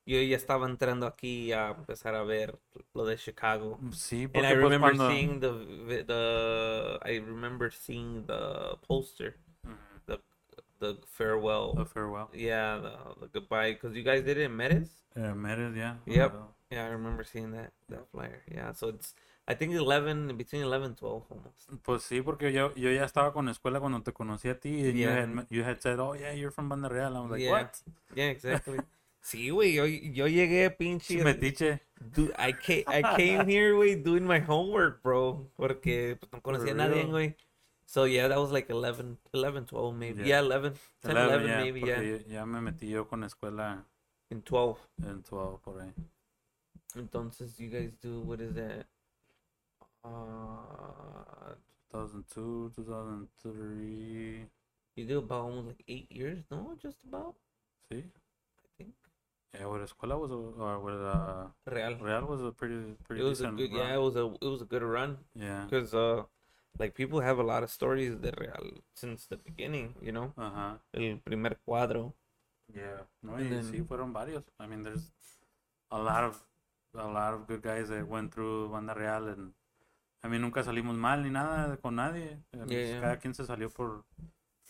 Yo ya estaba entrando aquí a empezar a ver lo de Chicago. Sí, And I remember cuando... seeing the, the... I remember seeing the poster. Ujú, The farewell. The farewell. Yeah, the, the goodbye. Because you guys did it in Medes? Eh, Meredith, yeah. Yep. Yeah, I remember seeing that that flyer. Yeah, so it's I think 11 between 11 12 almost. Pues sí, porque yo, yo ya estaba con la escuela cuando te conocí a ti. And you, Yeah. had, you had said, oh, yeah, you're from Banda Real. I was like, Yeah. what? Yeah, exactly. sí, güey, yo, yo llegué pinche Metiche. Dude, I came I came here, güey, doing my homework, bro, porque pues, no conocía a nadie, güey. So yeah, that was like 11 11 12 maybe. Yeah. Yeah, 11 10 11, 11 yeah, maybe, yeah. Ya, ya me metí yo con la escuela In 12. en 12 por ahí. Entonces, you guys do what is that? Uh 2002, 2003. you do about almost like 8 years, no? Just about, See? I think. Yeah, with escuela was a, or with uh, Real. Real was a pretty pretty it was a good run. yeah it was a it was a good run Yeah. because uh like people have a lot of stories de real since the beginning you know Ajá. el primer cuadro Yeah. No, And then- sí fueron varios. I mean, there's a lot of a lot of good guys that went through Banda Real and I mean, nunca salimos mal ni nada con nadie. Yeah, yeah. Cada quien se salió por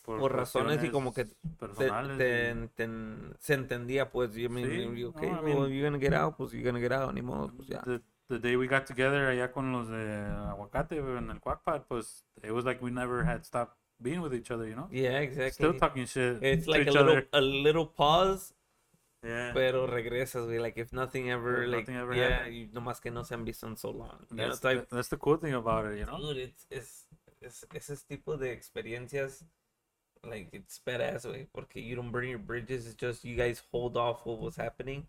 Por razones y como que te, personales. te y- enten- se entendía pues yo no, I well, mean- you're gonna get out pues you're gonna get out ni modo pues ya the, the day we got together allá con los de Aguacate en el Quackpad, pues it was like we never had stopped being with each other, you know? yeah exactly Still talking shit it's like a little other. a little pause Yeah. pero regresas güey like if nothing ever If like nothing ever yeah happened. nomás que no se han visto en so long you know, That's, that- that's the cool thing about it, you know? Dude, it's, es, es, ese tipo de experiencias, like, it's badass, güey, porque you don't burn your bridges, it's just you guys hold off what was happening,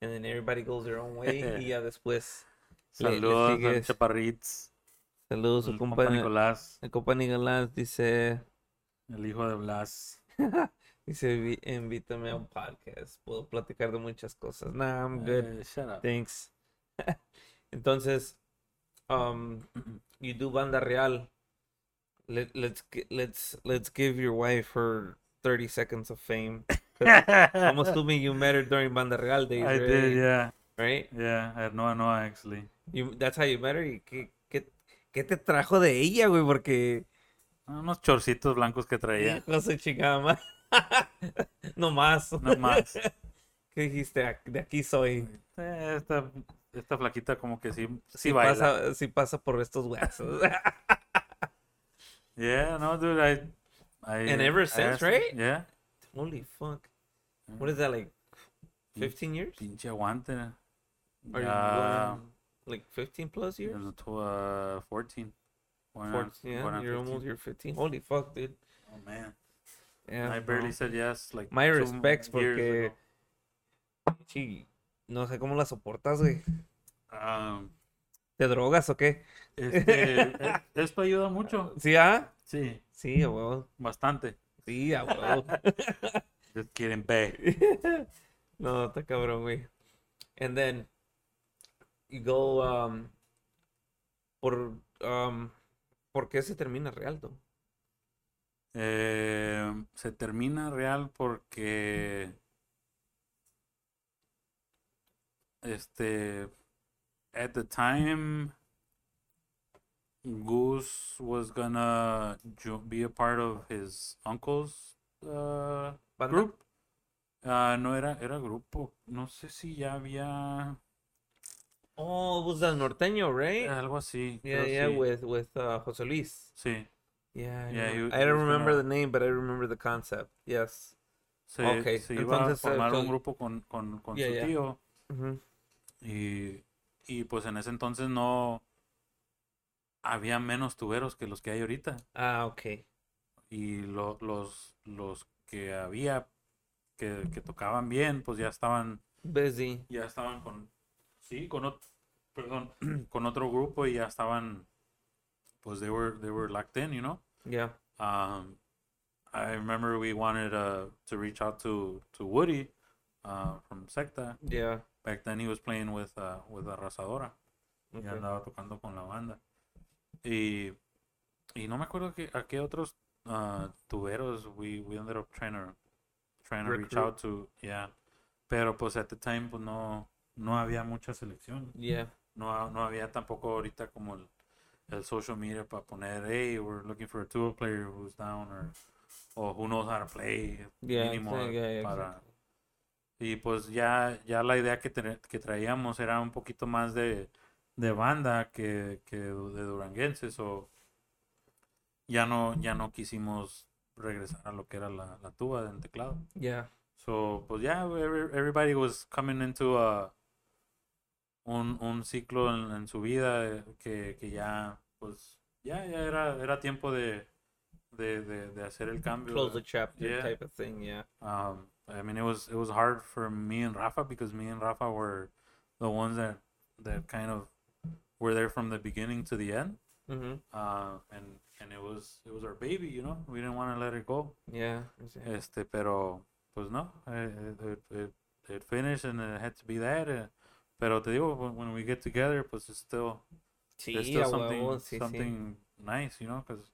and then everybody goes their own way, y ya después, le- le Saludos. Chaparritz, saludos, su compa Nicolás, el compa Nicolás dice, el hijo de Blas. dice, "Vi- invítame a un podcast, puedo platicar de muchas cosas, nah, I'm good, Eh, shut up. thanks, entonces, um, you do banda real. Let, let's let's let's give your wife her 30 seconds of fame. I'm assuming you met her during banda real days, I right? did, yeah. Right? Yeah, I had no Noah actually. You, that's how you met her. ¿Y qué, qué, qué te trajo de ella, güey? Porque Unos chorcitos blancos que traía. su chingada madre. no más. No más. ¿Qué dijiste? "Ac- De aquí soy. Esta, esta flaquita como que sí, sí, Si baila. pasa, si pasa por estos huesos. Yeah, no, dude, I... I And ever since, right? Yeah. Holy fuck. What is that, like 15 years? Pinche aguante. Are you like 15 plus years? uh, 14. Going on- 14, yeah, you're 15. almost you're 15. Holy fuck, dude. Oh, man. Yeah, I barely no. said yes, like My respects, porque-. Sí, no sé cómo la soportas, güey. Um, ¿Te drogas o qué? este, e- esto ayuda mucho. ¿Sí, ah? Sí, Sí, a huevo. bastante. Sí, a huevo. Just kidding, babe. no, está cabrón, güey. And then you go um por um ¿por qué se termina Realdo? Eh, se termina real porque este at the time Goose was gonna be a part of his uncle's uh, group. Ah, no era era grupo. No sé si ya había Oh, it was the norteño, right? algo así. yeah, yeah, sí. with with uh, José Luis. Sí. Yeah, I, Yeah, he- I don't remember gonna- the name, but I remember the concept. Yes. Se, Ok, se iba a entonces, eh, formar un grupo con, con, con Yeah, su yeah. tío Mhm. y, y pues en ese entonces no había menos tuberos que los que hay ahorita Ah, okay. y lo- los, los que había que, que tocaban bien pues ya estaban Busy. ya estaban con sí con ot- perdón con otro grupo y ya estaban pues they were they were locked in you know Yeah. um I remember we wanted uh, to reach out to to Woody uh, from Secta Yeah. back then he was playing with uh, with Arrasadora y Okay. andaba tocando con la banda y y no me acuerdo que, a qué otros uh, tuberos we we ended up trying to trying to reach out to yeah pero pues at the time pues no no había mucha selección Yeah. no, no había tampoco ahorita como el, el social media para poner hey we're looking for a tuba player who's down or o who knows how to play Yeah. mínimo yeah, yeah, para exactly. y pues ya ya la idea que, tra- que traíamos era un poquito más de, de banda que, que de duranguenses o ya no ya no quisimos regresar a lo que era la, la tuba del teclado Yeah. So, pues ya, every- everybody was coming into a, un, un ciclo en, en su vida eh, que, que ya, pues, ya, ya era, era tiempo de, de, de, de hacer el cambio. Close the chapter Yeah. type of thing. Yeah. Um, I mean, it was it was hard for me and Rafa because me and Rafa were the ones that that kind of were there from the beginning to the end. Mm-hmm. Uh, and and it was it was our baby, you know. We didn't want to let it go. Yeah. Este, pero, pues no, eh, it, it, it finished and it had to be that. Pero te digo, when, we get together, pues it's still, Sí, there's still something, huevo, sí, sí. something nice, you know, because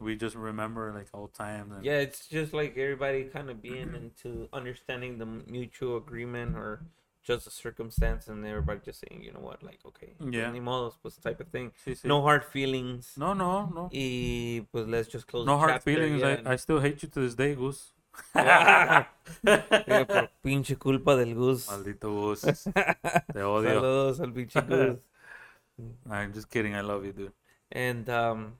we just remember like old times. And, Yeah, it's just like everybody kind of being into understanding the mutual agreement or just the circumstance, and everybody just saying, you know what, like, okay, Yeah. ni modos, pues type of thing. Sí, sí. No hard feelings. no, no, no. Y pues let's just close No hard chapter, feelings. yeah, I, I still hate you to this day, Gus. Por pinche culpa del Gus. Maldito Gus. Te odio. Saludos al pinche Gus. I'm just kidding. I love you, dude. And um,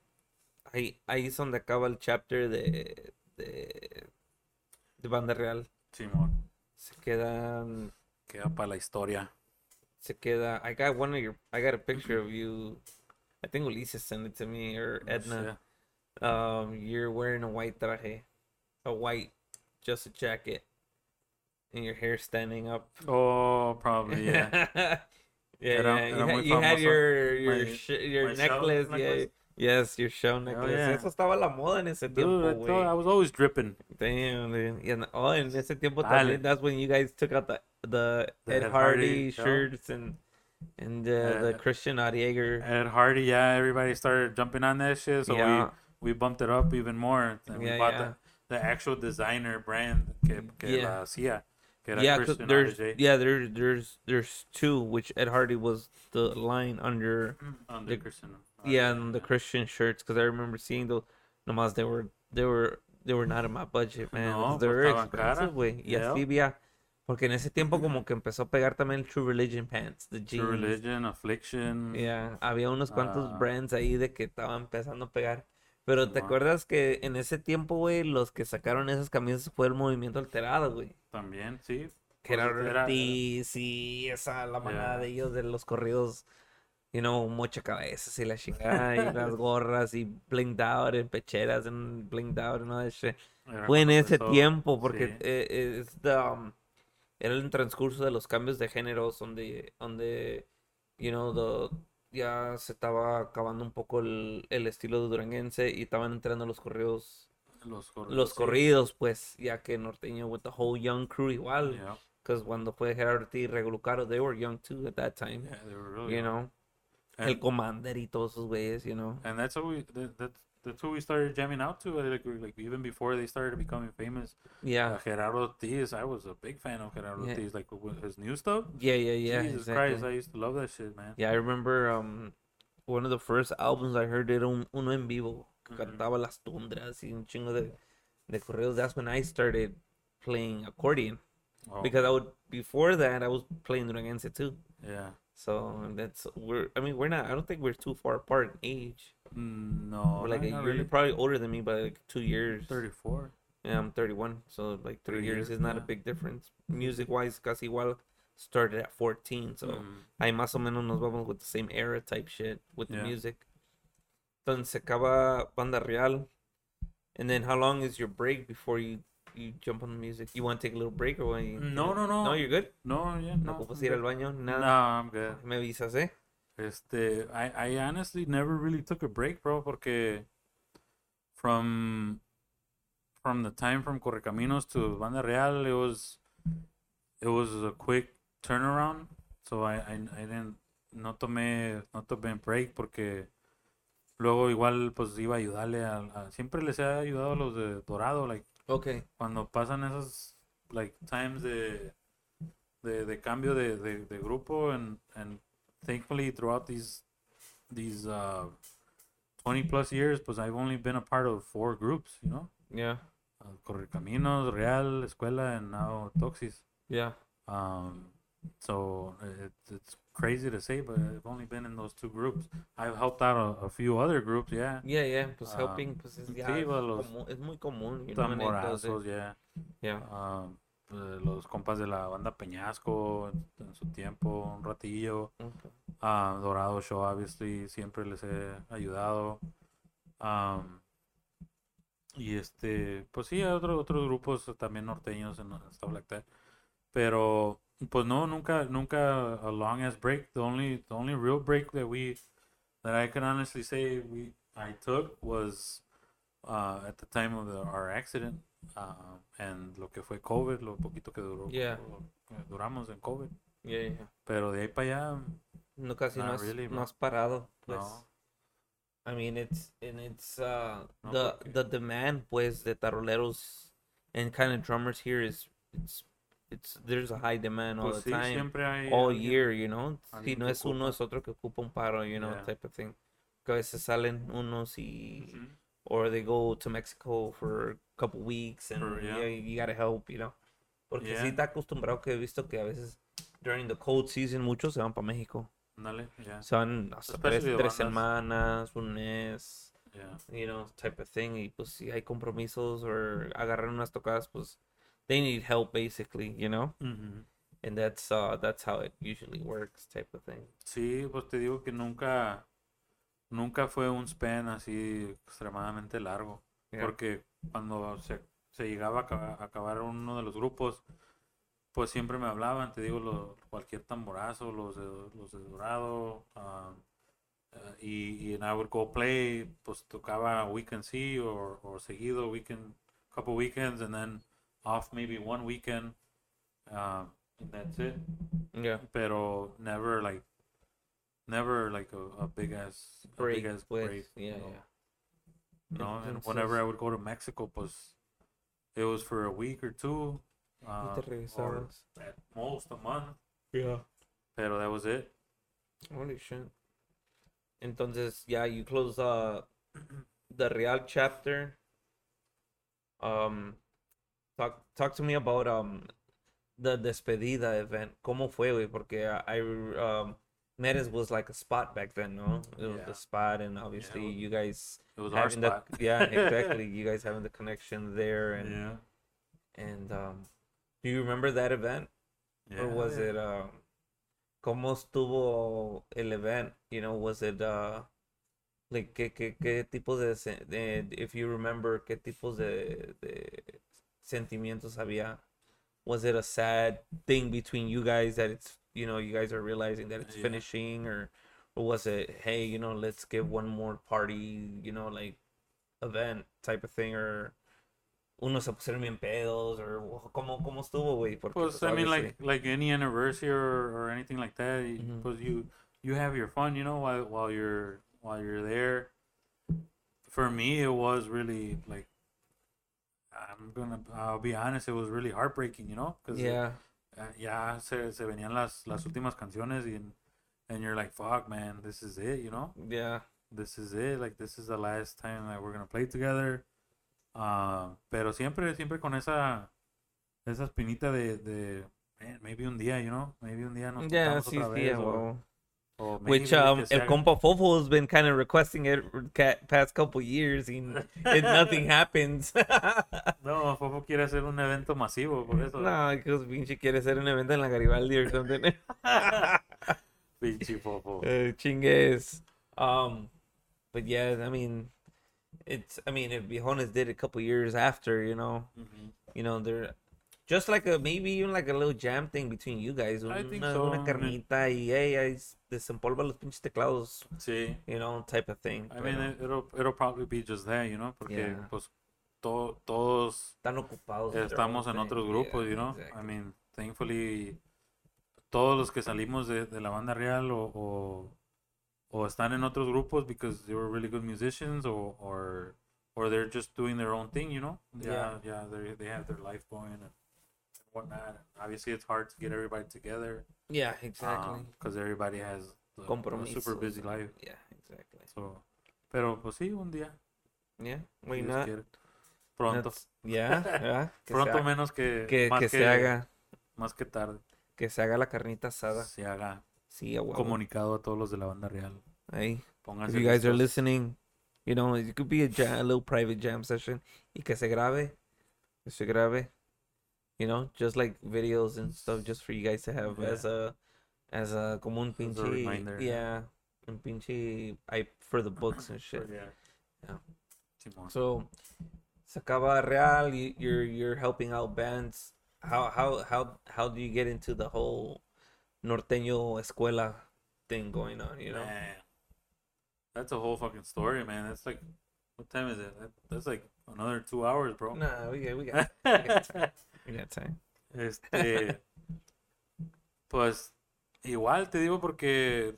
ahí, ahí es donde acaba el chapter de, de, de Banda Real. Simón. Se quedan, Queda para la historia. se queda. I got one of your, I got a picture of you. I think Ulises sent it to me or Edna. Um, you're wearing a white traje, a white, just a jacket, and your hair standing up. Oh, probably, yeah. yeah, yeah. You, had, you had your your My- sh- your necklace, yeah. necklace. Yes, your shell necklace. Oh, yeah. Eso estaba la moda en ese Dude, tiempo, I, thought I was always dripping. Damn, dude. En, oh, en ese tiempo también, that's when you guys took out the the, The Ed Ed Hardy, Hardy show. shirts and and uh, the Christian Aurier. Ed Hardy, yeah, everybody started jumping on that shit. So Yeah. we, we bumped it up even more. And we Yeah, bought yeah. The, the actual designer brand que, que Yeah. la hacía. Que era yeah, Christian there's RJ. yeah, there's there's there's two, which Ed Hardy was the line under On the- the Christian. yeah, and the Christian shirts because I remember seeing those. Nomás they were they were they were not in my budget, man. No, they were expensive, güey. Y Yeah. así había, porque en ese tiempo como que empezó a pegar también el True Religion pants, the jeans. True Religion, Affliction. Yeah, había unos cuantos Ah. brands ahí de que estaban empezando a pegar. Pero te acuerdas que en ese tiempo, güey, los que sacaron esas camisas fue el movimiento alterado, güey. También, sí. Que era era- Ortiz y esa, la manada Yeah. de ellos de los corridos, you know, mucha cabeza y la chingada, y las gorras y blinged out en pecheras en blinged out shit. Era Fue en ese tiempo, porque sí. eh, eh, es the, um, era el transcurso de los cambios de géneros, donde, donde, you know, the, ya se estaba acabando un poco el, el estilo de duranguense y estaban entrando los corridos, Los corridos. los sí. corridos, pues, ya que norteño with the whole young crew igual, Yeah, because cuando fue Rego Lucaro, they were young too at that time, yeah, they were really you young. know, el And- Commander y todos esos güeyes, you know. and that's how we that, that's that's who we started jamming out to uh, like, like even before they started becoming famous Yeah, uh, Gerardo Ortiz I was a big fan of Gerardo Yeah. Ortiz like with his new stuff yeah, yeah, yeah. Jesus exactly. Christ I used to love that shit man Yeah, I remember um one of the first albums I heard era un, uno en vivo Ujú. cantaba las tundras y un chingo de, de corridos. That's when I started playing accordion oh, because I would before that I was playing duranguense too. yeah So that's we're I mean we're not I don't think we're too far apart in age. Mm, No, like a not year, really. you're probably older than me by like two years. 34. Yeah, I'm 31, so like three, Three years years, is not a yeah. big difference. Music wise, casi igual. Started at 14, so Mm. ahí más o menos nos vamos with the same era type shit with the Yeah. music. Entonces se acaba Banda Real. And then how long is your break before you, you jump on the music? You want to take a little break or what? You, No, no, no. No, you're good? No, yeah, No, no. ocupas ir al baño, No, nada. I'm good. Me avisas, eh? Este, I, I honestly never really took a break, bro, porque from from the time from Correcaminos to Banda Real, it was it was a quick turnaround. So I, I, I didn't no tomé no tomé break porque luego igual pues iba a ayudarle a, a- siempre les he ayudado a los de Dorado, like Okay. cuando pasan esos like times de de, de cambio de, de, de grupo and and thankfully throughout these these uh 20 plus years pues I've only been a part of four groups you know Yeah. uh, Correcaminos, Real, Escuela and now Toxis Yeah. um so it, it's crazy to say but I've only been in those two groups I've helped out a, a few other groups yeah Yeah, yeah. Pues Ah, helping, pues es, ya sí, los es muy común. You know, en estos. Tamborazos yeah Yeah. Ah, eh, los compas de la banda Peñasco en, en su tiempo, un ratillo. Okay. Ah, Dorado Show, obviously, siempre les he ayudado. Am, y este, pues sí, hay otro- otros grupos también norteños and stuff like that. Pero, pues no, nunca, nunca a long as break. The only, the only real break that we, that I can honestly say we, I took was uh, at the time of the, our accident. Uh, and lo que fue COVID, lo poquito que duró, Yeah. lo duramos en COVID. Yeah, yeah. Pero de ahí para allá, No, casi no has, really, no has parado, pues. no. I mean, it's, and it's, uh, No, the, porque- the demand, pues, de taroleros and kind of drummers here is, it's, it's, there's a high demand all Pues the sí, time. hay all alguien- year, you know. Si no es uno, es otro que ocupa un paro, you know, type of thing. Que a veces salen unos y, Ujú. or they go to Mexico for couple weeks and For- yeah. yeah, you gotta help, you know. Porque Yeah. sí está acostumbrado que he visto que a veces during the cold season muchos se van para México. Ándale, ya, Se van hasta tres, tres semanas, un mes, you know, type of thing. Y pues si hay compromisos o agarrar unas tocadas, pues they need help basically, you know. Ujú. And that's uh that's how it usually works, type of thing. Sí, pues te digo que nunca, nunca fue un span así extremadamente largo. Yeah. Porque cuando se, se llegaba a acabar, a acabar uno de los grupos, pues siempre me hablaban, te digo, lo- cualquier tamborazo, los de, los de Dorado, um, uh, y, y en I would go play, pues tocaba weekend sí, o, o seguido, weekend, couple weekends, and then off maybe one weekend, um, and that's it. Yeah. Pero never like, never like a, a big ass, a Break, big ass break. yeah. No, and Entonces- whenever I would go to Mexico, pues it was for a week or two. Uh, or at most a month. Yeah. Pero that was it. Holy shit. Entonces, yeah, you close uh the Real chapter. Um talk talk to me about um the despedida event. ¿Cómo fue, güey? Porque I, I um Medes was like a spot back then, no? It was Yeah. the spot and obviously was- you guys It was having the spot. yeah, exactly. You guys having the connection there and yeah. and um do you remember that event? Yeah. or was yeah. it um cómo estuvo el event you know was it uh like qué qué qué tipos de, de if you remember qué tipos de, de sentimientos había was it a sad thing between you guys that it's you know you guys are realizing that it's Yeah. finishing or or was it hey you know let's give one more party you know like event type of thing or unos se pusieron bien pedos or cómo cómo estuvo güey Porque, Pues, pues, I mean, like like any anniversary or, or anything like that. Mhm. Pues you you have your fun, you know, while while you're while you're there. For me, it was really like I'm gonna I'll be honest, it was really heartbreaking, you know, because yeah ya se, se venían las las últimas canciones y and you're like, fuck, man, this is it, you know. yeah this is it, like this is the last time that we're gonna play together. Uh, pero siempre, siempre con esa, esa espinita de, de man, maybe un día, you know, maybe un día nos Yeah, juntamos otra vez, o, huevo. O Which um, el compa Fofo has been kind of requesting it ca- past couple years and, and nothing happens. No, Fofo quiere hacer un evento masivo, por eso. no, que pinche quiere hacer un evento en la Garibaldi or something. Pinche Fofo. uh, chingues. Um, but yeah, I mean, it's. I mean, if Vijones did a couple years after, you know, Ujú. you know, they're just like a maybe even like a little jam thing between you guys. I Una, think so, I mean- carnita y hey, ahí desempolva los pinches teclados, Sí. you know, type of thing. I mean, pero it'll, it'll probably be just that, you know, porque Yeah. pues to- todos están ocupados. estamos en thing. otros Yeah, grupos, you know. I mean, thankfully, todos los que salimos de, de la banda real o, o, o están en otros grupos because they were really good musicians or, or, or they're just doing their own thing, you know. Yeah, yeah, they they have their life going and whatnot. Obviously, it's hard to get everybody together Yeah, exactly. because everybody has a- a super busy life. yeah, exactly. So, pero pues sí, un día. Yeah, why not? quiere. Pronto. That's- yeah, yeah. Que Pronto se, ha- menos que, que, más que que, se haga, más que tarde. que se haga la carnita asada. Se haga Sí, a comunicado a todos los de la banda real. If Pónganse you guys are listening, you know, it could be a, jam, a little private jam session. Y que se grabe. Que se grabe. You know, just like videos and stuff, just for you guys to have Yeah. as a, as a, como un a pinche, reminder, yeah. un pinche, I, for the books and shit. Yeah. Yeah. So, se acaba real. You, you're you're helping out bands. How how how how do you get into the whole norteño escuela thing going on? You know. Man. That's a whole fucking story, man. That's like, what time is it? That- That's like another two hours, bro. Nah, we got we got Este, pues igual te digo porque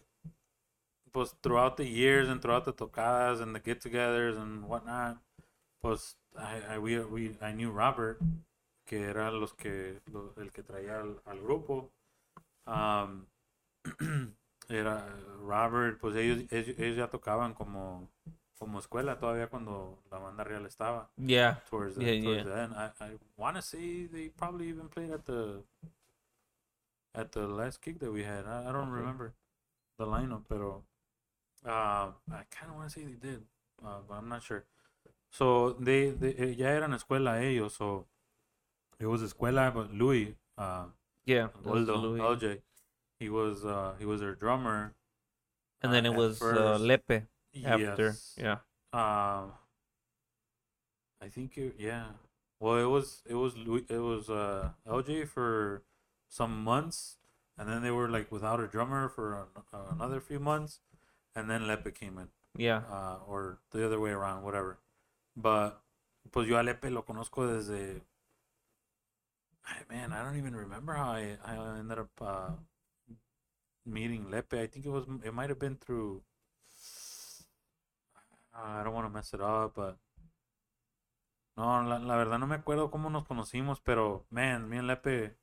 pues throughout the years and throughout the tocadas and the get-togethers and whatnot, pues I, I, we, we, I knew Robert, que era los que, lo- el que traía al, al grupo. Um, era Robert, pues ellos, ellos, ellos ya tocaban como, como escuela todavía cuando la banda real estaba Yeah. towards the, Yeah, towards yeah. the end. I, I want to say they probably even played at the at the last gig that we had. I, I don't Okay. remember the lineup, pero uh, I kind of want to say they did, uh, but I'm not sure. So they, they eh, ya eran escuela ellos, so it was escuela, but Louis, uh, Yeah. Goldo, Louis. LJ, he was uh, he was their drummer. And then it was uh. Lepe after. Yes. Yeah. Um, I think it, yeah. Well, it was it was it was uh LJ for some months, and then they were like without a drummer for an, uh, another few months, and then Lepe came in, Yeah. uh, or the other way around, whatever. But pues yo a Lepe lo conozco desde. Man, I don't even remember how I, I ended up uh, meeting Lepe. I think it was it might have been through. Ah, I don't want to mess it up, but no, la, la verdad no me acuerdo cómo nos conocimos, pero man, me and Lepe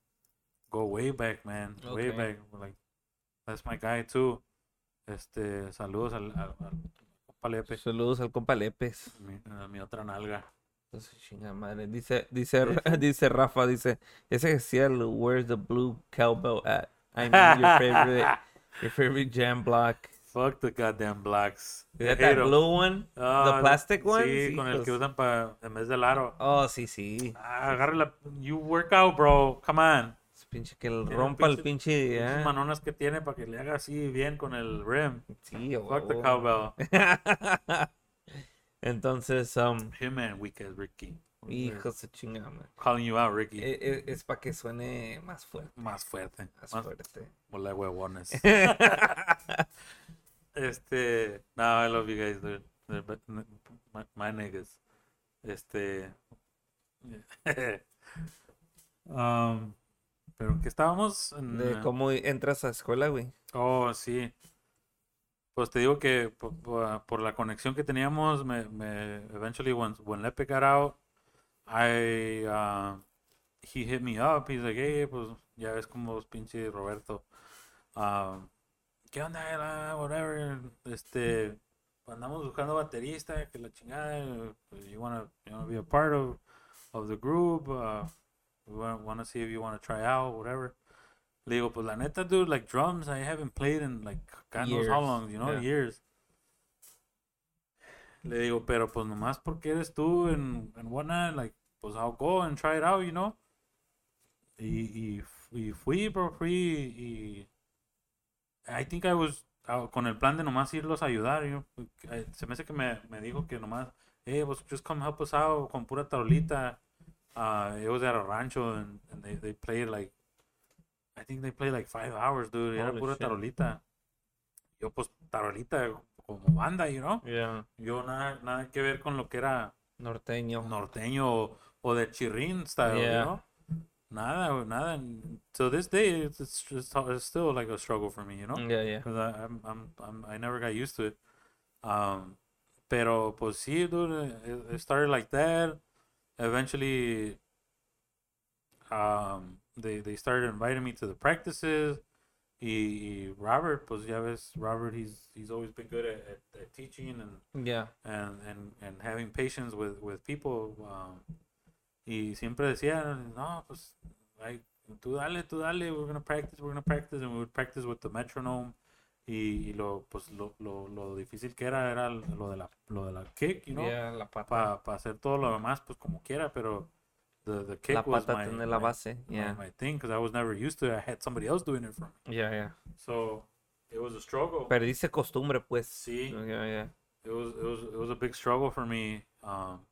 go way back, man, way back. Like that's my guy too. Este, saludos al, al, al compa Lepe, Saludos al compa Lepes. mi, a mi otra nalga. Entonces, chinga madre. Dice, dice, dice Rafa, dice, ese decía el Where's the blue cowbell at? I mean, your favorite, your favorite jam block. Fuck the goddamn blacks. That that 'em. blue one? Ah, plastic one? Sí, con el que usan para en vez del aro. Oh, sí, sí. Ah, agarre la. You work out, bro. Come on. Es pinche que el rompa el pinche- pinche. Esas ah. manonas que tiene para que le haga así bien con el rim. Sí, a Fuck the huevo. cowbell. Entonces, um, Him and weak as Ricky. hijos de chingada. Calling you out, Ricky. E- e- Es, para que suene más fuerte. Más fuerte. Más Más fuerte. bola de huevones. este. No, I love you guys. They're be- My, my niggas. Este. um, pero ¿en qué estábamos? En, De cómo entras a escuela, güey. Oh, sí. Pues te digo que po- po- por, la conexión que teníamos, me, me eventually when, when Lepe got out, I, uh, he hit me up. He's like, hey, pues ya ves como pinche Roberto. Um, ¿Qué onda? Whatever. Este, andamos buscando baterista, que la chingada. pues, You wanna, you wanna be a part of, of the group. Uh, we wanna, see if you wanna try out, whatever. Le digo, pues la neta, dude, like drums, I haven't played in like God knows how Years, long, you know, yeah. years. Le digo, pero pues nomás porque eres tú and, and whatnot, like, pues I'll go and try it out, you know. Y, y, y fui, bro, fui y I think I was ah, con el plan de nomás irlos a ayudar, you know. Eh, Se me hace que me, me dijo que nomás, hey, pues just come help us out con pura tarolita. Uh, it was at a rancho and, and they, they played like, I think they played like five hours, dude. Era pura shit. tarolita. Yo, pues, tarolita como banda, you know. Yeah. Yo nada, nada que ver con lo que era Norteño. norteño o, o de chirrín style, you Yeah. know. Nada, nada. So this day, it's, just, it's still like a struggle for me, you know. Yeah, yeah. Because I, I'm, I'm, I'm, I never got used to it. Um, pero pues sí, dude, it, it started like that. Eventually, um, they, they started inviting me to the practices. Y Robert, pues ya ves, Robert, he's, he's always been good at, at, at teaching and, Yeah. and, and, and having patience with, with people. Um, y siempre decía, no, pues, like, tú dale, tú dale, we're gonna practice, we're gonna practice, and we would practice with the metronome. Y, y lo, pues, lo, lo, lo difícil que era era lo de la, lo de la kick, you know, Yeah, la pata. para pa hacer todo lo demás, pues como quiera, pero the, the kick La was pata my, tener la my- base. my- Yeah. my thing, because I was never used to it. I had somebody else doing it for me. Yeah, yeah. So, it was a struggle. Perdiste costumbre, pues. Sí. Yeah, yeah. it was it was it was a big struggle for me. Um,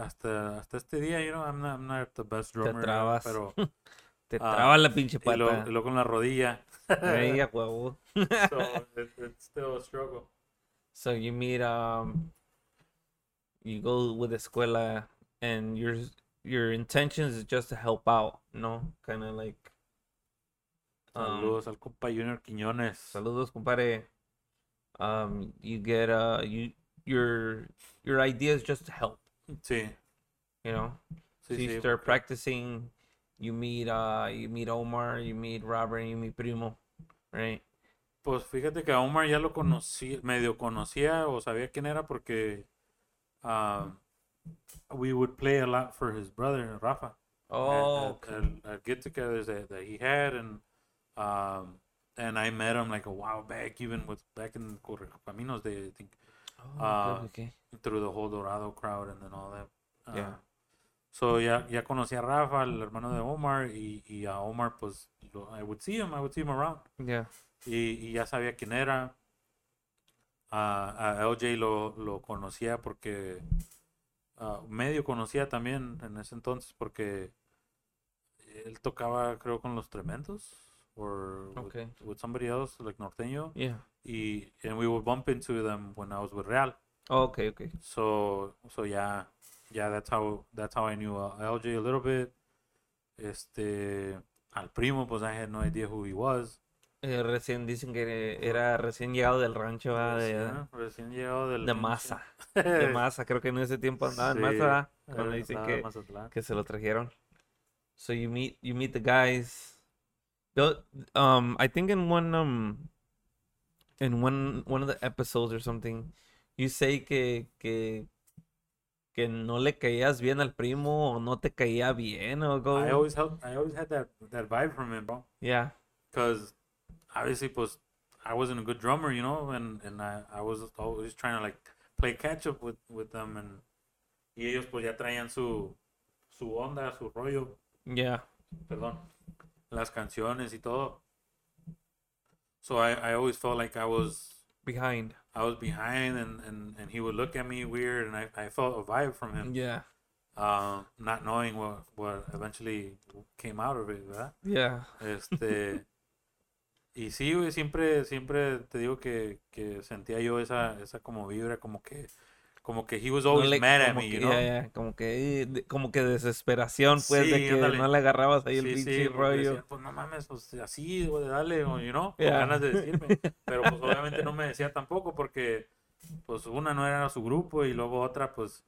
hasta hasta este día, you know, I'm not I'm not the best drummer, trabas. pero Te Ah, traba la pinche pata. y lo con la rodilla. Ey, a huevo. so it, it's still a struggle. So you meet um you go with the escuela and your your intentions is just to help out, no? Kind of like um, Saludos al compa Junior Quiñones. saludos, compadre. Um you get uh you your your idea is just to help, Sí, you know? sí, so you sí. start practicing, you meet uh you meet Omar, you meet Robert, you meet Primo, right? Pues fíjate que a Omar ya lo conocí, medio conocía o sabía quién era porque um, we would play a lot for his brother Rafa. Oh, at, at, at, at get-togethers that, that he had, and um, and I met him like a while back, even with back in Correcaminos Day, I think, Oh, uh, okay, okay. Through the whole Dorado crowd and then all that. Uh, Yeah. So ya, ya conocí a Rafa, el hermano de Omar, y, y a Omar, pues, lo- I would see him, I would see him around. Yeah. Y, y ya sabía quién era. Ah, a LJ lo, lo conocía porque ah, medio conocía también en ese entonces porque él tocaba creo con los tremendos or with- Okay. with, somebody else like norteño Yeah. y and we would bump into them when I was with Real Oh, okay, okay. so so yeah yeah that's how that's how I knew uh, LJ a little bit este al primo pues I had no idea who he was Eh, recién dicen que era recién llegado del rancho, ah, de, Recién, recién llegado del de masa. De masa, creo que en ese tiempo andaba en Sí, masa. era- Cuando dicen que, en que se lo trajeron. So you meet you meet the guys. Um, I think in one um in one one of the episodes or something, you say que que que no le caías bien al primo o no te caía bien o go. I always help, I always had that that vibe from him, bro. yeah. Because obviously, pues, I wasn't a good drummer, you know, and and I, I was always trying to like play catch up with with them, and y ellos pues ya traían su su onda, su rollo, Yeah. perdón, las canciones y todo. So I, I always felt like I was Behind. I was behind, and, and, and he would look at me weird, and I, I felt a vibe from him, Yeah. uh, not knowing what what eventually came out of it, ¿verdad? Yeah. Este. y sí, güey, siempre, siempre te digo que, que sentía yo esa, esa como vibra, como que, como que he was No always le- mad at me, que, you know? yeah, yeah, como que de- como que desesperación pues de Sí, que ándale. no le agarrabas ahí el Sí, pinche sí, rollo. decía, pues no mames, pues así, güey, dale, o, you know, con Yeah. ganas de decirme. Pero pues obviamente no me decía tampoco porque, pues una no era su grupo y luego otra, pues,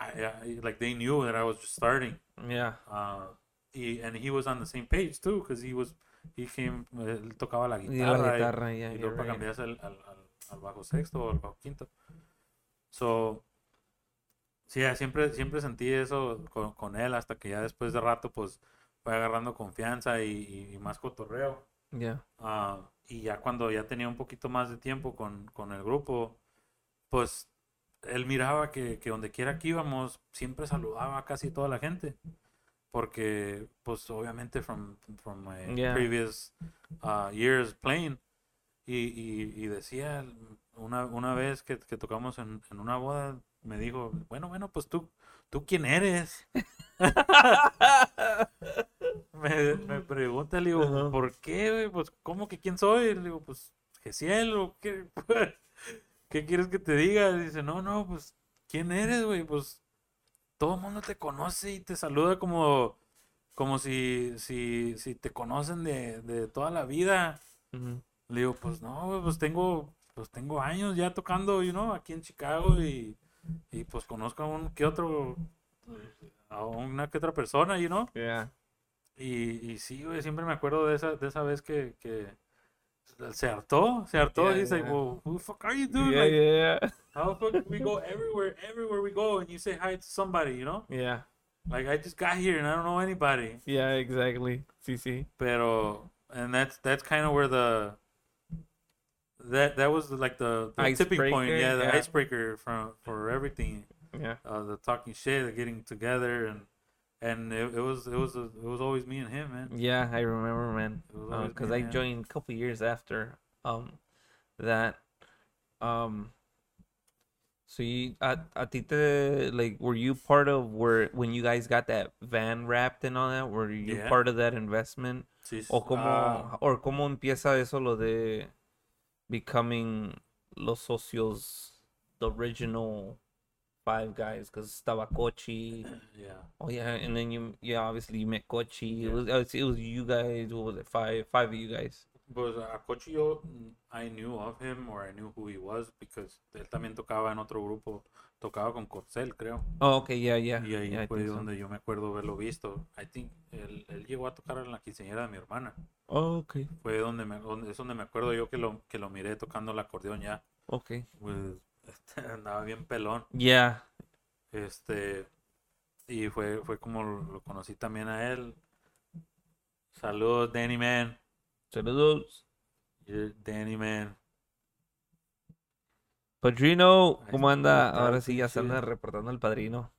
I- I- like they knew that I was just starting. Yeah. Uh, y, and he was on the same page too, because he was, he came, él tocaba la Y guitarra. la y- guitarra, yeah, y you're luego para right. cambiarse al, al, al bajo sexto o al bajo quinto. So, sí, siempre, siempre sentí eso con, con él hasta que ya después de rato, pues, fue agarrando confianza y, más cotorreo. Yeah. Ah, y ya cuando ya tenía un poquito más de tiempo con, con el grupo, pues él miraba que, que donde quiera que íbamos, siempre saludaba a casi toda la gente. Porque, pues obviamente, from, from my Yeah. previous uh, years playing, y, y, y decía, una, una vez que, que tocamos en, en una boda, me dijo, bueno, bueno, pues tú, ¿tú quién eres? me, me pregunta, le digo. ¿por qué? Pues, ¿cómo que quién soy? Le digo, pues, que cielo, ¿qué, ¿qué quieres que te diga? Dice, no, no, pues, ¿quién eres, güey? Pues, todo el mundo te conoce y te saluda como, como si, si, si te conocen de, de toda la vida. Mhm. Le digo, pues, no, pues tengo, pues tengo años ya tocando, you know, aquí en Chicago y, y pues conozco a un que otro, a una que otra persona, you know. Yeah. Y, y sí, güey, siempre me acuerdo de esa, de esa vez que, que se hartó, se hartó. Yeah, He's like, yeah. well, who the fuck are you, dude? Yeah, like, yeah, how the fuck we go everywhere, everywhere we go, and you say hi to somebody, you know? yeah. Like, I just got here and I don't know anybody. Yeah, exactly. Sí, sí. Pero, and that's that's kind of where the that that was like the, the tipping point, yeah, the yeah. icebreaker from for everything. Yeah. Uh, the talking shit, the getting together, and and it, it was it was it was always me and him, man. Yeah, I remember, man. It was always Because me I joined a couple years after um that. Um. So you, a, a ti like, were you part of where when you guys got that van wrapped and all that? Were you Yeah. part of that investment? Sí, O cómo, ah, o cómo empieza eso lo de becoming los socios, the original five guys? Because estaba Kochi. yeah. Oh yeah, and then you yeah obviously you met Kochi. It was it was, it was you guys. What was it? Five five of you guys. Pues a Cochi yo mm, I knew of him or I knew who he was because él también tocaba en otro grupo, tocaba con Corcel, creo. Oh okay yeah yeah. Y ahí yeah, fue so. donde yo me acuerdo haberlo visto. I think él, él llegó a tocar en la quinceañera de mi hermana. Oh okay Fue donde me, donde, es donde me acuerdo yo que lo, que lo miré tocando el acordeón ya. okay Pues, andaba bien pelón. yeah Este, y fue, fue como lo, lo conocí también a él. Saludos, Danny Man. Saludos. You're Danny Man. Padrino, ¿cómo anda? Ahora sí ya se anda reportando el padrino.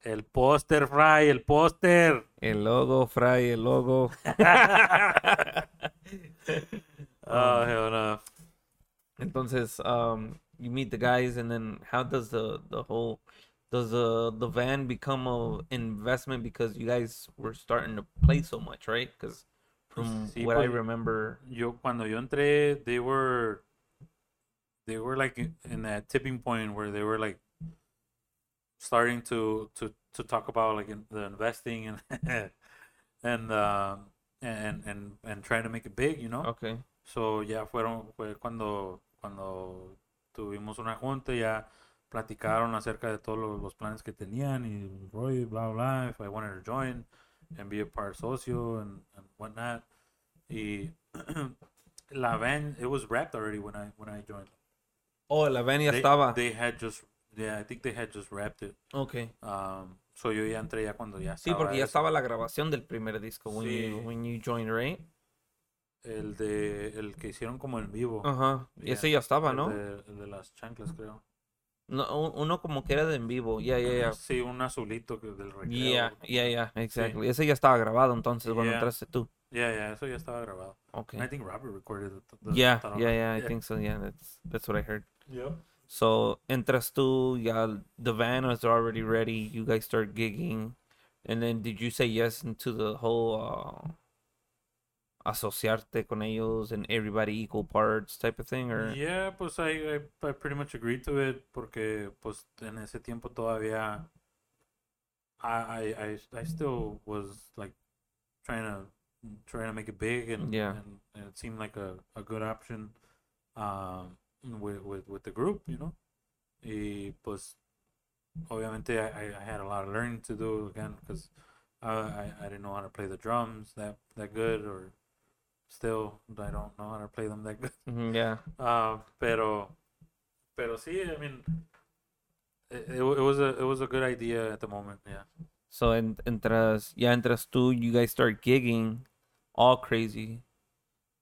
El póster, Fry, el póster. El logo, Fry, el logo. Oh, hell no. Entonces, um, you meet the guys, and then how does the the whole does the the van become a investment because you guys were starting to play so much, right? Because from Sí, what I remember, Yo, cuando yo entré, they were, they were like in that tipping point where they were like starting to, to, to talk about like in, the investing and, and, uh, and, and, and trying to make it big, you know? okay, So ya fueron, fue cuando, cuando tuvimos una junta, ya platicaron acerca de todos los, los planes que tenían y Roy, bla, bla, if I wanted to join and be a part socio and, and whatnot. Y la van, it was wrapped already when I, when I joined. oh, la van ya They, estaba. they had just, yeah, I think they had just wrapped it. Okay, Um, so yo ya entré ya cuando ya sí, estaba porque ya eso. estaba la grabación del primer disco when Sí. you when you joined, right? El de, el que hicieron como en vivo. Ajá, y Yeah, ese ya estaba, el ¿no? de, el de las chanclas, creo. No, un- uno como que era de en vivo, ya, ya, ya. Sí, un azulito que del recreo. Yeah, yeah, yeah, exactly. Ese ya estaba grabado entonces cuando Yeah. entraste tú. Yeah, yeah, eso ya estaba grabado. Okay. And I think Robert recorded it. Yeah, yeah, yeah, I think so. Yeah, that's that's what I heard. Yep. So entras tú, ya the van was already ready. You guys start gigging, and then did you say yes into the whole uh, asociarte con ellos and everybody equal parts type of thing, or Yeah, pues I, I, I pretty much agreed to it porque pues en ese tiempo todavía I, I, I, I still was like trying to trying to make it big and, Yeah. and, and it seemed like a, a good option um, with, with, with the group, you know. Y pues obviamente I, I- had a lot of learning to do again because I, I, I didn't know how to play the drums that, that good or still I don't know how to play them that good. Mhm, yeah, Uh, pero, pero sí, I mean, it, it, it was a it was a good idea at the moment. Yeah. So en, entras, ya entras tú, you guys start gigging all crazy.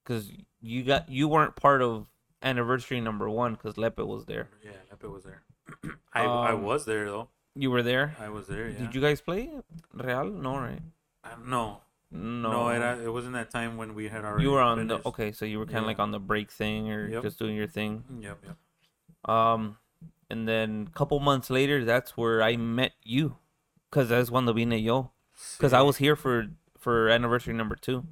Cause you got you weren't part of anniversary number one because Lepe was there. Yeah, Lepe was there. I I Um, was there though. You were there? I was there. Yeah. Did you guys play Real? No, right? Uh, no, No. no, era, it wasn't that time when we had already. you were on finished. the okay, so you were kind of Yeah. like on the break thing or Yep. just doing your thing. Yep, yep. Um, and then a couple months later, that's where I met you, cause that's cuando vine yo, cause I was here for for anniversary number two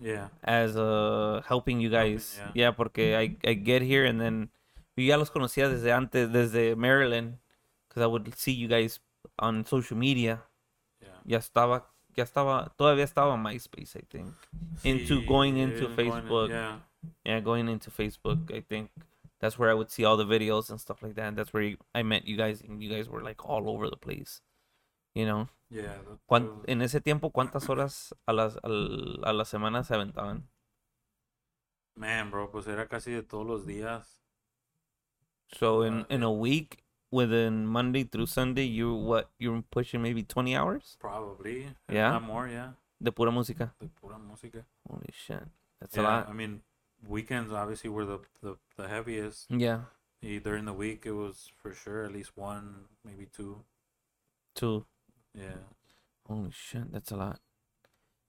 Yeah. as uh helping you Helping, guys. yeah. yeah, porque I I get here and then yo ya los conocía desde antes, desde Maryland, cause I would see you guys on social media. Yeah. Ya estaba, ya estaba, todavía estaba MySpace, I think. Into Sí, going into Facebook. yeah. Yeah, going into Facebook, I think that's where I would see all the videos and stuff like that. That's where I met you guys, and you guys were like all over the place. You know, Yeah. that- ¿Cuán- that was- en ese tiempo, ¿cuántas horas a las a la semana se aventaban? Man, bro, pues era casi de todos los días. So in in a week, within Monday through Sunday, you what you're pushing maybe twenty hours Probably. Yeah? Not more, yeah. de pura música. De pura música. Holy shit, that's a lot. I mean, weekends obviously were the, the, the heaviest. Yeah, During the week, it was for sure at least one, maybe two. two. Yeah. Holy shit, that's a lot.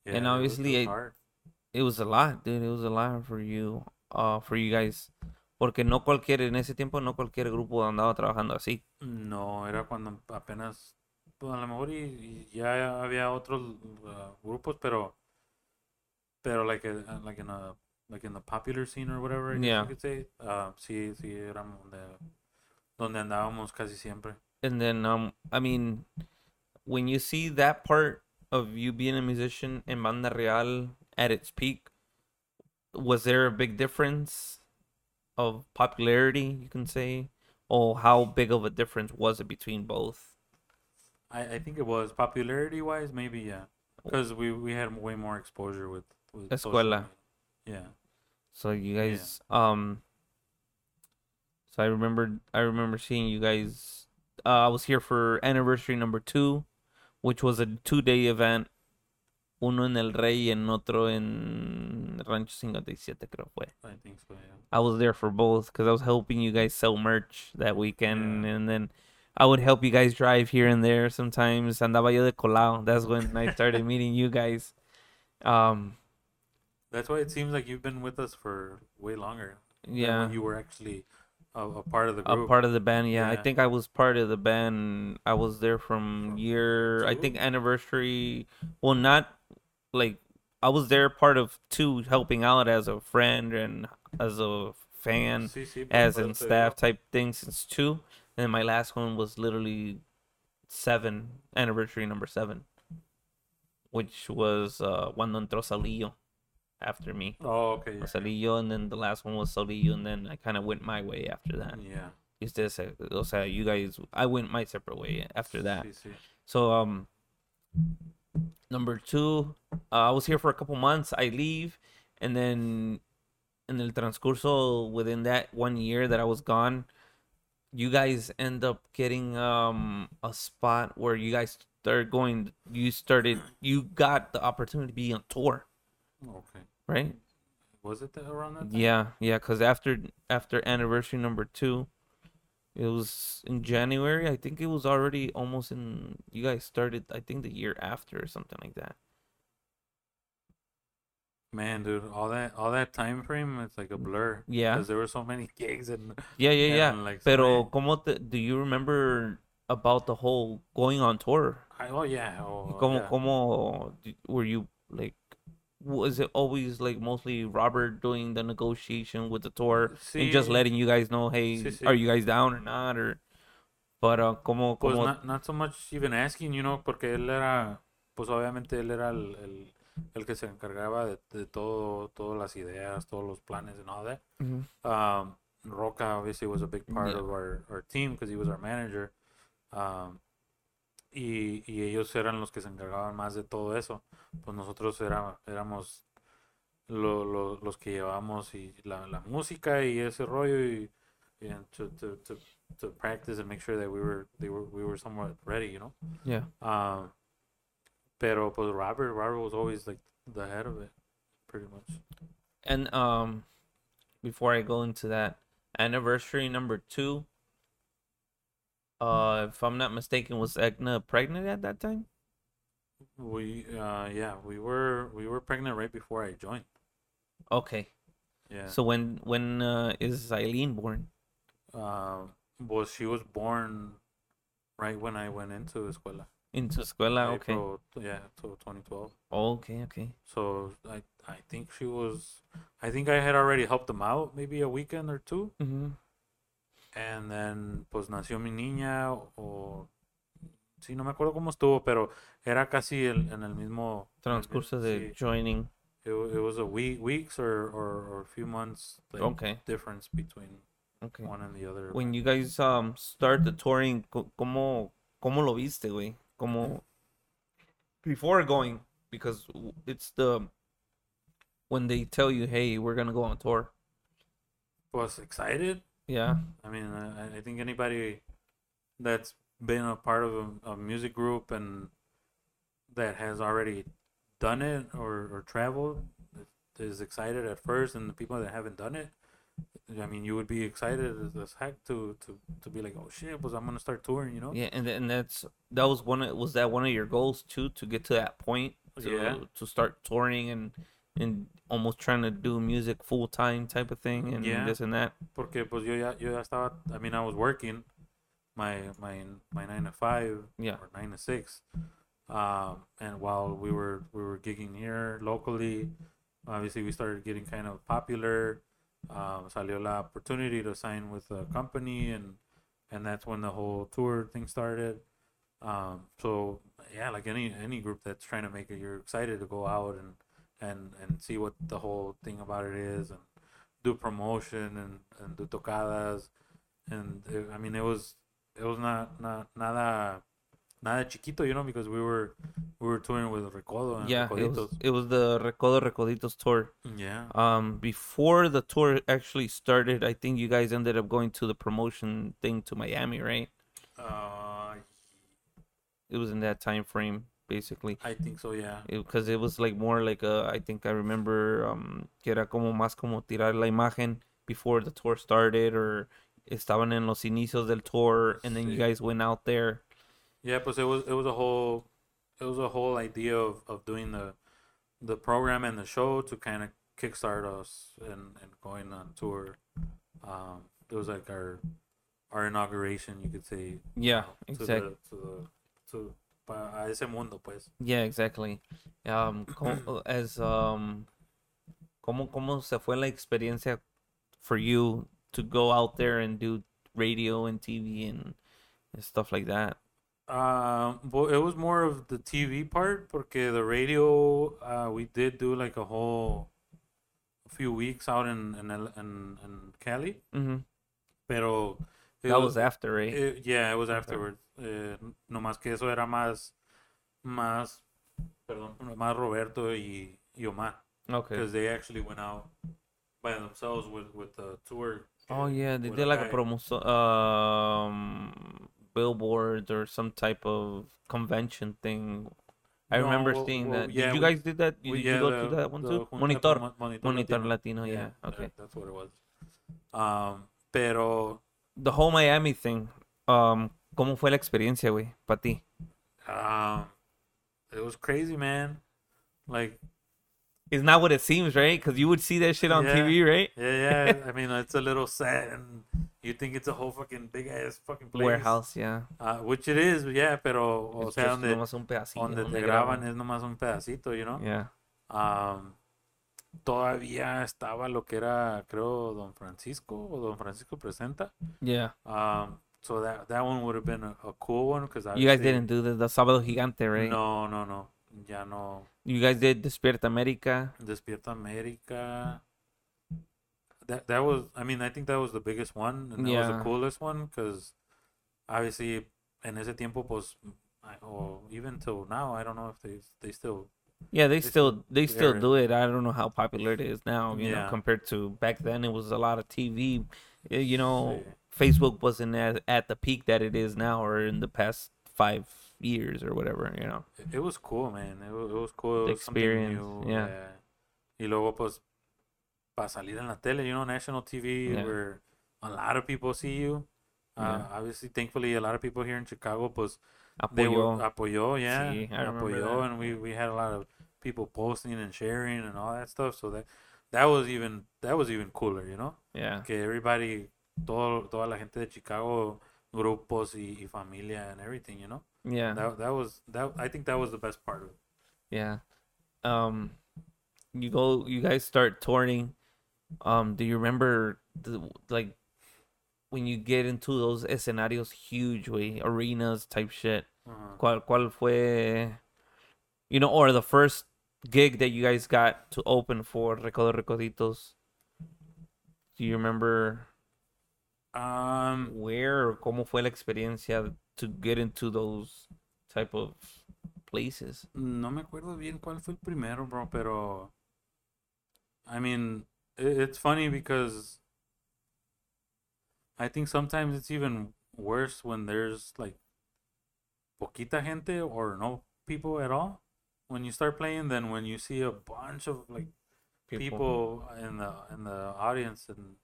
yeah And was- it obviously was it- it was a lot, dude. It was a lot for you, uh, for you guys. Porque no cualquier, en ese tiempo, no cualquier grupo andaba trabajando así. No, era cuando apenas, pues a lo mejor y, y ya había otros uh, grupos, pero, pero like, a, like in a, like in the popular scene or whatever, I guess Yeah. you could say, uh, sí, sí, éramos donde, donde andábamos casi siempre. And then, um, I mean, when you see that part of you being a musician in Banda Real at its peak, was there a big difference of popularity, you can say? Or how big of a difference was it between both? I, I think it was popularity wise, maybe yeah, because we we had way more exposure with, with Escuela. Yeah. So you guys, um, so I remember, I remember seeing you guys. Uh, I was here for anniversary number two, which was a two-day event. Uno en El Rey and otro en Rancho 57, creo fue. I think so. Yeah. I was there for both because I was helping you guys sell merch that weekend, Yeah. and then I would help you guys drive here and there. Sometimes andaba yo de colado. That's when I started meeting you guys. Um, That's why it seems like you've been with us for way longer. yeah. when you were actually a, a part of the group. a part of the band yeah, i think i was part of the band. I was there from From year i think anniversary. Well not like i was there part of two helping out as a friend and as a fan sí, as in staff digo. type thing since two. And my last one was literally seven anniversary number seven which was uh cuando entró Salillo after me Oh, okay. Yeah. And then the last one was Salillo and then i kind of went my way after that yeah. ustedes, o sea, you guys, I went my separate way after that. Sí, sí. So, um, number two, uh, I was here for a couple months. I leave, and then in el transcurso within that one year that I was gone, you guys end up getting um a spot where you guys started going. You started, you got the opportunity to be on tour, Okay. Right? Was it the, around that time? Yeah, yeah, because after after anniversary number two, it was in January. I think it was already almost in. You guys started, I think, the year after or something like that. Man, dude, all that all that time frame, it's like a blur. Yeah. Because there were so many gigs and Yeah, yeah, yeah. and, like Pero, ¿cómo te, do you remember about the whole going on tour? I, oh yeah. Oh, ¿Cómo, yeah. cómo were you like? Was it always like mostly Robert doing the negotiation with the tour and just letting you guys know, hey, Sí, sí. are you guys down or not? Or, but uh, ¿cómo, Pues cómo not, not so much even asking, you know, porque él era, pues obviamente él era el, el, el que se encargaba de, de todo, todas las ideas, todos los planes and all that. Mhm. Um, Roca obviously was a big part Yeah. of our, our team because he was our manager. Um, y, y ellos eran los que se encargaban más de todo eso. Pues nosotros era, éramos lo- lo- los que llevamos y la, la música y ese rollo y, y to, to, to, to practice and make sure that we were, they were, we were somewhat ready, you know. Yeah. Um, Pero pues Robert, Robert was always like the head of it, pretty much. And um, before I go into that anniversary number two, uh, if I'm not mistaken, was Egna pregnant at that time? We uh yeah, we were we were pregnant right before I joined. Okay. Yeah. So when when uh, is Eileen born? um well she was born right when I went into escuela. Into escuela. Okay. Yeah, so 2012. Okay. Okay. So I I think she was I think I had already helped them out maybe a weekend or two. Mm-hmm. And then pues nació mi niña o sí no me acuerdo cómo estuvo, pero era casi el, en el mismo Transcurso de Sí. joining. It, wa- it was a week weeks or, or, or a few months like Okay. difference between Okay. one and the other. When you guys um start the touring, ¿cómo cómo lo viste, güey? Como before going because it's the when they tell you, "Hey, we're going to go on tour." was excited. Yeah. I mean, I, I think anybody that's been a part of a, a music group and that has already done it or, or traveled is excited at first, and the people that haven't done it, I mean, you would be excited as, heck to, to, to be like, oh shit, was I'm gonna start touring, you know? Yeah, and and that's that was one of was that one of your goals too to get to that point to Yeah. to start touring and and almost trying to do music full time type of thing and Yeah. this and that. Porque pues yo ya, yo ya estaba, I mean, I was working my my my nine to five Yeah. or nine to six, um, and while we were we were gigging here locally, obviously we started getting kind of popular. Um, salió la opportunity to sign with a company, and and that's when the whole tour thing started. Um, so yeah, like any any group that's trying to make it, you're excited to go out and and and see what the whole thing about it is, and do promotion and and do tocadas, and it, I mean it was it was not not nada nada chiquito, you know, because we were we were touring with Recodo and Yeah, it was it was the Recodo Recoditos tour. Yeah, Um, before the tour actually started, I think you guys ended up going to the promotion thing to Miami, right? uh, It was in that time frame, basically. I think so. Yeah, because it, was like more like a I think I remember um que era como más como tirar la imagen before the tour started or estaban en los inicios del tour and then you guys went out there yeah, but it was it was a whole it was a whole idea of, of doing the the program and the show to kind of kickstart us and, and going on tour. Um, it was like our our inauguration, you could say. yeah to exactly the, to the to a ese mundo, pues. yeah exactly. Um as um cómo cómo se fue la experiencia for you to go out there and do radio and TV and, and stuff like that? Um, well, it was more of the TV part, porque the radio, uh, we did do like a whole, a few weeks out in in in, in Cali, hmm pero it that was after right? it- yeah, it was afterwards. Eh, no más que eso era más, más, perdón, más Roberto y, y Omar, okay because they actually went out by themselves with with the tour. Oh yeah, they did a like a guy. promo um billboard or some type of convention thing. I No, remember well- seeing well, that. yeah, did you we- guys did that? Did We- you go the- to that one too? Monitor, Mon- Monitor, Monitor Latino, yeah. Okay. that's what it was. Um, pero The whole Miami thing. Um, ¿cómo fue la experiencia, güey, para ti? um, it was crazy, man. Like, It's not what it seems, right? Because you would see that shit on Yeah. TV, right? yeah, yeah. I mean, it's a little set, and you think it's a whole fucking big ass fucking place. Warehouse, yeah. Uh, which it is, yeah. Pero o It's sea, donde, nomás un pedacito. donde donde te graban es nomás un pedacito, you know. Yeah. Um, todavía estaba lo que era, creo, Don Francisco o Don Francisco presenta. Yeah. Um, so that that one would have been a, a cool one because You guys didn't do the, the Sábado Gigante, right? No, no, no. Ya no. You guys did Despierta América. Despierta América. That that was. I mean, I think that was the biggest one, and that was the coolest one because obviously, en ese tiempo, pues, I, or even till now, I don't know if they they still. Yeah, they It's still they still do it. I don't know how popular it is now. You know, Yeah. compared to back then, it was a lot of TV. Uh, You know, Sí. Facebook wasn't at, at the peak that it is now, or in the past five years or whatever, you know. It, it was cool, man. It was, it was cool. It was something experience, new, yeah. Y luego, pues, para salir en la tele, you know, national TV, Yeah. where a lot of people see you. Uh, Yeah. Obviously, thankfully, a lot of people here in Chicago, pues, they Apoyó. were, apoyó, yeah, Sí, I apoyó, and we, we had a lot of people posting and sharing and all that stuff. So that that was even that was even cooler, you know. yeah. Okay, everybody, todo, toda la gente de Chicago, grupos y, y familia and everything, you know. Yeah. That that was that. I think that was the best part of it. Yeah. Um you go you guys start touring. Um do you remember the like when you get into those escenarios huge way, arenas type shit? Uh-huh. ¿Cuál cuál fue you know or the first gig that you guys got to open for Recodo Recoditos? Do you remember Um, where or cómo fue la experiencia to get into those type of places? no me acuerdo bien cuál fue el primero, bro, pero I mean, it's funny because I think sometimes it's even worse when there's like poquita gente or no people at all when you start playing than when you see a bunch of like people, in the in the audience and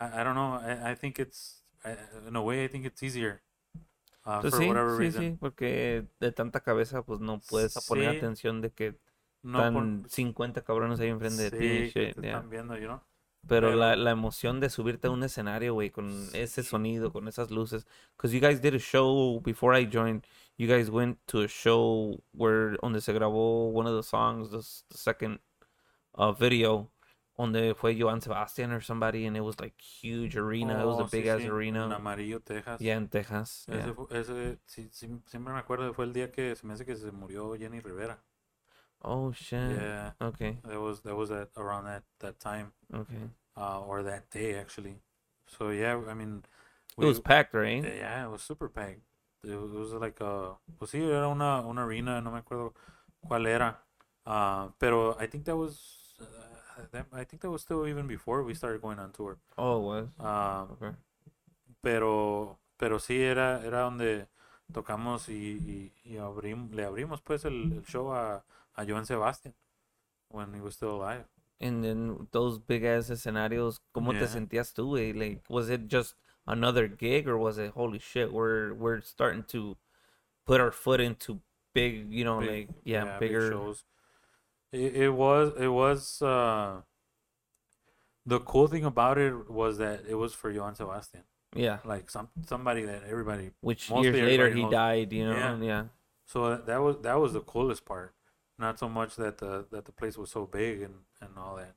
I, I don't know I, I think it's I, in a way I think it's easier uh, Pues for sí, whatever sí, reason sí, porque de tanta cabeza pues no puedes poner Sí. atención de que no por- están 50 cabrones ahí enfrente de ti. sí, shit, te yeah. están viendo you know Pero pero- la, la emoción de subirte a un escenario, güey, con ese sonido, con esas luces. Because you guys did a show before I joined. You guys went to a show where donde se grabó one of the songs, the, the second uh, video, donde fue Joan Sebastian or somebody, and it was like huge arena. it was Oh, a sí, big ass sí, en arena. Amarillo Texas Yeah, in Texas. Ese, Yeah. fu- ese sí, siempre me acuerdo, fue el día que se me hace que se murió Jenny Rivera. Oh shit. Yeah, Okay. that was that was at around that that time, Okay. uh, or that day actually. So yeah, I mean, It was packed, right? yeah, it was super packed. It was, it was like a, pues sí, era una una arena, no me acuerdo cuál era. Uh, pero I think that was, uh, that, I think that was still even before we started going on tour. Oh, it was. Um, Okay. pero pero sí era era donde tocamos y, y, y abrim- le abrimos pues el, el show a, a Joan Sebastian when he was still alive. And then those big ass escenarios, ¿cómo te Yeah. sentías tú, güey? Like, was it just another gig or was it holy shit? We're we're starting to put our foot into big, you know, Big- like yeah, big bigger. shows. It, it was it was uh, the cool thing about it was that it was for Joan Sebastian, Yeah, like some somebody that everybody. which years later he knows. died, you know. Yeah. Yeah, So that, that was that was the coolest part. Not so much that the that the place was so big and and all that,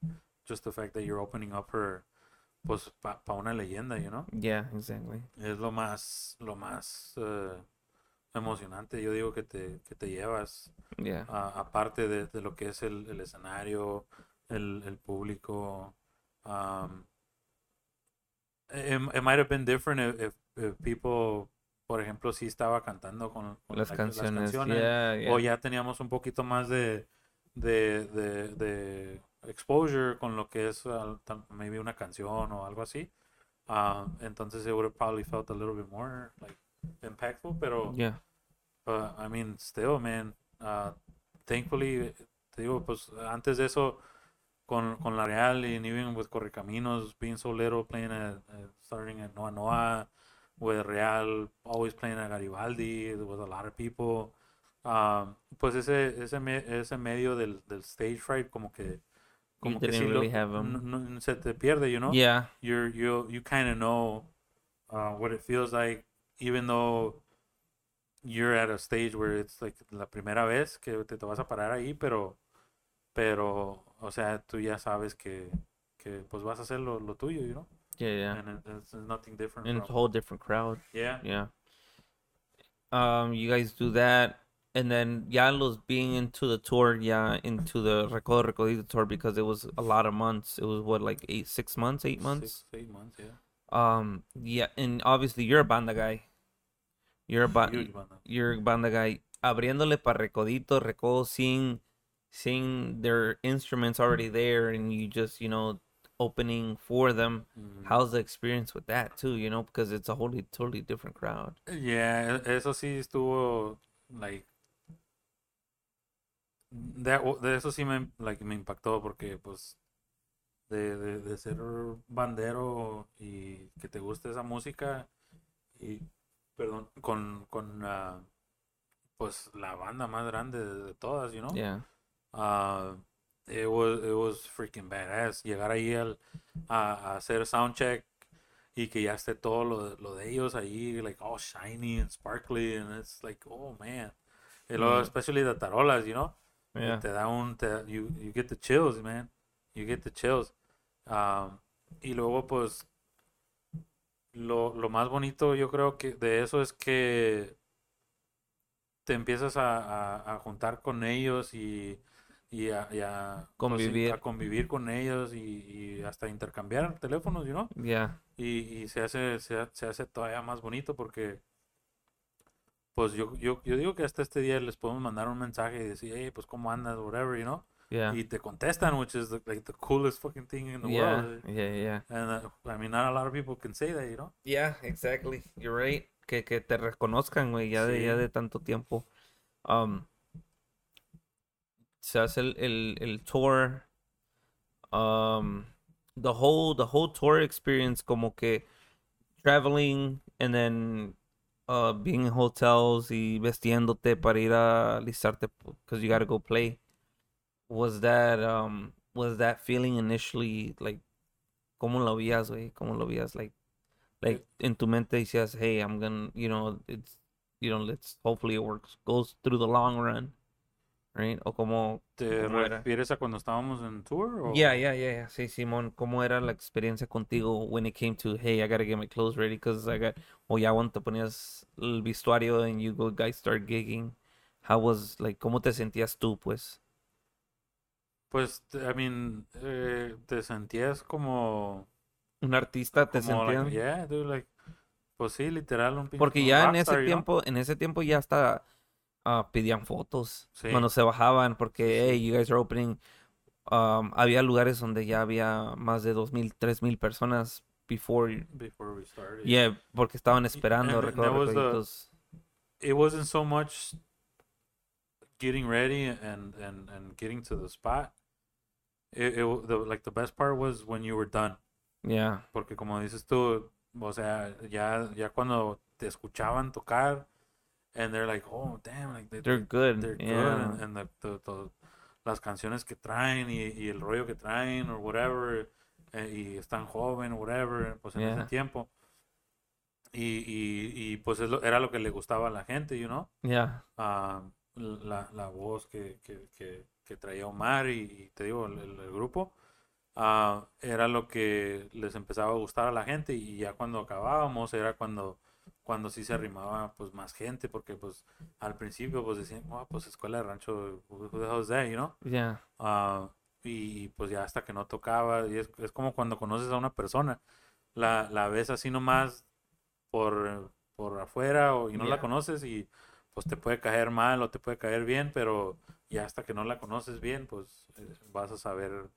just the fact that you're opening up her, pues pa, pa una leyenda, you know. yeah, exactly. Es lo más lo más eh, emocionante. Yo digo que te que te llevas Yeah, aparte de, de lo que es el, el escenario, el, el público. Um, it, it might have been different if, if, if people, por ejemplo, si estaba cantando con, con las la- canciones. Yeah, yeah. o ya teníamos un poquito más de, de, de, de exposure con lo que es uh, maybe una canción o algo así. Uh, entonces it would have probably felt a little bit more like impactful, pero yeah. But I mean, still, man. Uh, thankfully, te digo, pues antes de eso, con, con la Real and even with Correcaminos, being so little, playing at, at starting at Noa Noa, with Real, always playing at Garibaldi, with a lot of people. Um, pues ese, ese, me- ese medio del, del stage fright, como que. You Como que didn't sí really lo- 'em. no- no- se te pierde, you know? Yeah, you're you you kind of know uh, what it feels like, even though you're at a stage where it's like la primera vez que te, te vas a parar ahí, pero pero o sea tú ya sabes que que pues vas a hacer lo, lo tuyo, you know, yeah, yeah. and it, it's, nothing different. And it's a whole different crowd. yeah, Yeah. Um, you guys do that, and then ya los being into the tour, yeah, into the Recodo Recodito tour because it was a lot of months. It was what like eight, six months, eight months. six, eight months, yeah. Um, yeah, and obviously you're a banda guy. You're a ba- you're a banda guy. Abriéndole para Recodito, Recodo, seeing seeing their instruments already there, and you just you know opening for them. Mhm. How's the experience with that too? You know, because it's a wholly totally different crowd. Yeah, e- eso sí estuvo like de eso sí me, like, me impactó porque pues de, de, de ser bandero y que te guste esa música y perdón con con ah, pues la banda más grande de, todas you know Yeah. uh, it was it was freaking badass llegar ahí al, a, a hacer soundcheck y que ya esté todo lo, lo de ellos ahí like all shiny and sparkly and it's like oh man y luego Mm. especially the tarolas you know Yeah. te da un te, you, you get the chills man you get the chills Um, y luego pues lo, lo más bonito yo creo que de eso es que te empiezas a, a- a juntar con ellos y, y a, y a- pues, Convivir. a convivir con ellos y, y hasta intercambiar teléfonos, you know? Yeah. Y, y se hace, se, se hace todavía más bonito porque pues yo, yo, yo digo que hasta este día les podemos mandar un mensaje y decir, hey, pues cómo andas, whatever, you know? Yeah. Y te contestan, which is the- like the coolest fucking thing in the Yeah. world. Yeah. Yeah. And uh, I mean, not a lot of people can say that, you know? Yeah, exactly. You're right. Que, que te reconozcan, güey, ya de, ya de tanto tiempo. Um, se hace el, el, el tour. Um, the whole, the whole tour experience, como que traveling and then uh, being in hotels y vestiéndote para ir a alistarte because you gotta go play. Was that, um, was that feeling initially like, cómo lo veías, güey? ¿Cómo lo veías? Like, like in tu mente decías, hey, I'm gonna, you know, it's, you know, let's hopefully it works, goes through the long run, right? O como, ¿Te refieres a cuando estábamos en tour? O? yeah, yeah, yeah, yeah. Sí, Simón, ¿cómo era la experiencia contigo when it came to, hey, I gotta get my clothes ready because I got, o ya cuando te ponías el vestuario and you go guys start gigging, how was, like, cómo te sentías tú, pues? Pues, I mean, eh, te sentías como... Un artista te como like, sentías. yeah, dude, like, pues sí, literal, un Porque ya en ese you know? tiempo, en ese tiempo ya hasta ah, pedían fotos Sí. cuando se bajaban, porque hey, you guys are opening. um, había lugares donde ya había más de dos mil, tres mil personas before. Before we started. Yeah, porque estaban esperando, and that recuerdo, was the- recuerditos. It wasn't so much getting ready and, and, and getting to the spot. It, it, the, like, the best part was when you were done. Yeah, Porque como dices tú, o sea, ya, ya cuando te escuchaban tocar, and they're like, oh, damn, like, they, they're good. they're good, yeah. and, and the, the- the- las canciones que traen y, y el rollo que traen, or whatever, eh, y están joven, whatever, pues en ese Yeah. tiempo. Y, y, y pues es lo- era lo que le gustaba a la gente, you know? yeah, Ah, la, la voz que, que, que, que traía Omar y, y te digo, el, el- grupo, ah, era lo que les empezaba a gustar a la gente y ya cuando acabábamos era cuando, cuando sí se arrimaba pues más gente, porque pues al principio pues decían, oh, pues escuela de rancho, who the hell is that, you know? yeah, Ah, y pues ya hasta que no tocaba, y es, es como cuando conoces a una persona, la, la ves así nomás por, por afuera o, y no la Yeah. conoces y pues te puede caer mal o te puede caer bien, pero ya hasta que no la conoces bien, pues eh, vas a saber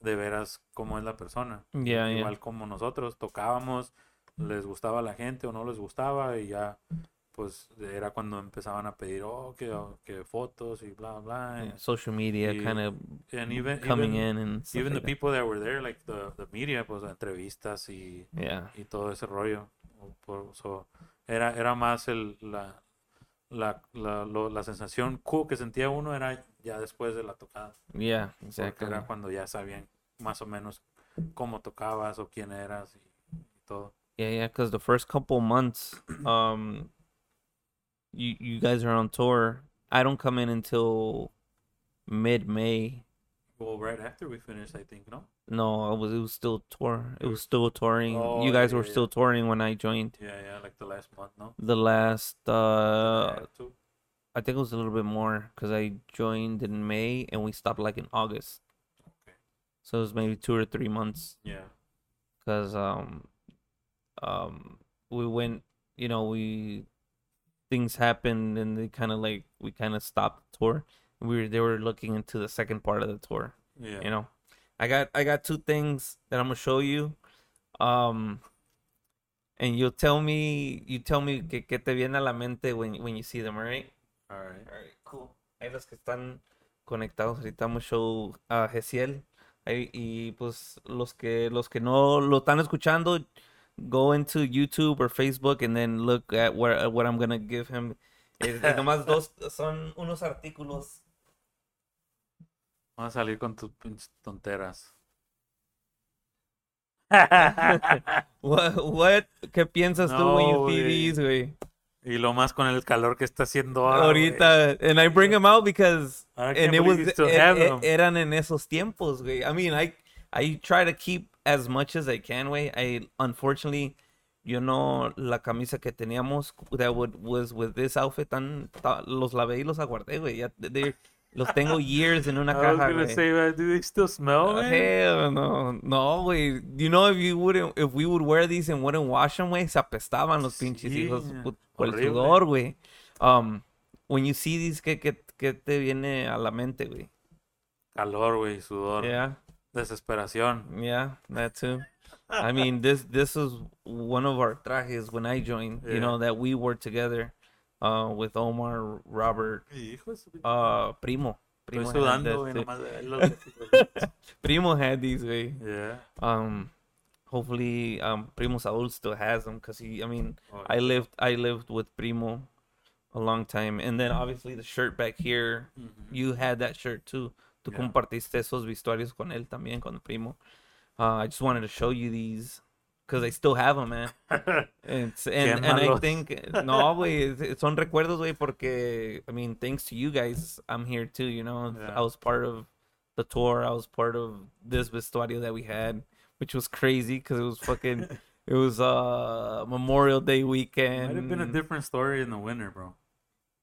de veras cómo es la persona. yeah, yeah. Igual como nosotros tocábamos, les gustaba a la gente o no les gustaba y ya pues era cuando empezaban a pedir, oh, que, que fotos y bla, bla. Yeah, Social media y- kind of And even, coming even, in and even the like that. people that were there, like the, the media, pues entrevistas y, Yeah, y todo ese rollo. So, era, era más el, la, la, la, lo- la sensación cool que sentía uno era ya después de la tocada. yeah, Porque exactly. era cuando ya sabían más o menos cómo tocabas o quién eras y, y todo. Yeah, yeah, because the first couple months, um, you you guys are on tour. I don't come in until mid May. Well, right after we finished, I think, no? No, it was it was still tour. It was still touring. Oh, you guys yeah, were yeah, still touring when I joined. Yeah, yeah, like the last month, no? The last, uh, Yeah. I think it was a little bit more because I joined in May and we stopped like in August. Okay. So it was maybe two or three months. Yeah. because um um we went you know we things happened and they kind of like we kind of stopped the tour we were they were looking into the second part of the tour Yeah. you know i got i got two things that i'm gonna show you um and you'll tell me you tell me que, que te viene a la mente when when you see them all right All right. Alright, cool. Ahí los que están conectados ahorita vamos show a Gesiel. Ahí- y pues los que los que no lo están escuchando, go into YouTube or Facebook and then look at where what I'm gonna give him. Es nomás dos son unos artículos. Vamos a salir con tus pinches tonteras. What, what ¿Qué piensas tú No, see güey. these, güey? y lo más con el calor que está haciendo ahora. Ahorita, and I bring them out because and it was you still e- e- eran en esos tiempos, güey. I mean, I I try to keep as much as I can, güey. I unfortunately, you know, la camisa que teníamos that would, was with this outfit, tan, ta- los lavé y los aguardé, güey. Ya, they- los tengo years en una I was caja, gonna güey. say, do they still smell, man? Hell no, no, güey. You know, if you wouldn't, if we would wear these and wouldn't wash them, güey, se apestaban los pinches Sí, hijos por el sudor, güey. Um, when you see these, ¿qué, qué, qué te viene a la mente, güey? Calor, güey, sudor, Yeah, desesperación. yeah, that too. I mean, this this is one of our trajes when I joined. You Yeah. know that we were together, uh, with Omar, Robert, Hijo de su pinche- uh, Primo. Primo had sudando, this, nomás de verlos. Primo had these, güey. Yeah. Um, hopefully, um, Primo Saul still has them because he. I mean, Oh, I lived I lived with Primo a long time, and then obviously the shirt back here, mhm. you had that shirt too. Tú Yeah. compartiste esos vestuarios con él también, con Primo. Uh, I just wanted to show you these because I still have them, man. It's, and, and I think no, güey, es- son recuerdos, güey, porque I mean, thanks to you guys, I'm here too. You know, Yeah. I was part of the tour. I was part of this vestuario that we had, which was crazy because it was fucking. It was uh Memorial Day weekend. Might have been a different story in the winter, bro.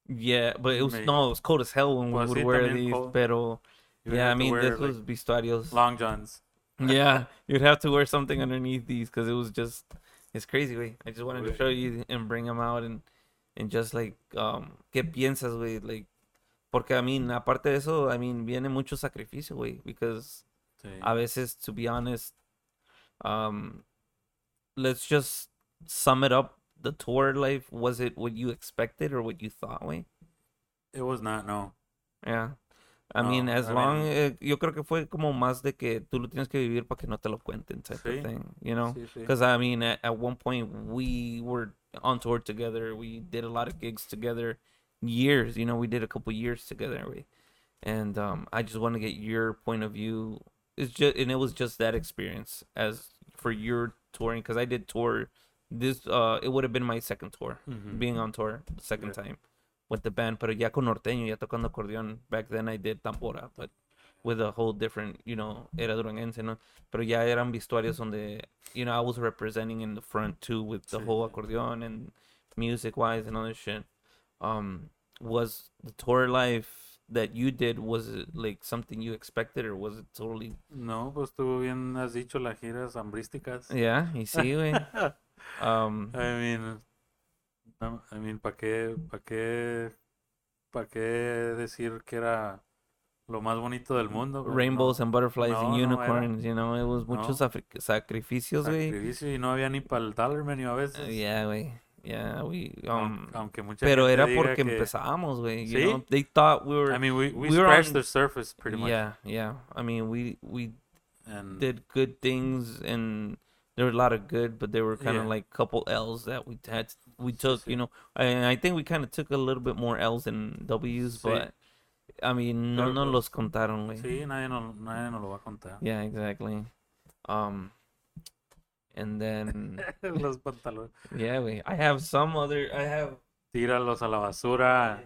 Yeah, but it was May- no, it was cold as hell when we would wear these. cold. Pero yeah, I mean, this was vestuarios. long johns. Yeah, you'd have to wear something underneath these because it was just it's crazy, way. I just wanted to show you and bring them out and and just like um qué piensas, güey, like porque I mean, aparte de eso, I mean, viene mucho sacrificio, güey, because Sí. a veces to be honest, um let's just sum it up. The tour life was it what you expected or what you thought, way? It was not, no. Yeah. I No, mean, as I long, mean- eh, yo creo que fue como más de que tú lo tienes que vivir para que no te lo cuenten, type Sí. of thing, you know? Sí, sí. Because I mean, at, at one point we were on tour together. We did a lot of gigs together, years. You know, we did a couple years together. We, and um, I just want to get your point of view. It's just, and it was just that experience as for your touring because I did tour. This uh, it would have been my second tour, Mhm. being on tour second Yeah. time with the band. Pero ya con norteño, ya tocando acordeón. Back then I did tambora, but with a whole different, you know, era duranguense, ¿no? Pero ya eran vestuarios donde, you know, I was representing in the front too with the Sí, whole sí. accordion and music wise and all this shit. Um, was the tour life that you did was it like something you expected or was it totally? No, pues estuvo bien, has dicho, las giras hambrísticas. Yeah, y sí, güey. Um, I mean, I mean, ¿para qué, para qué, para qué decir que era lo más bonito del mundo? bro? rainbows No, and butterflies no, and no unicorns, you know, it was muchos No. sacrificios, güey. sacrificio y no había ni para el dollar menu a veces. Uh, yeah, güey. Yeah, we um. Aun- aunque mucha Pero gente era diga porque que- empezamos, güey. You ¿Sí? know, they thought we were. I mean, we, we, we were scratched on- the surface pretty much. Yeah, yeah. I mean, we we And did good things, and there were a lot of good, but there were kind of Yeah. like couple L's that we had. We took, you know, and I think we kind of took a little bit more L's than W's, Sí. but I mean, no no los contaron, güey. sí, nadie nos, nadie nos lo va a contar. Yeah, exactly. Um, and then Los pantalones. yeah, we. I have some other. I have. Tíralos a la basura.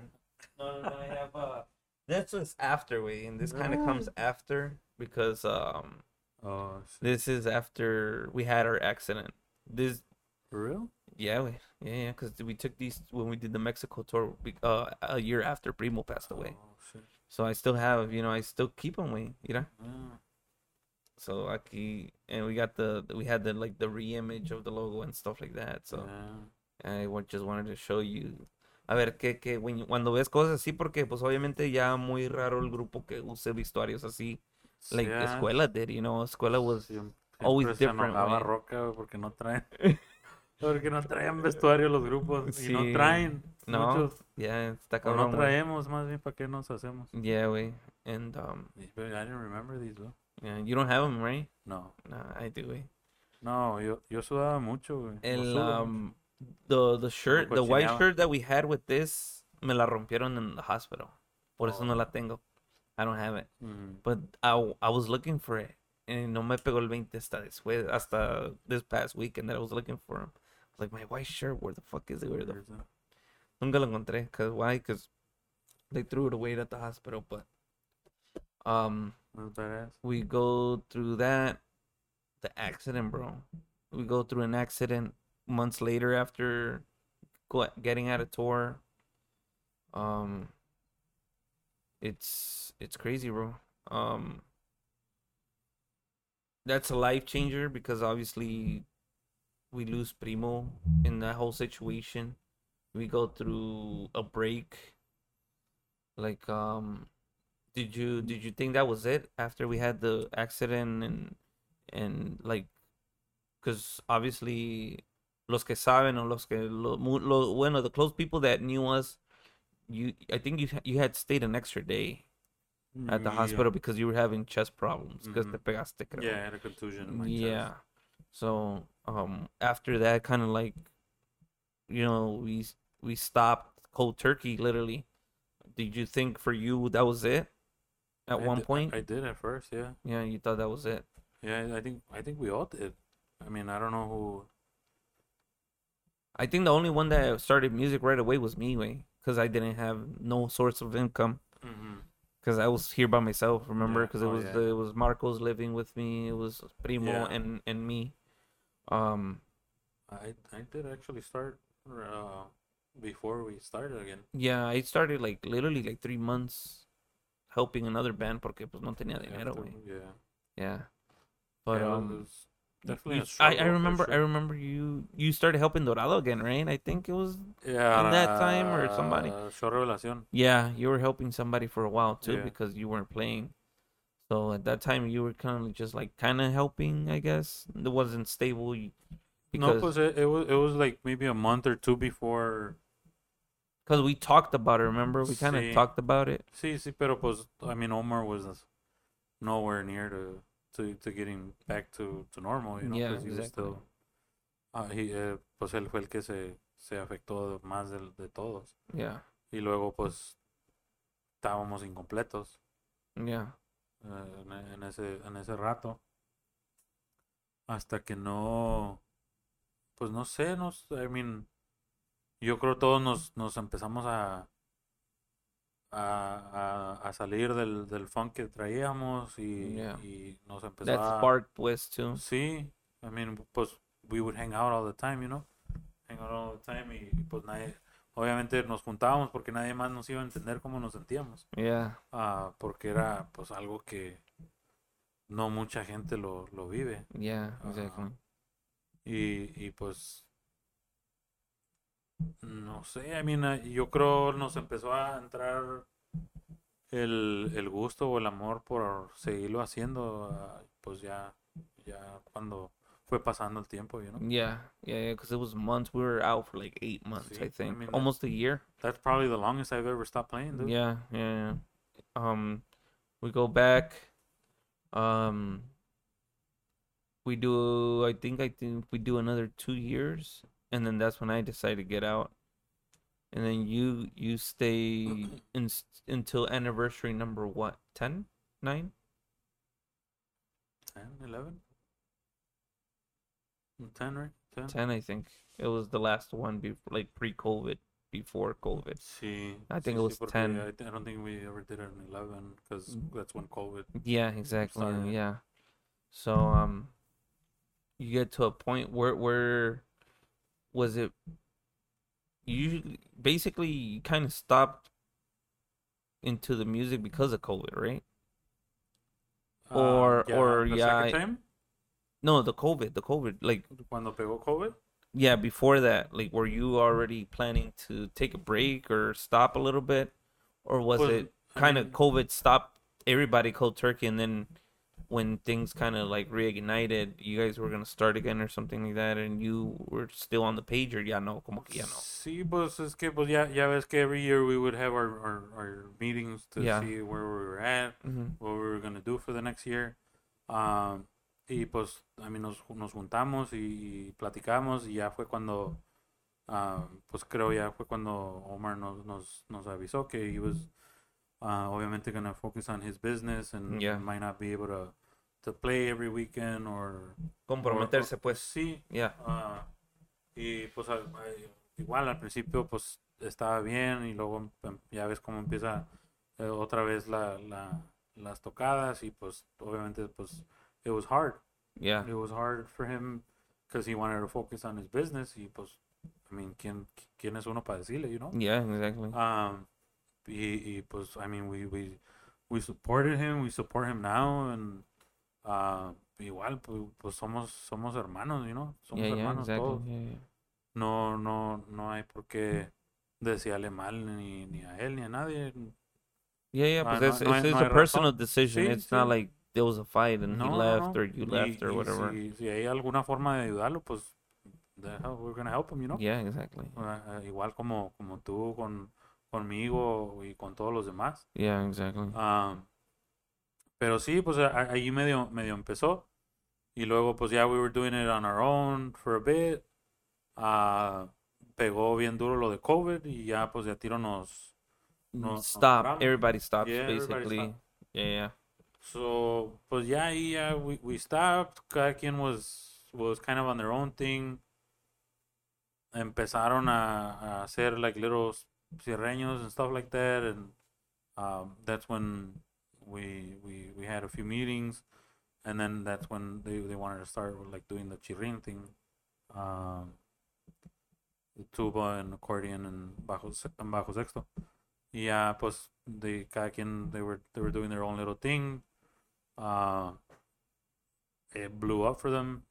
No, no, no, I have. Uh, this was after way, and this kind of comes after because um, Oh, this is after we had our accident. This, For real? yeah, we, yeah, yeah, because we took these when we did the Mexico tour. Uh, a year after Primo passed away, Oh, so I still have, you know, I still keep them. We, you know. Ah, So aquí, and we got the we had the like the re-image of the logo and stuff like that. So yeah. I just wanted to show you. A ver, que, que when- cuando ves cosas así, porque pues obviamente ya muy raro el grupo que use vestuarios así. Like Yeah. Escuela did, you know, Escuela was always different. Roca, porque no traen. porque no traen vestuario los grupos. Y no Sí. traen. No. Muchos. Yeah, está O no cabrón, traemos, más bien, ¿para qué nos hacemos? Yeah, güey. And um, But I didn't remember these, though. yeah, you don't have them, right? No. Nah, I do, güey. No, yo, yo sudaba mucho, güey. El sudo um, the the shirt, the white shirt that we had with this, me la rompieron in the hospital. Por eso no la tengo. I don't have it. Mm. But I, I was looking for it. And no me pegó el 20 hasta después, hasta this past weekend that I was looking for him. Like, my white shirt, where the fuck is it? Where the that? Nunca lo encontré. Cause why? Cause they threw it away at the hospital. But um, we go through that, the accident, bro. We go through an accident months later after getting out of tour. Um, it's it's crazy, bro. Um, that's a life changer because obviously we lose Primo in that whole situation. We go through a break. Like, um, did you did you think that was it after we had the accident and and like, because obviously los que saben o los que lo, lo bueno the close people that knew us, you I think you you had stayed an extra day at the Yeah. hospital because you were having chest problems because Mhm. te pegaste creo. Yeah, I had a contusion in my yeah chest. So um after that kind of like you know we we stopped cold turkey literally did you think for you that was it at I one did- point I did at first, yeah. yeah you thought that was it Yeah, I think I think we all did. I mean, I don't know who. i think the only one that started music right away was me way because i didn't have no source of income Mhm. Because i was here by myself remember Yeah, because oh, it was yeah. the, it was marcos living with me it was primo Yeah. and and me um I I did actually start uh, before we started again. Yeah, I started like literally like three months helping another band porque pues no tenía dinero, güey. Yeah. Yeah. But yeah, um was definitely you- I. I remember I remember you you started helping Dorado again, right? I think it was Yeah, in that time or somebody. uh, Show Revelación. yeah, you were helping somebody for a while too Yeah. because you weren't playing. So at that time you were kind of just like kind of helping, I guess. It wasn't stable you- No, because it, it was it was like maybe a month or two before. cause we talked about it, remember? We kind of Sí. talked about it. Sí, sí, pero pues I mean Omar was nowhere near to to, to getting back to, to normal, you know, Yeah, exactly. still. Uh, he, eh, pues él fue el que se, se afectó más del- de todos. Yeah. Y luego pues estábamos incompletos Yeah. eh, en, en ese en ese rato hasta que no pues no sé nos I mean yo creo todos nos, nos empezamos a a, a, a salir del, del funk que traíamos y, Yeah. y nos empezó That a spark pues too. sí I mean pues we would hang out all the time you know hang out all the time y, y, pues nadie obviamente nos juntábamos porque nadie más nos iba a entender cómo nos sentíamos Yeah. Ah, porque era pues algo que no mucha gente lo, lo vive Yeah, Ajá. exactly. y, y pues no sé, I mean, ah, yo creo nos empezó a entrar el, el gusto o el amor por seguirlo haciendo ah, pues ya ya cuando fue pasando el tiempo, you know? Yeah, yeah, yeah, because it was months. We were out for like eight months, Sí, I I think, mean, almost a year. That's probably the longest I've ever stopped playing, dude. Yeah, yeah, yeah. Um, we go back. Um, we do. I think. I think we do another two years, and then that's when I decide to get out. And then you you stay in, until anniversary number what? 10? 9? 10, 11? 10, right? 10? 10, I think. It was the last one before, like pre-COVID, before COVID. Sí. I think sí, it was sí, 10. I, I don't think we ever did it in 11 because Mm. that's when COVID. Yeah, exactly. started. Yeah. So um you get to a point where where was it you basically you kind of stopped into the music because of COVID, right? Or- Ah, or, the yeah, second time, No, the COVID, the COVID like cuando pegó COVID. yeah, before that, like were you already planning to take a break or stop a little bit or was Pues, it I kind of mean, COVID stopped everybody cold turkey and then when things kind of like reignited, you guys were gonna start again or something like that, and you were still on the page, or ya no, como que ya no. Sí, pues es que pues ya, ya ves que every year we would have our, our, our meetings to Yeah. see where we were at, Mhm. what we were gonna do for the next year. Um, y pues a mí nos, nos juntamos y, platicamos y ya fue cuando, ah, pues creo ya fue cuando Omar nos, nos, nos avisó que he was uh, obviamente gonna focus on his business and Yeah. might not be able to, to play every weekend or... Comprometerse, or- pues. Sí, Yeah. Ah, y pues igual al principio pues estaba bien y luego em- ya ves cómo empieza eh, otra vez la, la- las tocadas y pues obviamente pues it was hard. Yeah. It was hard for him because he wanted to focus on his business y pues I mean, ¿quién, quién es uno para decirle, you know? Yeah. Exactly. Um, y, y pues I mean, we, we, we supported him, we support him now and ah, igual pues, pues somos somos hermanos, you know? Somos yeah. Yeah. hermanos Exactly. todos Yeah, no, no, no hay por qué desearle mal ni, ni a él ni a nadie. Yeah, yeah, Ah, but no- it's, no hay- it's, no a personal razón. decision. Sí, it's not sí. like there was a fight and No, he no, left no. or you Y- left or y whatever. Si, si hay alguna forma de ayudarlo, pues we're gonna help him, you know? Yeah, exactly. Ah, igual como, como tú con, conmigo y con todos los demás. Yeah, exactly. Ah, pero sí, pues ahí medio, medio empezó. Y luego pues ya we were doing it on our own for a bit. Ah, pegó bien duro lo de COVID y ya pues de tiro nos... no- nos Stop. pararon. Everybody stops, Yeah, everybody basically. stopped. Yeah, yeah. So, pues ya ahí ya we, we stopped. Cada quien was, was kind of on their own thing. Empezaron a, a hacer like little cierreños and stuff like that. And um, that's when we, we, we had a few meetings. And then that's when they, they wanted to start with, like doing the chirrin thing. Um, the tuba and accordion and bajo, and bajo sexto. Yeah, pues, de cada quien, they were, they were doing their own little thing. Uh, it blew up for them.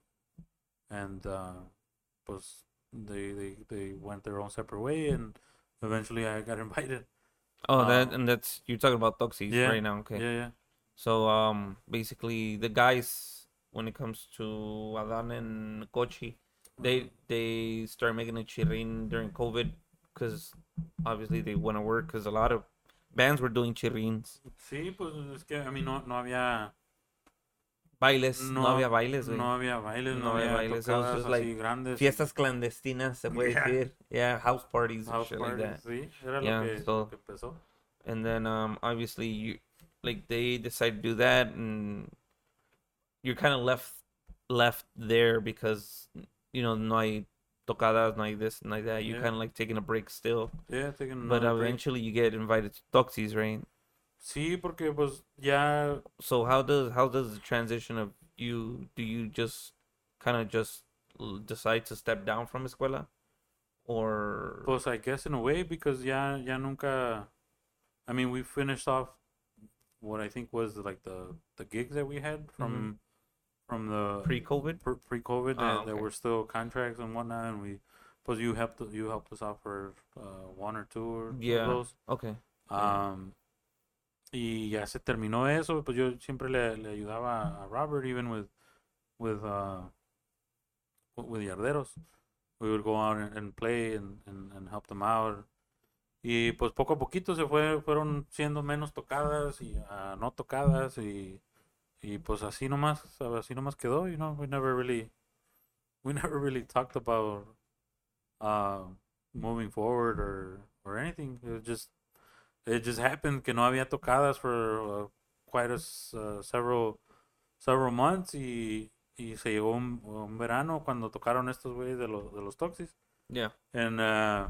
And, uh, they, they, they went their own separate way. And eventually I got invited. Oh, that Um, and that's you're talking about Toxis yeah, right now. Okay. Yeah, yeah. So um, basically the guys when it comes to Adan and Kochi, they they start making a chirrin during COVID because obviously they want to work because a lot of bands were doing chirrins, Sí, pues es que a mí no, no había bailes, no, No, había bailes, güey. no había bailes, no, No había bailes, tocadas así like grandes. Fiestas clandestinas se puede Yeah. decir, yeah, house parties house shit parties, like that. sí, era Yeah, lo, que, so- lo que empezó. and then um obviously you like they decide to do that and you're kind of left left there because you know no hay tocadas no hay this no hay that you're Yeah. kind of like taking a break still Yeah, taking but another break. eventually you get invited to Toxis right Sí, porque pues ya so how does how does the transition of you do you just kind of just decide to step down from escuela or Pues I guess in a way because ya ya nunca I mean we finished off what I think was like the the gigs that we had from from the pre-covid pre pre COVID Mm-hmm. Ah, okay. were still contracts and whatnot and we pues you helped you helped us out for uh, one or two or Yeah. those. okay Um, y ya se terminó eso, pues yo siempre le, le ayudaba a Robert even with with uh with Yarderos. We would go out and, play and, and, and help them out. Y pues poco a poquito se fue, fueron siendo menos tocadas y ah, no tocadas y, y pues así nomás, así nomás quedó, you know, we never really, we never really talked about uh, moving forward or, or anything. It was just, it just happened que no había tocadas for uh, quite a, uh, several, several months y, y se llegó un, un verano cuando tocaron estos güeyes de los, de los Toxis yeah en, uh,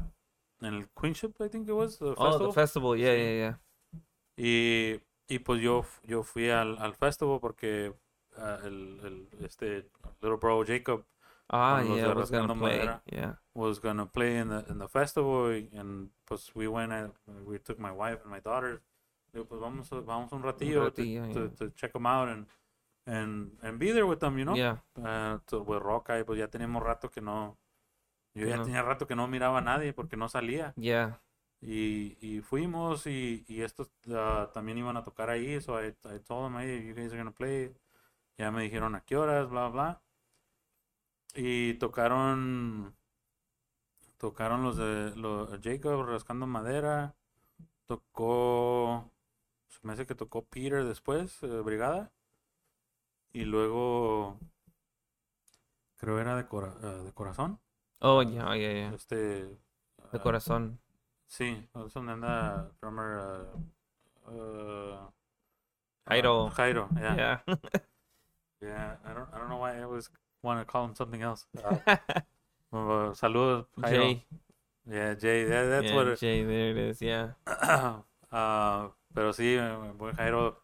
en el Queenship, I think it was, the oh festival. the festival yeah Sí. yeah yeah Y, y pues yo, yo fui al, al festival porque ah, el, el, este little bro Jacob ah yeah was gonna play yeah was gonna play in the in the festival and pues we went and we took my wife and my daughter. Digo, pues vamos a- vamos un ratillo, to- ratillo, to, yeah. to check them out and and and be there with them, you know. yeah Uh, to- with Roca y pues ya teníamos rato que no yo Que ya tenía rato que no miraba a nadie porque no salía. yeah Y, y fuimos y, y estos ah, también iban a tocar ahí. So I, I told them, hey, you guys are to play. Ya me dijeron a qué horas, bla, bla. Y tocaron. Tocaron los de los Jacob rascando madera. Tocó. Se me hace que tocó Peter después, eh, Brigada. Y luego. Creo era de, cora- eh, de corazón. Oh, yeah, yeah, yeah. Este. De ah, corazón. Sí, es donde anda drummer. Uh, uh, Jairo. uh, Jairo, yeah. yeah. Yeah. I don't, I don't know why I always want to call him something else. Uh, saludos, Jairo. Jay. Yeah, Jay. Yeah, that's yeah, what. It, Jay, there it is, yeah. uh, pero sí, buen Jairo.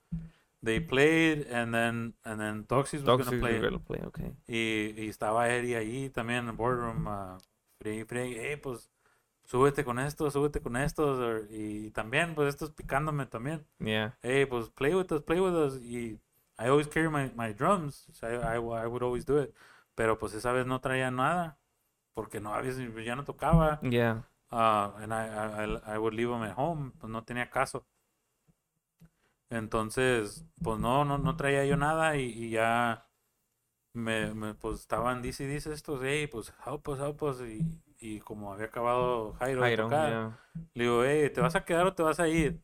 They played and then and then Toxis was Dogs gonna play. gonna play, okay. Y, y estaba Eddie ahí también en boardroom. Uh, friegue, friegue, hey, pues súbete con esto, súbete con estos. or- y también, pues estos picándome también. Yeah. Hey, pues play with us, play with us. Y I always carry my, my drums. So I, I, I would always do it. Pero pues esa vez no traía nada. Porque no, a veces ya no tocaba. Yeah. Uh, and I, I, I- I would leave them at home. Pues no tenía caso. Entonces, pues no, no, no traía yo nada y, y ya me, me, pues estaban dice y dice estos, hey, pues help us, help us. Y, y como había acabado Jairo, de Jairo, tocar, yeah. le digo, hey, ¿te vas a quedar o te vas a ir?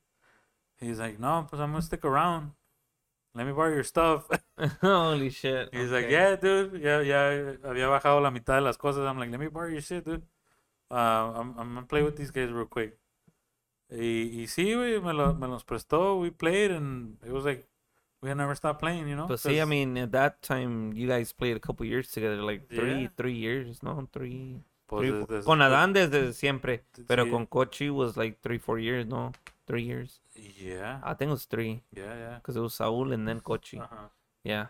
He's like, no, pues I'm gonna stick around. Let me borrow your stuff. Holy shit. He's like, yeah, dude. Ya, ya había bajado la mitad de las cosas. I'm like, let me borrow your shit, dude. Uh, I'm, I'm gonna play with these guys real quick. Y, y sí, güey, me, lo, me los prestó. We played and it was like, we had never stopped playing, you know? But see, I mean, at that time, you guys played a couple years together, like three, Yeah. three years, no, three. pues, three con pues, Adán desde siempre, pero sí. con Kochi was like three, four years, no, three years. Yeah, I think it was three, yeah, yeah. because it was Saul and then Kochi. Uh-huh. Yeah,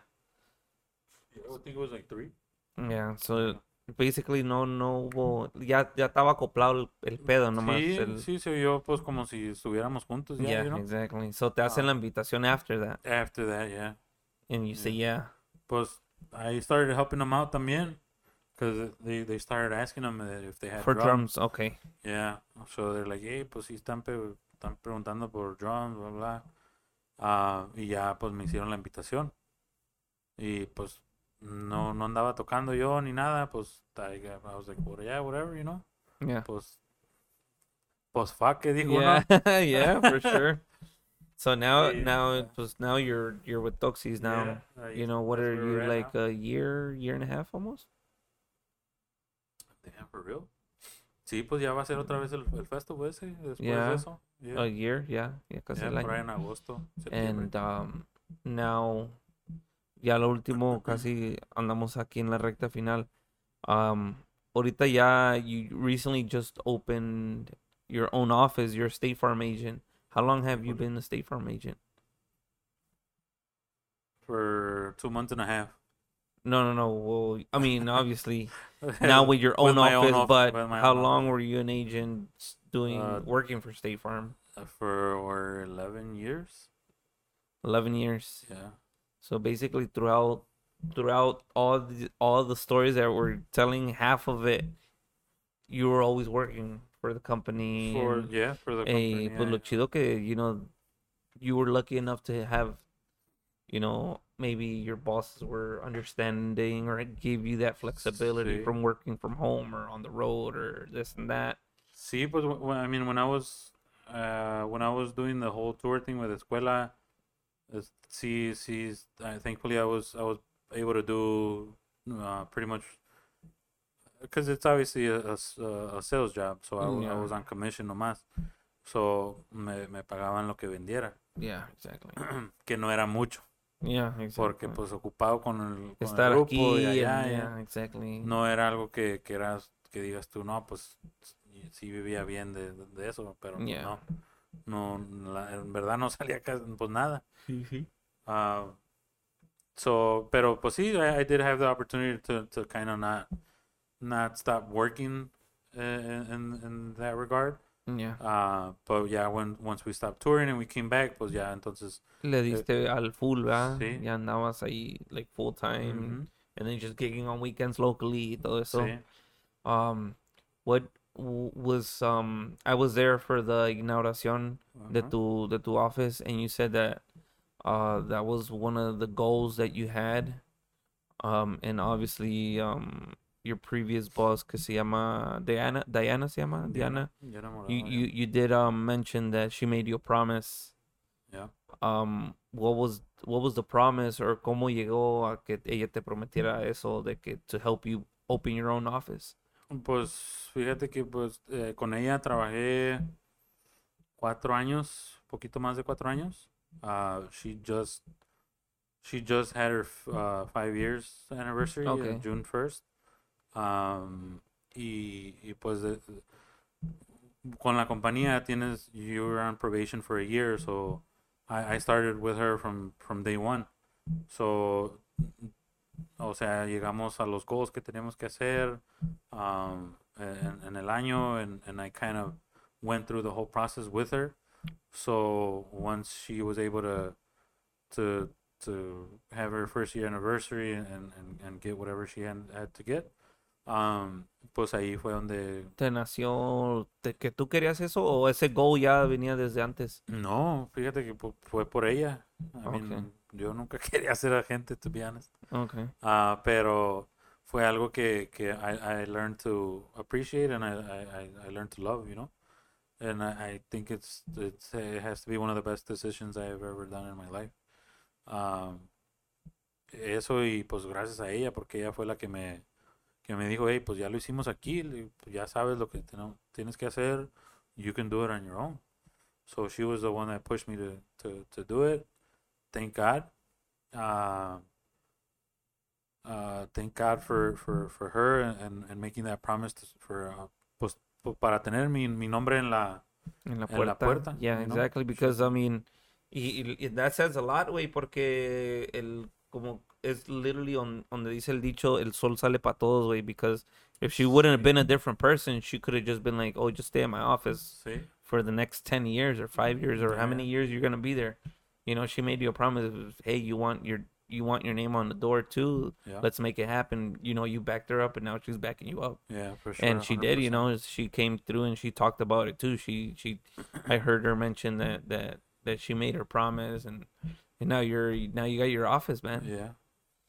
Yeah, I think it was like three. yeah. So basically, no, no hubo, ya, ya estaba acoplado el, el pedo nomás. Sí, el- sí, se oyó pues como si estuviéramos juntos ya, yeah, you know? exactly. So te hacen Ah. la invitación after that, After that, yeah. and you say, yeah, Pues I started helping them out también. Because they, they started asking them if they had for drums. drums, okay. Yeah, so they're like, hey, pues sí están, pe- están preguntando por drums, bla, bla. Ah, y ya, pues me hicieron la invitación. Y pues no, no andaba tocando yo ni nada, pues I, I was like, well, yeah, whatever, you know. Yeah. Pues, pues fuck, ¿qué dijo Yeah, uno? yeah, for sure. So now, Sí, now, yeah. was now you're you're with Doxies now. Yeah, You know, what are you at like now. a year, year and a half almost? Damn, for real. Sí, pues ya va a ser otra vez el, el festival ese, después Yeah. de eso. Yeah, A year, yeah, yeah, casi Yeah, el por ahí año. en agosto, septiembre. And um, now, ya lo último, casi andamos aquí en la recta final. Um, ahorita ya, you recently just opened your own office. You're a State Farm agent. How long have you been a State Farm agent? For two months and a half. No, no, no. Well, I mean, obviously, now with your own my office, own but with how own long office. were you an agent doing Uh, working for State Farm? for 11 years. 11 years. Yeah. So basically throughout throughout all the all the stories that we're telling, half of it you were always working for the company. For yeah, for the eh, company. pues yeah, chido que, you know, you were lucky enough to have, you know, maybe your bosses were understanding or gave you that flexibility Sí. from working from home or on the road or this and that. Sí, wh- when, I mean when I was uh, when I was doing the whole tour thing with Escuela, see, uh, thankfully I was I was able to do uh, pretty much because it's obviously a a sales job, so I, wa- I was on commission nomás. So me, me pagaban lo que vendiera, Yeah, exactly. que no era mucho, Yeah, exactly. porque pues ocupado con el, con el estar grupo aquí y allá, yeah, exactly. no era algo que, que eras que digas tú no pues sí vivía bien de, de eso pero pues, Yeah. no no la- en verdad no salía casi, pues nada Sí, sí. Ah, so pero pues sí I, I did have the opportunity to, to kind of not not stop working uh, in in that regard Yeah. uh, but yeah when once we stopped touring and we came back pues ya entonces Le diste al full, ¿verdad? sí. Ya andabas ahí, like, full time. ujú, And then just gigging on weekends locally y todo eso. sí. Um, what was, um, I was there for the inauguración de ajá. tu, de tu office and you said that, Uh, that was one of the goals that you had. Um, and obviously, um, your previous boss, que se llama Diana, Diana se llama Diana. Enamorado, You you you did um mention that she made you a promise. Yeah. Um, what was what was the promise, or cómo llegó a que ella te prometiera eso de que to help you open your own office? Pues fíjate que pues eh, con ella trabajé cuatro años, poquito más de cuatro años. Uh, she just she just had her uh, five years anniversary uh, June 1st. Um, y, y pues de- con la compañía tienes you're on probation for a year, so I, I started with her from from day one. So o sea, llegamos a los goals que teníamos que hacer um, en, en el año, and, and I kind of went through the whole process with her. So once she was able to to to have her first year anniversary and, and, and get whatever she had, had to get, um, pues ahí fue donde ¿Te nació que tú querías eso o ese goal ya venía desde antes? no, fíjate que fue por ella. I Okay. mean, yo nunca quería ser agente, to be honest. Okay. Ah, pero fue algo que, que I, I learned to appreciate and I, I, I- learned to love, you know? And I, I think it's, it's it has to be one of the best decisions I have ever done in my life. Um, eso y pues gracias a ella, porque ella fue la que me, que me dijo, hey, pues ya lo hicimos aquí, pues ya sabes lo que tienes que hacer, you can do it on your own. So she was the one that pushed me to, to, to do it. Thank God. Uh, uh, thank God for, for, for her and, and making that promise to, for uh, pues, para tener mi, mi nombre en la En la En la puerta. puerta, Yeah, you know? exactly. Because, I mean, y- y that says a lot, güey, porque el, como es literally on, donde dice el dicho, el sol sale para todos, güey, because if she wouldn't have been a different person, she could have just been like, oh, just stay in my office sí. for the next 10 years or 5 years or how many years you're going to be there. You know, she made you a promise, hey, you want your you want your name on the door too. yeah. Let's make it happen. You know, you backed her up and now she's backing you up. Yeah for sure and she did you know she came through and she talked about it too. She she i heard her mention that that that she made her promise and and now you're now you got your office man. Yeah.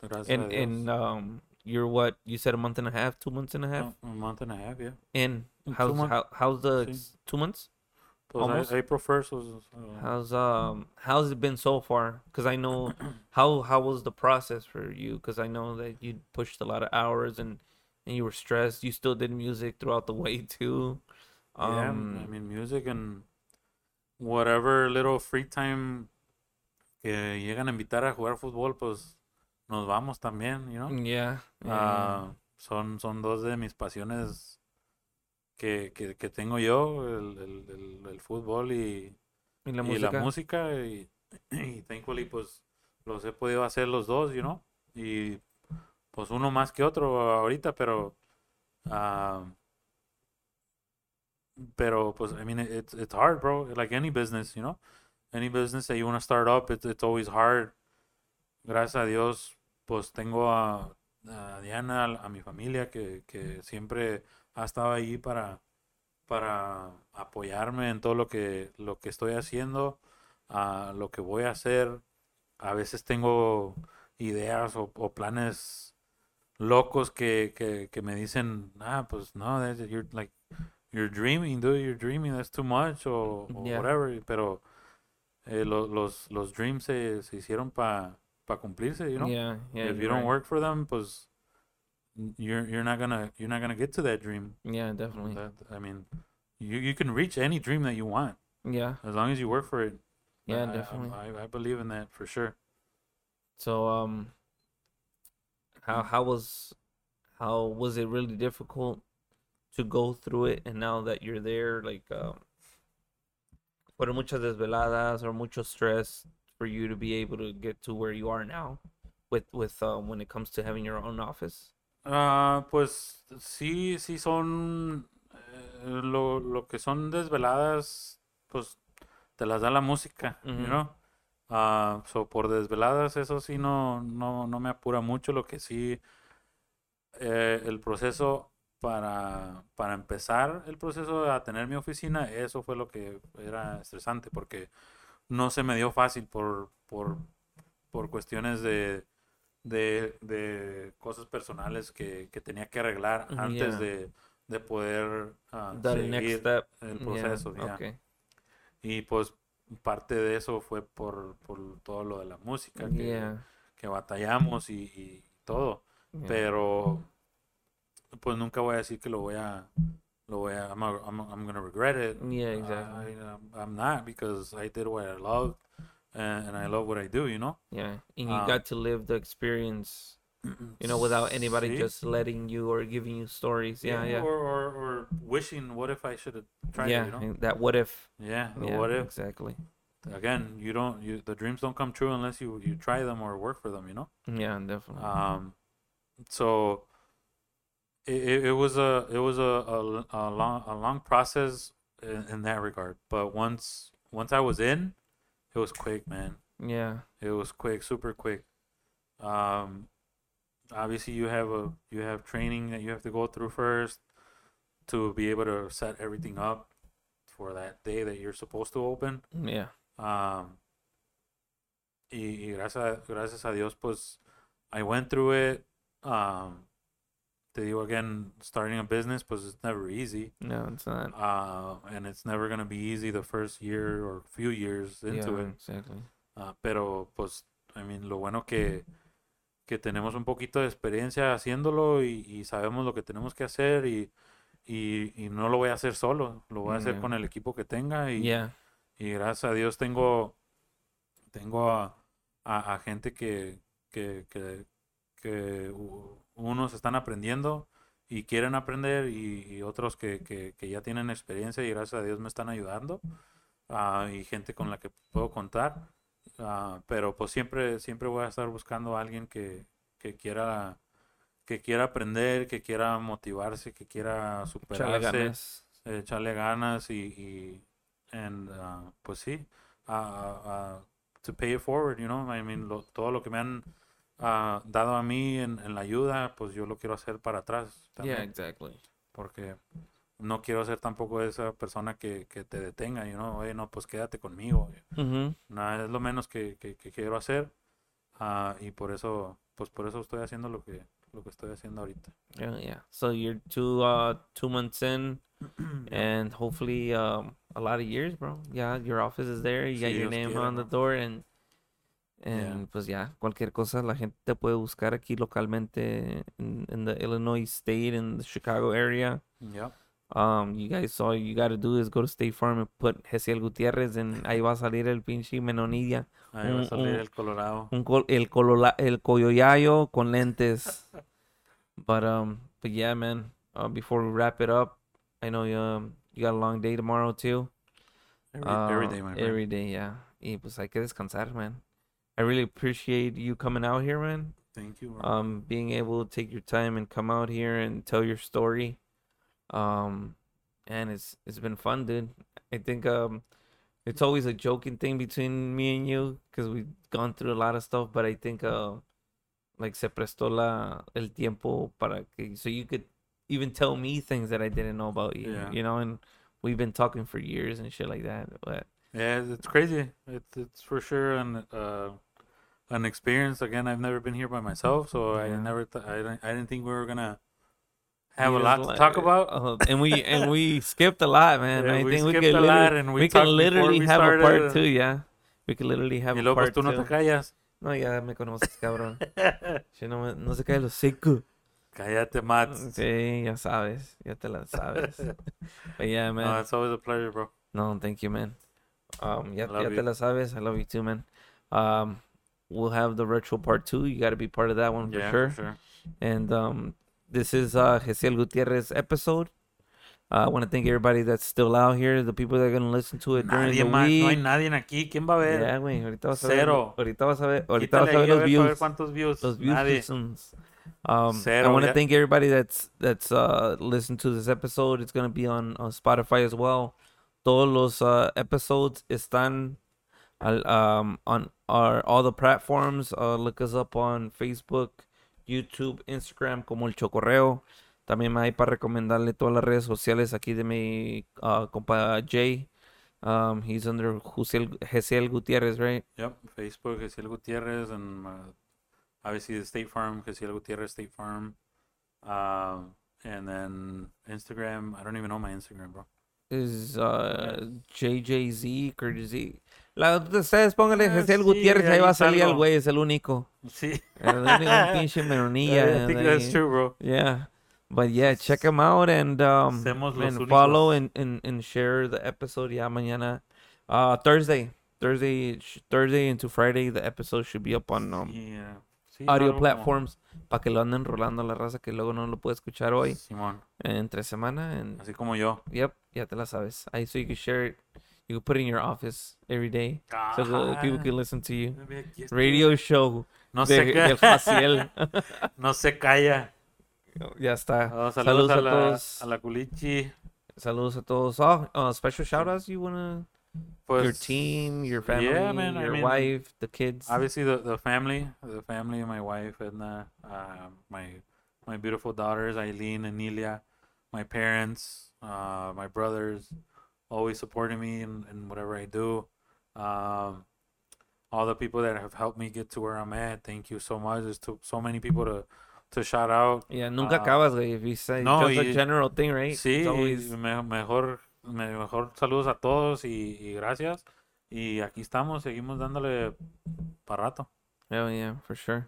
Gracias and and um you're what you said a month and a half two months and a half? A month and a half yeah. And how's how, how's the sí. two months? Pues Almost. April 1st was uh, how's um how's it been so far? Because i know how how was the process for you? Because i know that you pushed a lot of hours and and you were stressed. You still did music throughout the way too. Yeah um I mean music and whatever little free time que llegan a invitar a jugar fútbol pues nos vamos también you know Yeah. yeah. Ah, son, son dos de mis pasiones que, que, que tengo yo, el, el, el, el fútbol y, y la y música. la música. Y, y thankfully, pues, los he podido hacer los dos, you know. Y, pues, uno más que otro ahorita, pero... ah, pero, pues, I mean, it's, it's hard, bro. Like any business, you know. Any business that you want to start up, it's, it's always hard. Gracias a Dios, pues, tengo a, a Diana, a mi familia, que, que siempre ha estado ahí para, para apoyarme en todo lo que, lo que estoy haciendo, a lo que voy a hacer. A veces tengo ideas o, o planes locos que, que, que me dicen, ah, pues no, you're like, you're dreaming, dude, you're dreaming, that's too much, o, o whatever, pero eh, lo- los, los dreams se, se hicieron para cumplirse, you know? Yeah, yeah. if you don't right. work for them, pues you're you're not gonna you're not gonna get to that dream. Yeah, definitely. That, I mean, you you can reach any dream that you want Yeah, as long as you work for it. yeah, I- I- definitely. I, I believe in that for sure. So, um, how how was how was it really difficult to go through it? And now that you're there, like, um, fueron muchas desveladas or mucho stress for you to be able to get to where you are now, with with um, when it comes to having your own office. Ah, pues sí, sí son eh, lo, lo que son desveladas, pues te las da la música, you Ujú. know. Ah, so por desveladas eso sí no, no, no me apura mucho, lo que sí eh, el proceso para, para empezar el proceso a tener mi oficina, eso fue lo que era estresante porque no se me dio fácil por, por, por cuestiones de, de, de cosas personales que, que tenía que arreglar antes yeah. de, de poder ah, That next seguir step. el Yeah, proceso. ya. Okay. Y pues parte de eso fue por, por todo lo de la música que, Yeah. que batallamos y, y todo. yeah. Pero pues nunca voy a decir que lo voy a lo voy a I'm, a- I'm, I'm gonna regret it. Yeah, exactly. I, I'm not because I did what I love and, and I love what I do, you know. Yeah, and you Um, got to live the experience, you know, without anybody Sí. just letting you or giving you stories. Yeah, yeah, Or, or, or wishing, what if I should have tried yeah. it, you know? That what if? Yeah, Yeah, what if. exactly? Again, you don't, you the dreams don't come true unless you you try them or work for them, you know. Yeah, definitely. Um, so it, it, was a it was a, a, a long a long process in, in that regard. But once once I was in, it was quick, man. yeah, It was quick, super quick. Um, obviously you have a you have training that you have to go through first to be able to set everything up for that day that you're supposed to open. yeah, Um, y, y gracias, gracias a Dios, pues, I went through it. Um, te digo again, starting a business, pues, it's never easy. no, it's not. Uh, and it's never going to be easy the first year or few years into yeah, it. exactly. Ah, pero, pues, I mean, lo bueno que, que tenemos un poquito de experiencia haciéndolo y, y sabemos lo que tenemos que hacer y, y, y no lo voy a hacer solo, lo voy a hacer Yeah. con el equipo que tenga y, Yeah, y gracias a Dios tengo, tengo a, a- a gente que, que, que, que unos están aprendiendo y quieren aprender y, y otros que, que, que ya tienen experiencia y gracias a Dios me están ayudando ah, y gente con la que puedo contar. Ah, pero pues siempre, siempre voy a estar buscando a alguien que, que quiera que quiera aprender, que quiera motivarse, que quiera superarse ganas. eh, echarle ganas y, y and, uh, pues sí, uh, uh, to pay it forward, you know, I mean, lo- todo lo que me han uh, dado a mí en, en la ayuda, pues yo lo quiero hacer para atrás Yeah, también, exactly. porque no quiero ser tampoco esa persona que, que te detenga, you know, oye, no, pues quédate conmigo, Mm-hmm. nada, es lo menos que, que, que quiero hacer ah, y por eso, pues por eso estoy haciendo lo que, lo que estoy haciendo ahorita. Yeah, yeah. So you're two uh two months in, and hopefully um a lot of years, bro. Yeah, your office is there. You got your Dios name quiere, on the door, and and pues ya cualquier cosa la gente te puede buscar aquí localmente in, in the Illinois state in the Chicago area. Yeah. Um, you guys all you gotta do is go to State Farm and put Gesiel Gutiérrez, and ahí va a salir el pinche menonilla. Ahí va Un- a salir un- el Colorado. Un col- el colola- el coyoyayo con lentes. but um, but yeah, man. Uh, before we wrap it up, I know you um, you got a long day tomorrow too. Every, every Uh, day, my friend. Every day, yeah. Y pues hay que descansar, man. I really appreciate you coming out here, man. Thank you. bro. Um, being able to take your time and come out here and tell your story. Um, and it's it's been fun, dude. I think um, it's always a joking thing between me and you because we've gone through a lot of stuff. But I think uh, like se prestó la el tiempo para que so you could even tell me things that I didn't know about you. Yeah. You know, and we've been talking for years and shit like that. But Yeah, it's crazy. It's it's for sure and uh, an experience. Again, I've never been here by myself, so I never th- I didn't I didn't think we were gonna have a lot to like- talk about. uh, and we and we skipped a lot, man. Yeah, I we think we could a lot, and we we can literally we have a part two, yeah. We could literally have y a part tú no two. te callas. No, ya me conoces, cabrón. Si no, me- no se cae los seco. Cállate, Mats. Sí, ya sabes, ya te la sabes. But yeah, man. No, it's always a pleasure, bro. No, thank you, man. Um, ya, ya te you. la sabes. I love you too, man. Um, we'll have the virtual part two. You got to be part of that one for Yeah, sure. for sure. And um, this is uh Gesiel Gutierrez episode. Uh, I want to thank everybody that's still out here, the people that are gonna listen to it during Nadie the más, no hay nadie aquí. ¿Quién va a ver? Yeah, güey, ahorita vas a ver. Cero. Ahorita vas a ver, ahorita vas a ver los views. ver cuántos views. Los views. Nadie. Um, I want to thank everybody that's that's uh listened to this episode. It's gonna be on, on Spotify as well. Todos los uh, episodes están um on our all the platforms. Uh, look us up on Facebook, YouTube, Instagram como el Chocorreo. También hay para recomendarle todas las redes sociales aquí de mi uh, compa Jay. Um, he's under Jusiel, Gesiel Gutierrez, right? Yep, Facebook, Gesiel Gutierrez, and uh, obviously the State Farm, Gesiel Gutierrez State Farm. Um, and then Instagram, I don't even know my Instagram, bro. Is uh, JJZ, Curtis La, ustedes pónganle Ah, Gesiel sí, Gutierrez, ahí ahí va a salir el güey, es el único. Sí. El único pinche menonilla. I think that's true, bro. Yeah. But yeah, check him out and um and follow and, and and share the episode ya mañana. Uh Thursday. Thursday Thursday into Friday the episode should be up on um, Yeah. Sí, audio algo como- platforms para que lo anden rolando la raza que luego no lo puede escuchar hoy Simón, entre semana and así como yo. yep, ya te la sabes. Ahí so you can share it. You can put it in your office every day so the people Ah, can listen to you. Radio show No de, se del calla. Jaciel. no se calla. ya está. Oh, Saludos saludos, a la, todos. a la culichi. Saludos a todos. Oh, uh, special shout outs you wanna Pues, your team, your family, yeah, man, I your mean, wife, the kids. Obviously, the, the family, the family, my wife, and uh, uh, my my beautiful daughters, Eileen and Nelia, my parents, uh, my brothers, always supporting me in, in whatever I do. Um, all the people that have helped me get to where I'm at, thank you so much. There's to, so many people to to shout out. yeah, nunca Ah, acabas, güey. If you say no, just a y- general thing, right? Sí, always me- mejor, me- mejor saludos a todos y, y gracias. Y aquí estamos, seguimos dándole para rato. Hell yeah, for sure.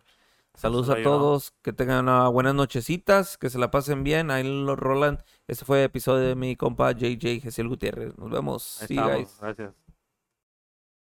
Saludos a todos, que tengan buenas nochecitas, que se la pasen bien, ahí lo rolan. Este fue el episodio de mi compa JJ Gesiel Gutiérrez. Nos vemos. Ahí estamos, guys. gracias.